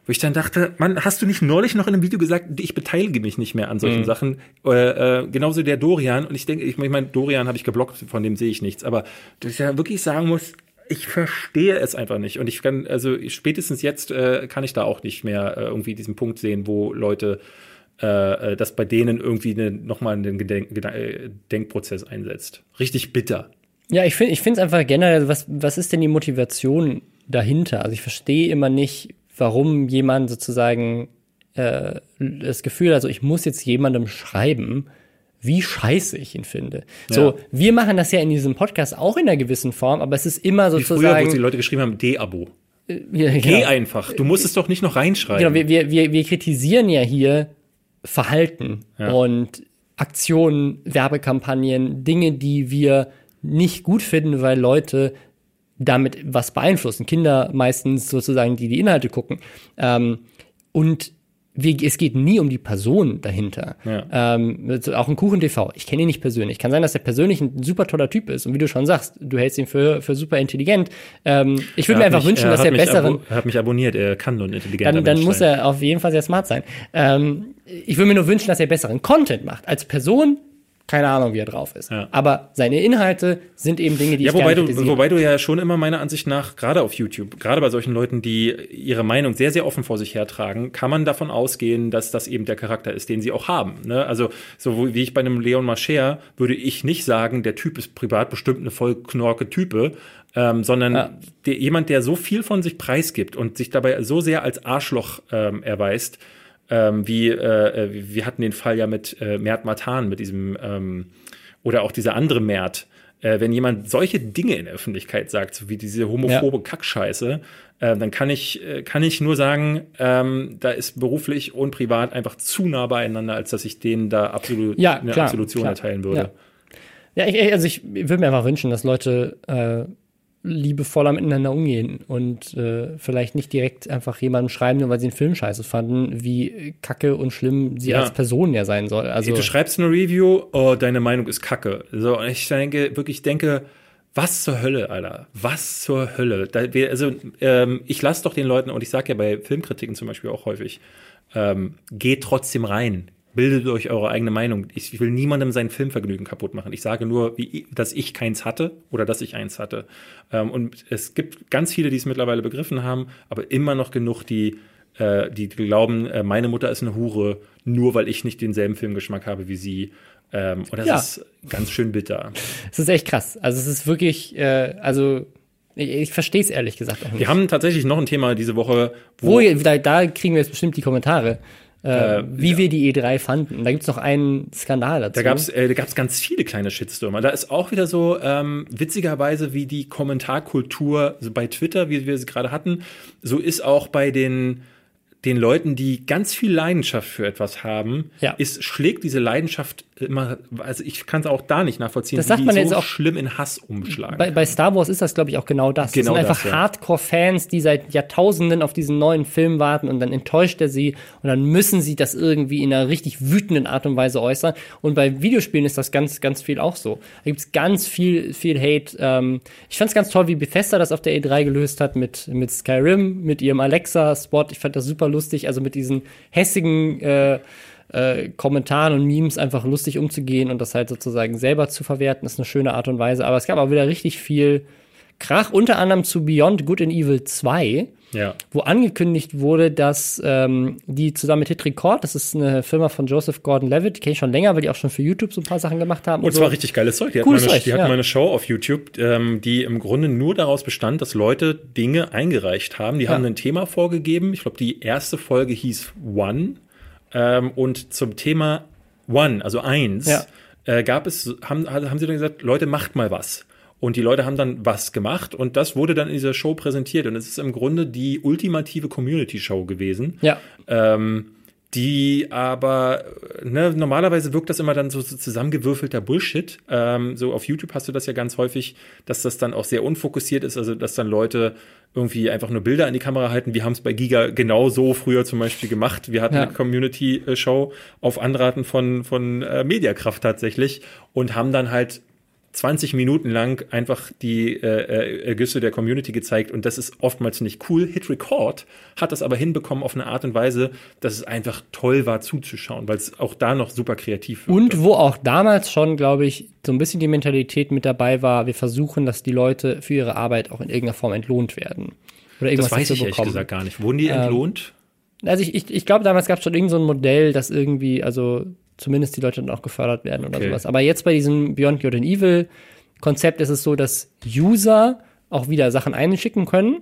Wo ich dann dachte, Mann, hast du nicht neulich noch in einem Video gesagt, ich beteilige mich nicht mehr an solchen mhm. Sachen? Äh, äh, genauso der Dorian. Und ich denke, ich, ich meine, Dorian habe ich geblockt, von dem sehe ich nichts. Aber dass ich ja wirklich sagen muss, ich verstehe es einfach nicht. Und ich kann, also spätestens jetzt äh, kann ich da auch nicht mehr äh, irgendwie diesen Punkt sehen, wo Leute äh, äh dass bei denen irgendwie eine, nochmal einen Gedenk äh, Denkprozess einsetzt. Richtig bitter. Ja, ich finde ich finde es einfach generell, was, was ist denn die Motivation dahinter? Also ich verstehe immer nicht, warum jemand sozusagen äh, das Gefühl, also ich muss jetzt jemandem schreiben, wie scheiße ich ihn finde. Ja. So, wir machen das ja in diesem Podcast auch in einer gewissen Form, aber es ist immer sozusagen. Wie früher, wo die Leute geschrieben haben, D-Abo. Äh, ja, genau. Geh einfach. Du musst es doch nicht noch reinschreiben. Genau, wir, wir, wir, wir kritisieren ja hier Verhalten ja. und Aktionen, Werbekampagnen, Dinge, die wir nicht gut finden, weil Leute damit was beeinflussen. Kinder meistens sozusagen, die die Inhalte gucken. Ähm, und wir, es geht nie um die Person dahinter. Ja. Ähm, auch ein Kuchen TV. Ich kenne ihn nicht persönlich. Kann sein, dass er persönlich ein super toller Typ ist. Und wie du schon sagst, du hältst ihn für, für super intelligent. Ähm, ich würde mir einfach mich, wünschen, er dass er besseren. Er hat mich abonniert. Er kann nur ein intelligenter Dann, dann muss er auf jeden Fall sehr smart sein. Ähm, ich würde mir nur wünschen, dass er besseren Content macht. Als Person keine Ahnung, wie er drauf ist. Ja. Aber seine Inhalte sind eben Dinge, die ja, ich wobei du, wobei du ja schon immer meiner Ansicht nach, gerade auf YouTube, gerade bei solchen Leuten, die ihre Meinung sehr, sehr offen vor sich hertragen, kann man davon ausgehen, dass das eben der Charakter ist, den sie auch haben. Ne? Also, so wie ich bei einem Leon Mascher würde ich nicht sagen, der Typ ist privat bestimmt eine voll knorke Type, ähm, sondern ja. der, jemand, der so viel von sich preisgibt und sich dabei so sehr als Arschloch ähm, erweist, ähm, wie äh, wir hatten den Fall ja mit äh, Mert Matan, mit diesem ähm, oder auch dieser andere Mert. Äh, wenn jemand solche Dinge in der Öffentlichkeit sagt, so wie diese homophobe ja. Kackscheiße, äh, dann kann ich, äh, kann ich nur sagen, ähm, da ist beruflich und privat einfach zu nah beieinander, als dass ich denen da absolut ja, eine klar, Absolution klar. erteilen würde. Ja, ja ich, also ich würde mir einfach wünschen, dass Leute äh, liebevoller miteinander umgehen und äh, vielleicht nicht direkt einfach jemandem schreiben, nur weil sie einen Film scheiße fanden, wie kacke und schlimm sie ja. als Person ja sein soll. Also du schreibst eine Review, oh, deine Meinung ist kacke. So, und ich denke, wirklich denke, was zur Hölle, Alter? Was zur Hölle? Da, wir, also, ähm, ich lasse doch den Leuten, und ich sage ja bei Filmkritiken zum Beispiel auch häufig, ähm, geht trotzdem rein bildet euch eure eigene Meinung. Ich will niemandem sein Filmvergnügen kaputt machen. Ich sage nur, wie, dass ich keins hatte oder dass ich eins hatte. Ähm, und es gibt ganz viele, die es mittlerweile begriffen haben, aber immer noch genug, die, äh, die glauben, äh, meine Mutter ist eine Hure, nur weil ich nicht denselben Filmgeschmack habe wie sie. Ähm, und das ja. ist ganz schön bitter. Es ist echt krass. Also es ist wirklich, äh, also ich, ich verstehe es ehrlich gesagt auch nicht. Wir haben tatsächlich noch ein Thema diese Woche, wo, wo da, da kriegen wir jetzt bestimmt die Kommentare. Äh, wie ja. wir die E3 fanden. Da gibt's noch einen Skandal dazu. Da gab's, äh, da gab's ganz viele kleine Shitstürmer. Da ist auch wieder so ähm, witzigerweise, wie die Kommentarkultur so bei Twitter, wie wir sie gerade hatten, so ist auch bei den den Leuten, die ganz viel Leidenschaft für etwas haben, ja. ist, schlägt diese Leidenschaft immer, also ich kann es auch da nicht nachvollziehen, das sagt man so jetzt auch schlimm in Hass umschlagen. Bei, bei Star Wars ist das, glaube ich, auch genau das. Genau das sind einfach ja. Hardcore-Fans, die seit Jahrtausenden auf diesen neuen Film warten und dann enttäuscht er sie und dann müssen sie das irgendwie in einer richtig wütenden Art und Weise äußern. Und bei Videospielen ist das ganz, ganz viel auch so. Da gibt's ganz viel, viel Hate. Ähm, ich fand es ganz toll, wie Bethesda das auf der E3 gelöst hat mit, mit Skyrim, mit ihrem Alexa-Spot. Ich fand das super lustig, also mit diesen hässigen äh, äh, Kommentaren und Memes einfach lustig umzugehen und das halt sozusagen selber zu verwerten, ist eine schöne Art und Weise. Aber es gab auch wieder richtig viel Krach, unter anderem zu Beyond Good and Evil 2 Ja. wo angekündigt wurde, dass ähm, die zusammen mit Hit Record, das ist eine Firma von Joseph Gordon-Levitt, die kenne ich schon länger, weil die auch schon für YouTube so ein paar Sachen gemacht haben. Und so. zwar richtig geiles Zeug. Die, Cooles hatten, mal eine, Zeug, die hatten ja. mal eine Show auf YouTube, ähm, die im Grunde nur daraus bestand, dass Leute Dinge eingereicht haben. Die haben ein Thema vorgegeben. Ich glaube, die erste Folge hieß One. Ähm, und zum Thema One, also eins, Ja. äh, gab es, haben, haben sie dann gesagt, Leute, macht mal was. Und die Leute haben dann was gemacht und das wurde dann in dieser Show präsentiert. Und es ist im Grunde die ultimative Community-Show gewesen. Ja. Ähm, die aber, ne, normalerweise wirkt das immer dann so, so zusammengewürfelter Bullshit. Ähm, so auf YouTube hast du das ja ganz häufig, dass das dann auch sehr unfokussiert ist, also dass dann Leute irgendwie einfach nur Bilder an die Kamera halten. Wir haben es bei Giga genau so früher zum Beispiel gemacht. Wir hatten Ja. eine Community-Show auf Anraten von, von äh, Mediakraft tatsächlich und haben dann halt 20 Minuten lang einfach die äh, äh, Ergüsse der Community gezeigt und das ist oftmals nicht cool. Hit Record hat das aber hinbekommen auf eine Art und Weise, dass es einfach toll war zuzuschauen, weil es auch da noch super kreativ war. Und wo auch damals schon, glaube ich, so ein bisschen die Mentalität mit dabei war, wir versuchen, dass die Leute für ihre Arbeit auch in irgendeiner Form entlohnt werden. Oder irgendwas das weiß ich ehrlich gesagt gar nicht. Wurden die entlohnt? Also ich, ich, ich glaube, damals gab es schon irgend so ein Modell, das irgendwie, also zumindest die Leute dann auch gefördert werden oder Okay. sowas. Aber jetzt bei diesem Beyond Good and Evil Konzept ist es so, dass User auch wieder Sachen einschicken können.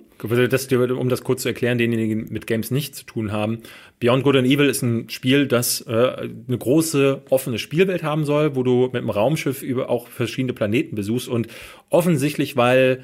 Das, um das kurz zu erklären, denjenigen mit Games nichts zu tun haben. Beyond Good and Evil ist ein Spiel, das äh, eine große offene Spielwelt haben soll, wo du mit einem Raumschiff über auch verschiedene Planeten besuchst und offensichtlich, weil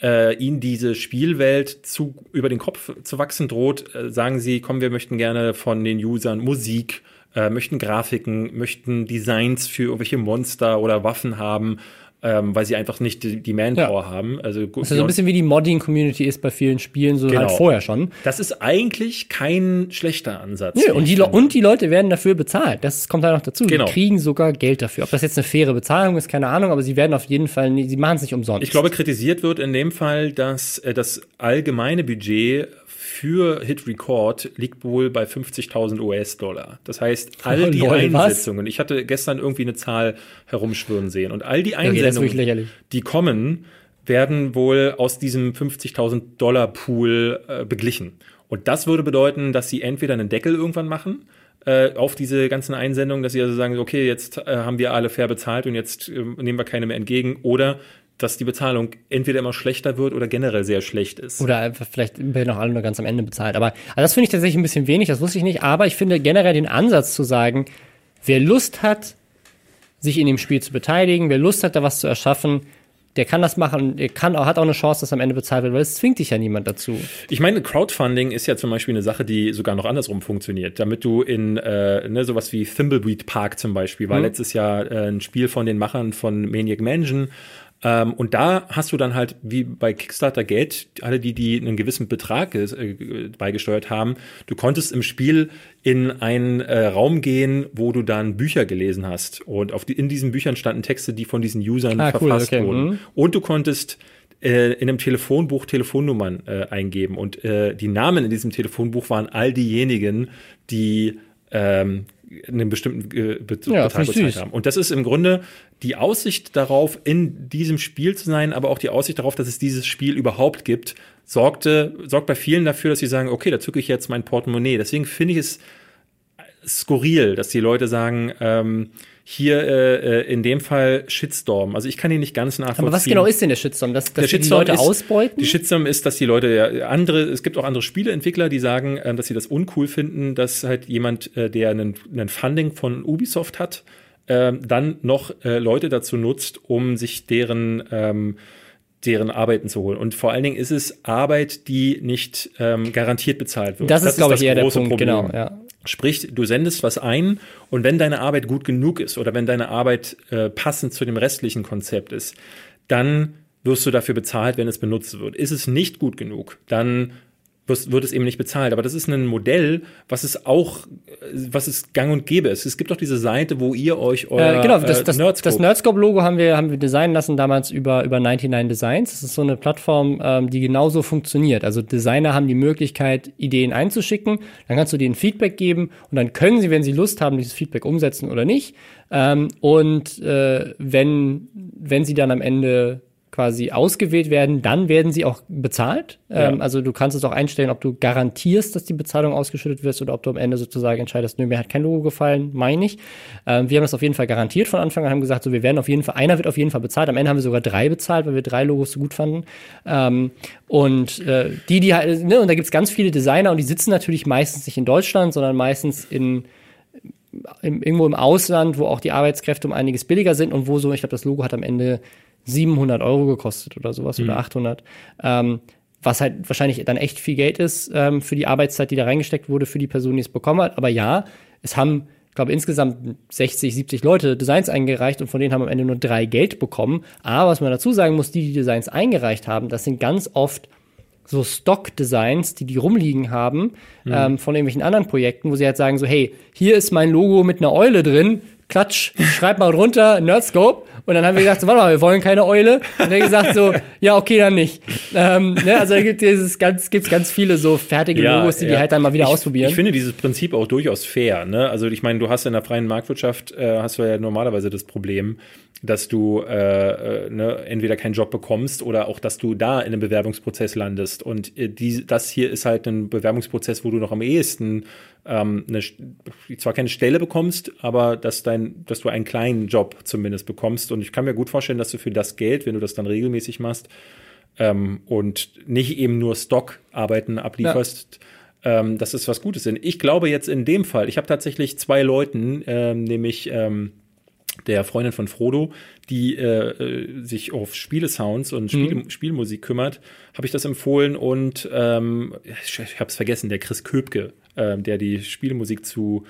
äh, ihnen diese Spielwelt zu über den Kopf zu wachsen droht, äh, sagen sie, komm, wir möchten gerne von den Usern Musik, äh, möchten Grafiken, möchten Designs für irgendwelche Monster oder Waffen haben, ähm, weil sie einfach nicht die, die Manpower Ja. haben. Also Das ist so ein bisschen wie die Modding-Community ist bei vielen Spielen, so halt Genau. vorher schon. das ist eigentlich kein schlechter Ansatz. Wie und, die, Le- und die Leute werden dafür bezahlt. Das kommt da noch dazu. Genau. Die kriegen sogar Geld dafür. Ob das jetzt eine faire Bezahlung ist, keine Ahnung, aber sie werden auf jeden Fall, sie machen es nicht umsonst. Ich glaube, kritisiert wird in dem Fall, dass äh, das allgemeine Budget für Hit Record liegt wohl bei 50.000 US-Dollar. Das heißt, all Oh, die lol, was? Einsetzungen, ich hatte gestern irgendwie eine Zahl herumschwirren sehen und all die okay, Einsendungen, lächerlich. die kommen, werden wohl aus diesem 50.000 Dollar Pool äh, beglichen. Und das würde bedeuten, dass sie entweder einen Deckel irgendwann machen äh, auf diese ganzen Einsendungen, dass sie also sagen, okay, jetzt äh, haben wir alle fair bezahlt und jetzt äh, nehmen wir keine mehr entgegen, oder dass die Bezahlung entweder immer schlechter wird oder generell sehr schlecht ist. Oder vielleicht werden auch alle nur ganz am Ende bezahlt. Aber also das finde ich tatsächlich ein bisschen wenig, das wusste ich nicht. Aber ich finde generell den Ansatz zu sagen, wer Lust hat, sich in dem Spiel zu beteiligen, wer Lust hat, da was zu erschaffen, der kann das machen, der kann auch, hat auch eine Chance, dass am Ende bezahlt wird, weil es zwingt dich ja niemand dazu. Ich meine, Crowdfunding ist ja zum Beispiel eine Sache, die sogar noch andersrum funktioniert. Damit du in äh, ne, sowas wie Thimbleweed Park zum Beispiel, war letztes Jahr äh, ein Spiel von den Machern von Maniac Mansion. Ähm, und da hast du dann halt wie bei Kickstarter Geld, alle die, die einen gewissen Betrag äh, beigesteuert haben, du konntest im Spiel in einen äh, Raum gehen, wo du dann Bücher gelesen hast. Und auf die, in diesen Büchern standen Texte, die von diesen Usern Ah, cool, verfasst okay, wurden. mhm. Und du konntest äh, in einem Telefonbuch Telefonnummern äh, eingeben. Und äh, die Namen in diesem Telefonbuch waren all diejenigen, die ähm, einen bestimmten äh, Be Ja, süß. haben. Und das ist im Grunde die Aussicht darauf, in diesem Spiel zu sein, aber auch die Aussicht darauf, dass es dieses Spiel überhaupt gibt, sorgte, sorgt bei vielen dafür, dass sie sagen, okay, da zücke ich jetzt mein Portemonnaie. Deswegen finde ich es skurril, dass die Leute sagen, ähm, hier äh, äh, in dem Fall Shitstorm. Also ich kann ihn nicht ganz nachvollziehen. Aber was genau ist denn der Shitstorm? Dass, dass Der die Shitstorm Leute ist, ausbeuten? Die Shitstorm ist, dass die Leute ja, andere, es gibt auch andere Spieleentwickler, die sagen, ähm, dass sie das uncool finden, dass halt jemand, äh, der einen, einen Funding von Ubisoft hat, ähm, dann noch äh, Leute dazu nutzt, um sich deren ähm, deren Arbeiten zu holen. Und vor allen Dingen ist es Arbeit, die nicht ähm, garantiert bezahlt wird. das ist, glaube ich, eher der große Punkt, Problem. genau. Ja. Sprich, du sendest was ein und wenn deine Arbeit gut genug ist oder wenn deine Arbeit äh, passend zu dem restlichen Konzept ist, dann wirst du dafür bezahlt, wenn es benutzt wird. Ist es nicht gut genug, dann wird es eben nicht bezahlt. Aber das ist ein Modell, was es auch, äh, was es gang und gäbe ist. Es gibt doch diese Seite, wo ihr euch euer Äh, genau, das, äh, das, Nerdscope- das Nerdscope-Logo haben wir, haben wir designen lassen damals über, über 99 Designs. Das ist so eine Plattform, ähm, die genauso funktioniert. Also Designer haben die Möglichkeit, Ideen einzuschicken, dann kannst du denen Feedback geben und dann können sie, wenn sie Lust haben, dieses Feedback umsetzen oder nicht. Ähm, und äh, wenn, wenn sie dann am Ende quasi ausgewählt werden, dann werden sie auch bezahlt. Ja. Ähm, also du kannst es auch einstellen, ob du garantierst, dass die Bezahlung ausgeschüttet wird oder ob du am Ende sozusagen entscheidest, nö, mir hat kein Logo gefallen, meine ich. Ähm, wir haben das auf jeden Fall garantiert von Anfang an, haben gesagt, so wir werden auf jeden Fall, einer wird auf jeden Fall bezahlt. Am Ende haben wir sogar drei bezahlt, weil wir drei Logos so gut fanden. Ähm, und äh, die, die halt, ne, und da gibt's ganz viele Designer und die sitzen natürlich meistens nicht in Deutschland, sondern meistens in im, irgendwo im Ausland, wo auch die Arbeitskräfte um einiges billiger sind und wo so, ich glaube, das Logo hat am Ende 700 Euro gekostet oder sowas mhm. oder 800. Ähm, was halt wahrscheinlich dann echt viel Geld ist ähm, für die Arbeitszeit, die da reingesteckt wurde für die Person, die es bekommen hat. Aber ja, es haben, ich glaube, insgesamt 60, 70 Leute Designs eingereicht und von denen haben am Ende nur drei Geld bekommen. Aber was man dazu sagen muss, die, die Designs eingereicht haben, das sind ganz oft so Stock-Designs, die die rumliegen haben, mhm. ähm, von irgendwelchen anderen Projekten, wo sie halt sagen so, hey, hier ist mein Logo mit einer Eule drin, klatsch, schreib mal drunter, Nerdscope. Und dann haben wir gesagt, so, warte mal, wir wollen keine Eule. Und er gesagt so, ja, okay, dann nicht. Ähm, ne, also da gibt es ganz, gibt's ganz viele so fertige ja, Logos, die ja. die halt dann mal wieder ich, ausprobieren. Ich finde dieses Prinzip auch durchaus fair. Ne? Also ich meine, du hast in der freien Marktwirtschaft, äh, hast du ja normalerweise das Problem, dass du äh, äh, ne, entweder keinen Job bekommst oder auch, dass du da in einem Bewerbungsprozess landest. Und äh, die, das hier ist halt ein Bewerbungsprozess, wo du noch am ehesten ähm, eine, zwar keine Stelle bekommst, aber dass dein, dass du einen kleinen Job zumindest bekommst. Und ich kann mir gut vorstellen, dass du für das Geld, wenn du das dann regelmäßig machst ähm, und nicht eben nur Stockarbeiten ablieferst, ja. ähm, dass es was Gutes sind. Ich glaube jetzt in dem Fall, ich habe tatsächlich zwei Leuten, ähm, nämlich ähm, der Freundin von Frodo, die äh, äh sich auf Spielesounds und Spiel, mhm. Spielmusik kümmert, habe ich das empfohlen und ähm, ich, ich habe es vergessen, der Chris Köpke, äh, der die Spielmusik zu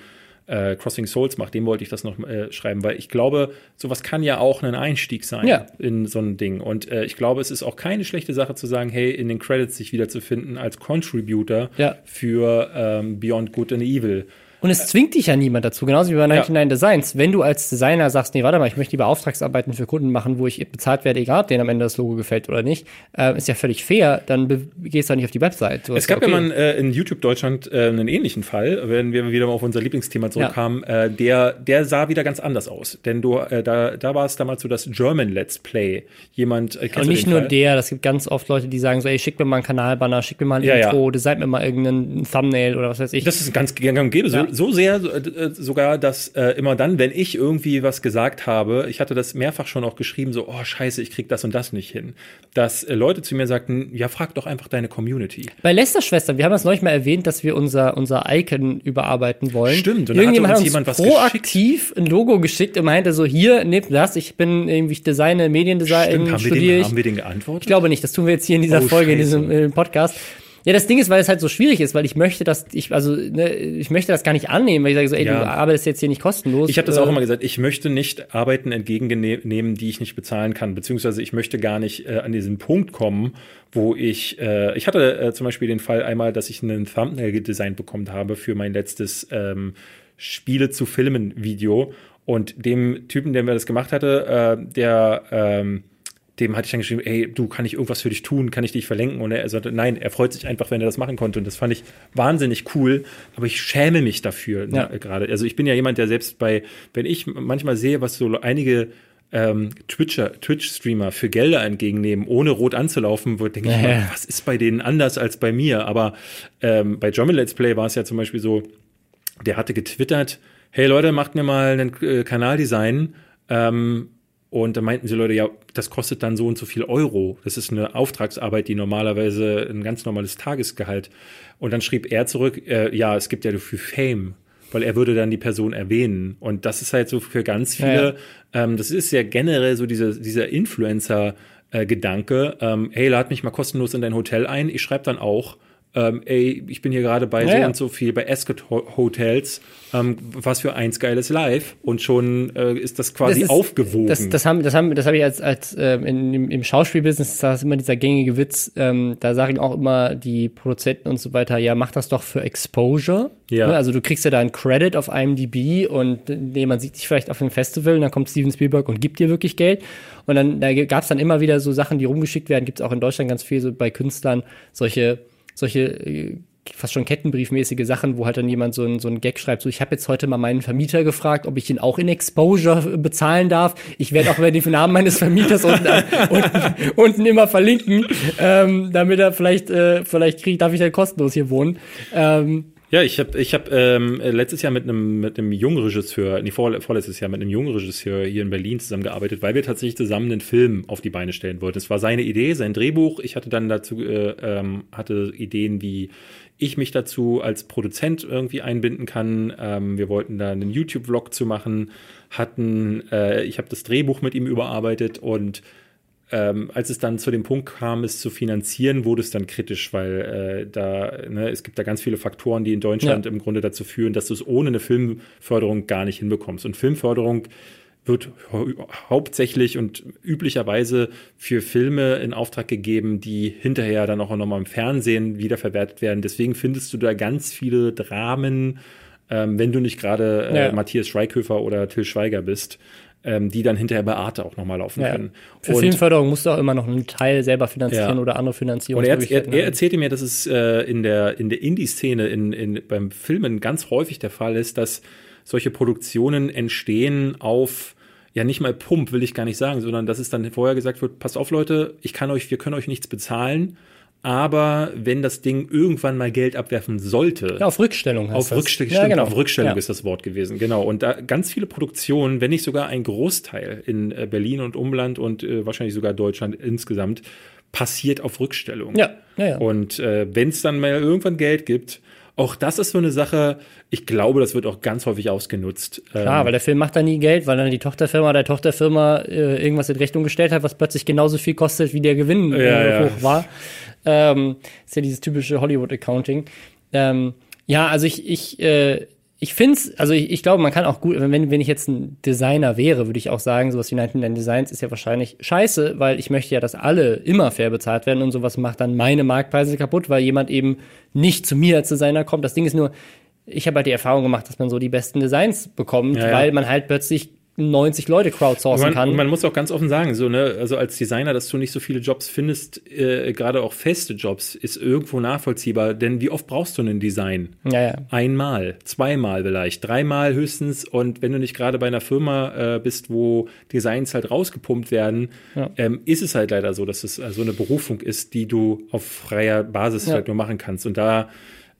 äh, Crossing Souls macht, dem wollte ich das noch äh, schreiben, weil ich glaube, sowas kann ja auch ein Einstieg sein ja. in so ein Ding. Und äh, ich glaube, es ist auch keine schlechte Sache zu sagen, hey, in den Credits sich wiederzufinden als Contributor ja. für ähm, Beyond Good and Evil. Und es zwingt dich ja niemand dazu, genauso wie bei 99 ja. Designs. Wenn du als Designer sagst, nee, warte mal, ich möchte lieber Auftragsarbeiten für Kunden machen, wo ich bezahlt werde, egal ob denen am Ende das Logo gefällt oder nicht, äh, ist ja völlig fair, dann gehst du nicht auf die Website. Es gab okay. ja mal äh, in YouTube Deutschland äh, einen ähnlichen Fall, wenn wir wieder mal auf unser Lieblingsthema zurückkamen, ja. äh, der, der sah wieder ganz anders aus. Denn du, äh, da, da war es damals so das German Let's Play. Jemand, äh, Und nicht nur Fall? der, das gibt ganz oft Leute, die sagen so, ey, schick mir mal einen Kanalbanner, schick mir mal ein ja, Intro, ja. design mir mal irgendeinen Thumbnail oder was weiß ich. Das ist ganz gang und gäbe. So, so sehr, äh, äh, sogar, dass äh, immer dann, wenn ich irgendwie was gesagt habe, ich hatte das mehrfach schon auch geschrieben, so, oh scheiße, ich krieg das und das nicht hin, dass äh, Leute zu mir sagten, ja, frag doch einfach deine Community. Bei Lester-Schwestern, wir haben das neulich mal erwähnt, dass wir unser, unser Icon überarbeiten wollen. Stimmt, und Irgendjemand hat uns, jemand was proaktiv geschickt. ein Logo geschickt und meinte so, hier, nehmt das, ich bin irgendwie, ich designe Mediendesign, Stimmt, haben studiere wir den, ich. Haben wir den geantwortet? Ich glaube nicht, das tun wir jetzt hier in dieser oh, Folge, scheiße. in diesem Podcast. Ja, das Ding ist, weil es halt so schwierig ist, weil ich möchte das, ich, also, ne, ich möchte das gar nicht annehmen, weil ich sage so, ey, ja. du arbeitest jetzt hier nicht kostenlos. Ich habe das auch äh, immer gesagt, ich möchte nicht Arbeiten entgegennehmen, die ich nicht bezahlen kann, beziehungsweise ich möchte gar nicht äh, an diesen Punkt kommen, wo ich, äh, ich hatte äh, zum Beispiel den Fall einmal, dass ich einen Thumbnail gedesignt bekommen habe für mein letztes ähm, Spiele zu Filmen Video und dem Typen, der mir das gemacht hatte, äh, der ähm, dem hatte ich dann geschrieben, ey, du, kann ich irgendwas für dich tun? Kann ich dich verlenken? Und er sagte, nein, er freut sich einfach, wenn er das machen konnte. Und das fand ich wahnsinnig cool. Aber ich schäme mich dafür ne, ja. ne, gerade. Also ich bin ja jemand, der selbst bei, wenn ich manchmal sehe, was so einige ähm, Twitcher, Twitch-Streamer für Gelder entgegennehmen, ohne rot anzulaufen, wo denke ja. ich mal, was ist bei denen anders als bei mir? Aber ähm, bei German Let's Play war es ja zum Beispiel so, der hatte getwittert, hey Leute, macht mir mal einen äh, Kanaldesign. Ähm, und da meinten sie Leute, ja, das kostet dann so und so viel Euro. Das ist eine Auftragsarbeit, die normalerweise ein ganz normales Tagesgehalt. Und dann schrieb er zurück, äh, ja, es gibt ja für Fame, weil er würde dann die Person erwähnen. Und das ist halt so für ganz viele, ja, ja. Ähm, das ist ja generell so diese, dieser Influencer- äh, Gedanke, ähm, hey, lad mich mal kostenlos in dein Hotel ein. Ich schreibe dann auch, ähm, ey, ich bin hier gerade bei ja, so und so viel bei Ascot Hotels, ähm, was für eins geiles Live und schon äh, ist das quasi das ist, aufgewogen. Das, das haben, das haben, das habe ich als als ähm, in, im, im Schauspielbusiness, das ist immer dieser gängige Witz. Ähm, da sagen auch immer die Produzenten und so weiter, ja, mach das doch für Exposure. Ja. Ne, also du kriegst ja da einen Credit auf IMDb und nee, man sieht dich vielleicht auf einem Festival und dann kommt Steven Spielberg und gibt dir wirklich Geld. Und dann da gab es dann immer wieder so Sachen, die rumgeschickt werden. Gibt es auch in Deutschland ganz viel so bei Künstlern solche solche äh, fast schon kettenbriefmäßige Sachen, wo halt dann jemand so ein, so ein Gag schreibt, so ich habe jetzt heute mal meinen Vermieter gefragt, ob ich ihn auch in Exposure bezahlen darf. Ich werde auch über den Namen meines Vermieters unten, unten, unten immer verlinken, ähm, damit er vielleicht, äh, vielleicht kriegt, darf ich dann kostenlos hier wohnen. Ähm, ja, ich habe ich hab, ähm, letztes Jahr mit einem mit einem jungen Regisseur, nee, vor, vorletztes Jahr mit einem jungen Regisseur hier in Berlin zusammengearbeitet, weil wir tatsächlich zusammen einen Film auf die Beine stellen wollten. Es war seine Idee, sein Drehbuch. Ich hatte dann dazu äh, ähm, hatte Ideen, wie ich mich dazu als Produzent irgendwie einbinden kann. Ähm, wir wollten da einen YouTube-Vlog zu machen, hatten, äh, ich habe das Drehbuch mit ihm überarbeitet und ähm, als es dann zu dem Punkt kam, es zu finanzieren, wurde es dann kritisch, weil äh, da, ne, es gibt da ganz viele Faktoren, die in Deutschland ja. im Grunde dazu führen, dass du es ohne eine Filmförderung gar nicht hinbekommst. Und Filmförderung wird hauptsächlich und üblicherweise für Filme in Auftrag gegeben, die hinterher dann auch nochmal im Fernsehen wiederverwertet werden. Deswegen findest du da ganz viele Dramen, ähm, wenn du nicht gerade äh, ja. Matthias Schweighöfer oder Till Schweiger bist ähm, die dann hinterher bei Arte auch nochmal laufen ja. können. Für und, Filmförderung musst du auch immer noch einen Teil selber finanzieren ja. oder andere Finanzierung. Und er, er, er erzählte mir, dass es äh, in der, in der Indie-Szene in, in, beim Filmen ganz häufig der Fall ist, dass solche Produktionen entstehen auf ja nicht mal Pump, will ich gar nicht sagen, sondern dass es dann vorher gesagt wird, passt auf Leute, ich kann euch, wir können euch nichts bezahlen aber wenn das Ding irgendwann mal Geld abwerfen sollte. Ja, auf Rückstellung heißt auf Rückstellung, ja, genau. auf Rückstellung ja. ist das Wort gewesen, genau. Und da ganz viele Produktionen, wenn nicht sogar ein Großteil in äh, Berlin und Umland und äh, wahrscheinlich sogar Deutschland insgesamt, passiert auf Rückstellung. Ja, ja, ja. Und äh, wenn es dann mal irgendwann Geld gibt, auch das ist so eine Sache, ich glaube, das wird auch ganz häufig ausgenutzt. Klar, ähm, weil der Film macht da nie Geld, weil dann die Tochterfirma der Tochterfirma äh, irgendwas in Rechnung gestellt hat, was plötzlich genauso viel kostet, wie der Gewinn äh, ja, hoch war. Ähm, ist ja dieses typische Hollywood-Accounting. Ähm, ja, also ich, ich, äh, ich finde es, also ich, ich glaube, man kann auch gut, wenn, wenn ich jetzt ein Designer wäre, würde ich auch sagen, sowas wie 99 Designs ist ja wahrscheinlich scheiße, weil ich möchte ja, dass alle immer fair bezahlt werden und sowas macht dann meine Marktpreise kaputt, weil jemand eben nicht zu mir als Designer kommt. Das Ding ist nur, ich habe halt die Erfahrung gemacht, dass man so die besten Designs bekommt, ja, ja. weil man halt plötzlich 90 Leute crowdsourcen man, kann. Und man muss auch ganz offen sagen, so, ne, also als Designer, dass du nicht so viele Jobs findest, äh, gerade auch feste Jobs, ist irgendwo nachvollziehbar. Denn wie oft brauchst du ein Design? Ja, ja. Einmal, zweimal vielleicht, dreimal höchstens. Und wenn du nicht gerade bei einer Firma äh, bist, wo Designs halt rausgepumpt werden, ja. ähm, ist es halt leider so, dass es äh, so eine Berufung ist, die du auf freier Basis halt nur machen kannst. Und da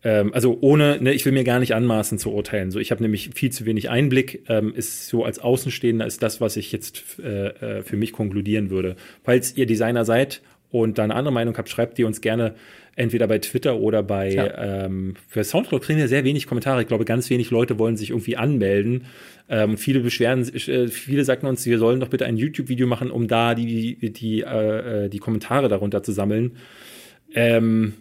ähm, also ohne, ne, ich will mir gar nicht anmaßen zu urteilen. So, ich habe nämlich viel zu wenig Einblick. Ähm, ist so als Außenstehender ist das, was ich jetzt äh, äh, für mich konkludieren würde. Falls ihr Designer seid und da eine andere Meinung habt, schreibt ihr uns gerne entweder bei Twitter oder bei ja. ähm, für Soundcloud kriegen wir sehr wenig Kommentare. Ich glaube, ganz wenig Leute wollen sich irgendwie anmelden. Ähm, viele beschweren, äh, viele sagten uns, wir sollen doch bitte ein YouTube-Video machen, um da die die die, äh, äh die Kommentare darunter zu sammeln. Ähm,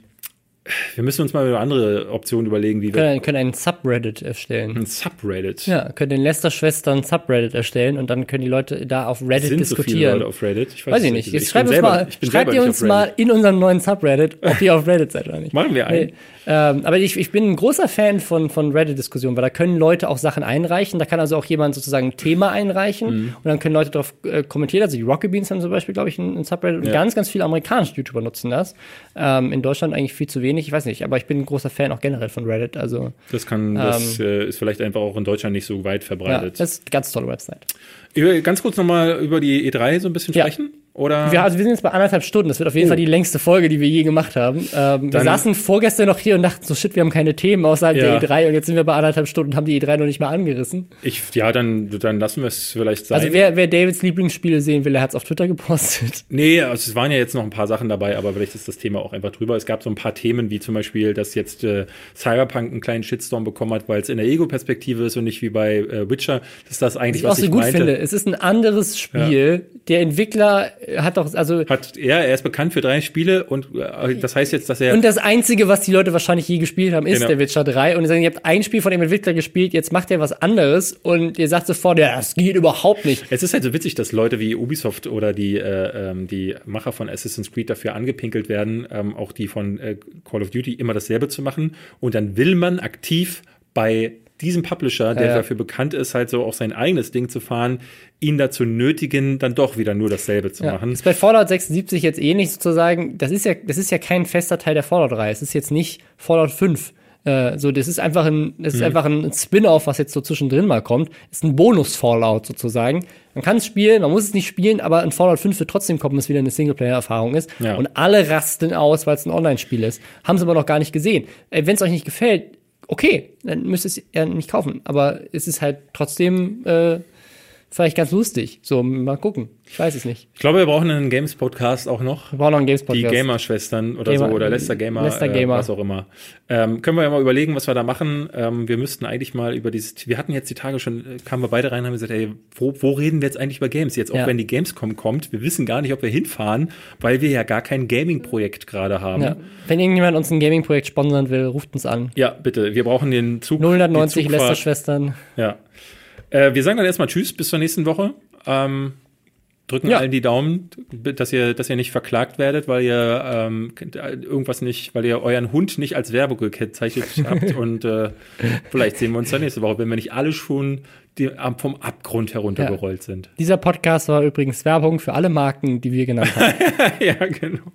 wir müssen uns mal eine andere Option überlegen, wie wir. Können, können einen Subreddit erstellen. Ein Subreddit? Ja, können den Lester-Schwestern Subreddit erstellen und dann können die Leute da auf Reddit Sind diskutieren. So viele Leute auf Reddit? Ich weiß, weiß ich nicht. Jetzt schreibt uns mal, schreibt ihr uns mal in unserem neuen Subreddit, ob ihr auf Reddit seid oder nicht. Machen wir einen. Nee. Ähm, aber ich, ich bin ein großer Fan von, von Reddit-Diskussionen, weil da können Leute auch Sachen einreichen. Da kann also auch jemand sozusagen ein Thema einreichen mhm. und dann können Leute darauf äh, kommentieren. Also die Rocket Beans haben zum Beispiel, glaube ich, ein, ein Subreddit ja. und ganz, ganz viele amerikanische YouTuber nutzen das. Ähm, in Deutschland eigentlich viel zu wenig. Ich weiß nicht, aber ich bin ein großer Fan auch generell von Reddit. Also das kann, das ähm, äh, ist vielleicht einfach auch in Deutschland nicht so weit verbreitet. Ja, das ist eine ganz tolle Website. Ganz kurz nochmal über die E3 so ein bisschen sprechen. Ja. Oder? Wir, also wir sind jetzt bei anderthalb Stunden. Das wird auf jeden oh. Fall die längste Folge, die wir je gemacht haben. Ähm, wir saßen vorgestern noch hier und dachten so, shit, wir haben keine Themen außerhalb ja. der E3 und jetzt sind wir bei anderthalb Stunden und haben die E3 noch nicht mal angerissen. Ich, ja, dann, dann lassen wir es vielleicht sein. Also wer, wer Davids Lieblingsspiele sehen will, der hat es auf Twitter gepostet. Nee, also es waren ja jetzt noch ein paar Sachen dabei, aber vielleicht ist das Thema auch einfach drüber. Es gab so ein paar Themen, wie zum Beispiel, dass jetzt äh, Cyberpunk einen kleinen Shitstorm bekommen hat, weil es in der Ego-Perspektive ist und nicht wie bei äh, Witcher. Das ist das eigentlich, was, was ich, was ich gut finde. Es ist ein anderes Spiel. Ja. Der Entwickler hat doch, also hat er, er ist bekannt für drei Spiele und äh, das heißt jetzt, dass er. Und das Einzige, was die Leute wahrscheinlich je gespielt haben, ist genau. der Witcher 3. Und die sagen, ihr habt ein Spiel von dem Entwickler gespielt, jetzt macht er was anderes und ihr sagt sofort, ja, das geht überhaupt nicht. Es ist halt so witzig, dass Leute wie Ubisoft oder die, äh, ähm, die Macher von Assassin's Creed dafür angepinkelt werden, ähm, auch die von äh, Call of Duty immer dasselbe zu machen. Und dann will man aktiv bei diesen Publisher, der Ja, ja. dafür bekannt ist, halt so auch sein eigenes Ding zu fahren, ihn dazu nötigen, dann doch wieder nur dasselbe zu Ja. machen. Ist bei Fallout 76 jetzt ähnlich sozusagen. Das ist ja, das ist ja kein fester Teil der Fallout-Reihe. Es ist jetzt nicht Fallout 5. Äh, so, das ist einfach ein, das Mhm. ist einfach ein Spin-off, was jetzt so zwischendrin mal kommt. Ist ein Bonus-Fallout sozusagen. Man kann es spielen, man muss es nicht spielen, aber in Fallout 5 wird trotzdem kommen, dass wieder eine Singleplayer-Erfahrung ist. Ja. Und alle rasten aus, weil es ein Online-Spiel ist. Haben sie aber noch gar nicht gesehen. Äh, Wenn es euch nicht gefällt, okay, dann müsst ihr es ja nicht kaufen. Aber es ist halt trotzdem äh, vielleicht ganz lustig. So, mal gucken. Ich weiß es nicht. Ich glaube, wir brauchen einen Games-Podcast auch noch. Wir brauchen noch einen Games Die. Gamer-Schwestern oder Gamer- so, oder Lester Gamer, Lester Gamer. Äh, was auch immer. Ähm, können wir ja mal überlegen, was wir da machen. Ähm, wir müssten eigentlich mal über dieses, wir hatten jetzt die Tage schon, äh, kamen wir beide rein und haben gesagt, ey, wo, wo reden wir jetzt eigentlich über Games? Jetzt auch Ja. wenn die Gamescom kommt, wir wissen gar nicht, ob wir hinfahren, weil wir ja gar kein Gaming-Projekt gerade haben. Ja. Wenn irgendjemand uns ein Gaming-Projekt sponsern will, ruft uns an. Ja, bitte. Wir brauchen den Zug. 090 die Zugfahrt. Lester-Schwestern. Ja. Äh, wir sagen dann erstmal Tschüss bis zur nächsten Woche. Ähm, drücken Ja. allen die Daumen, dass ihr, dass ihr nicht verklagt werdet, weil ihr ähm, irgendwas nicht, weil ihr euren Hund nicht als Werbung gekennzeichnet habt. Und äh, vielleicht sehen wir uns dann nächste Woche, wenn wir nicht alle schon die, vom Abgrund heruntergerollt sind. Dieser Podcast war übrigens Werbung für alle Marken, die wir genannt haben. ja, genau.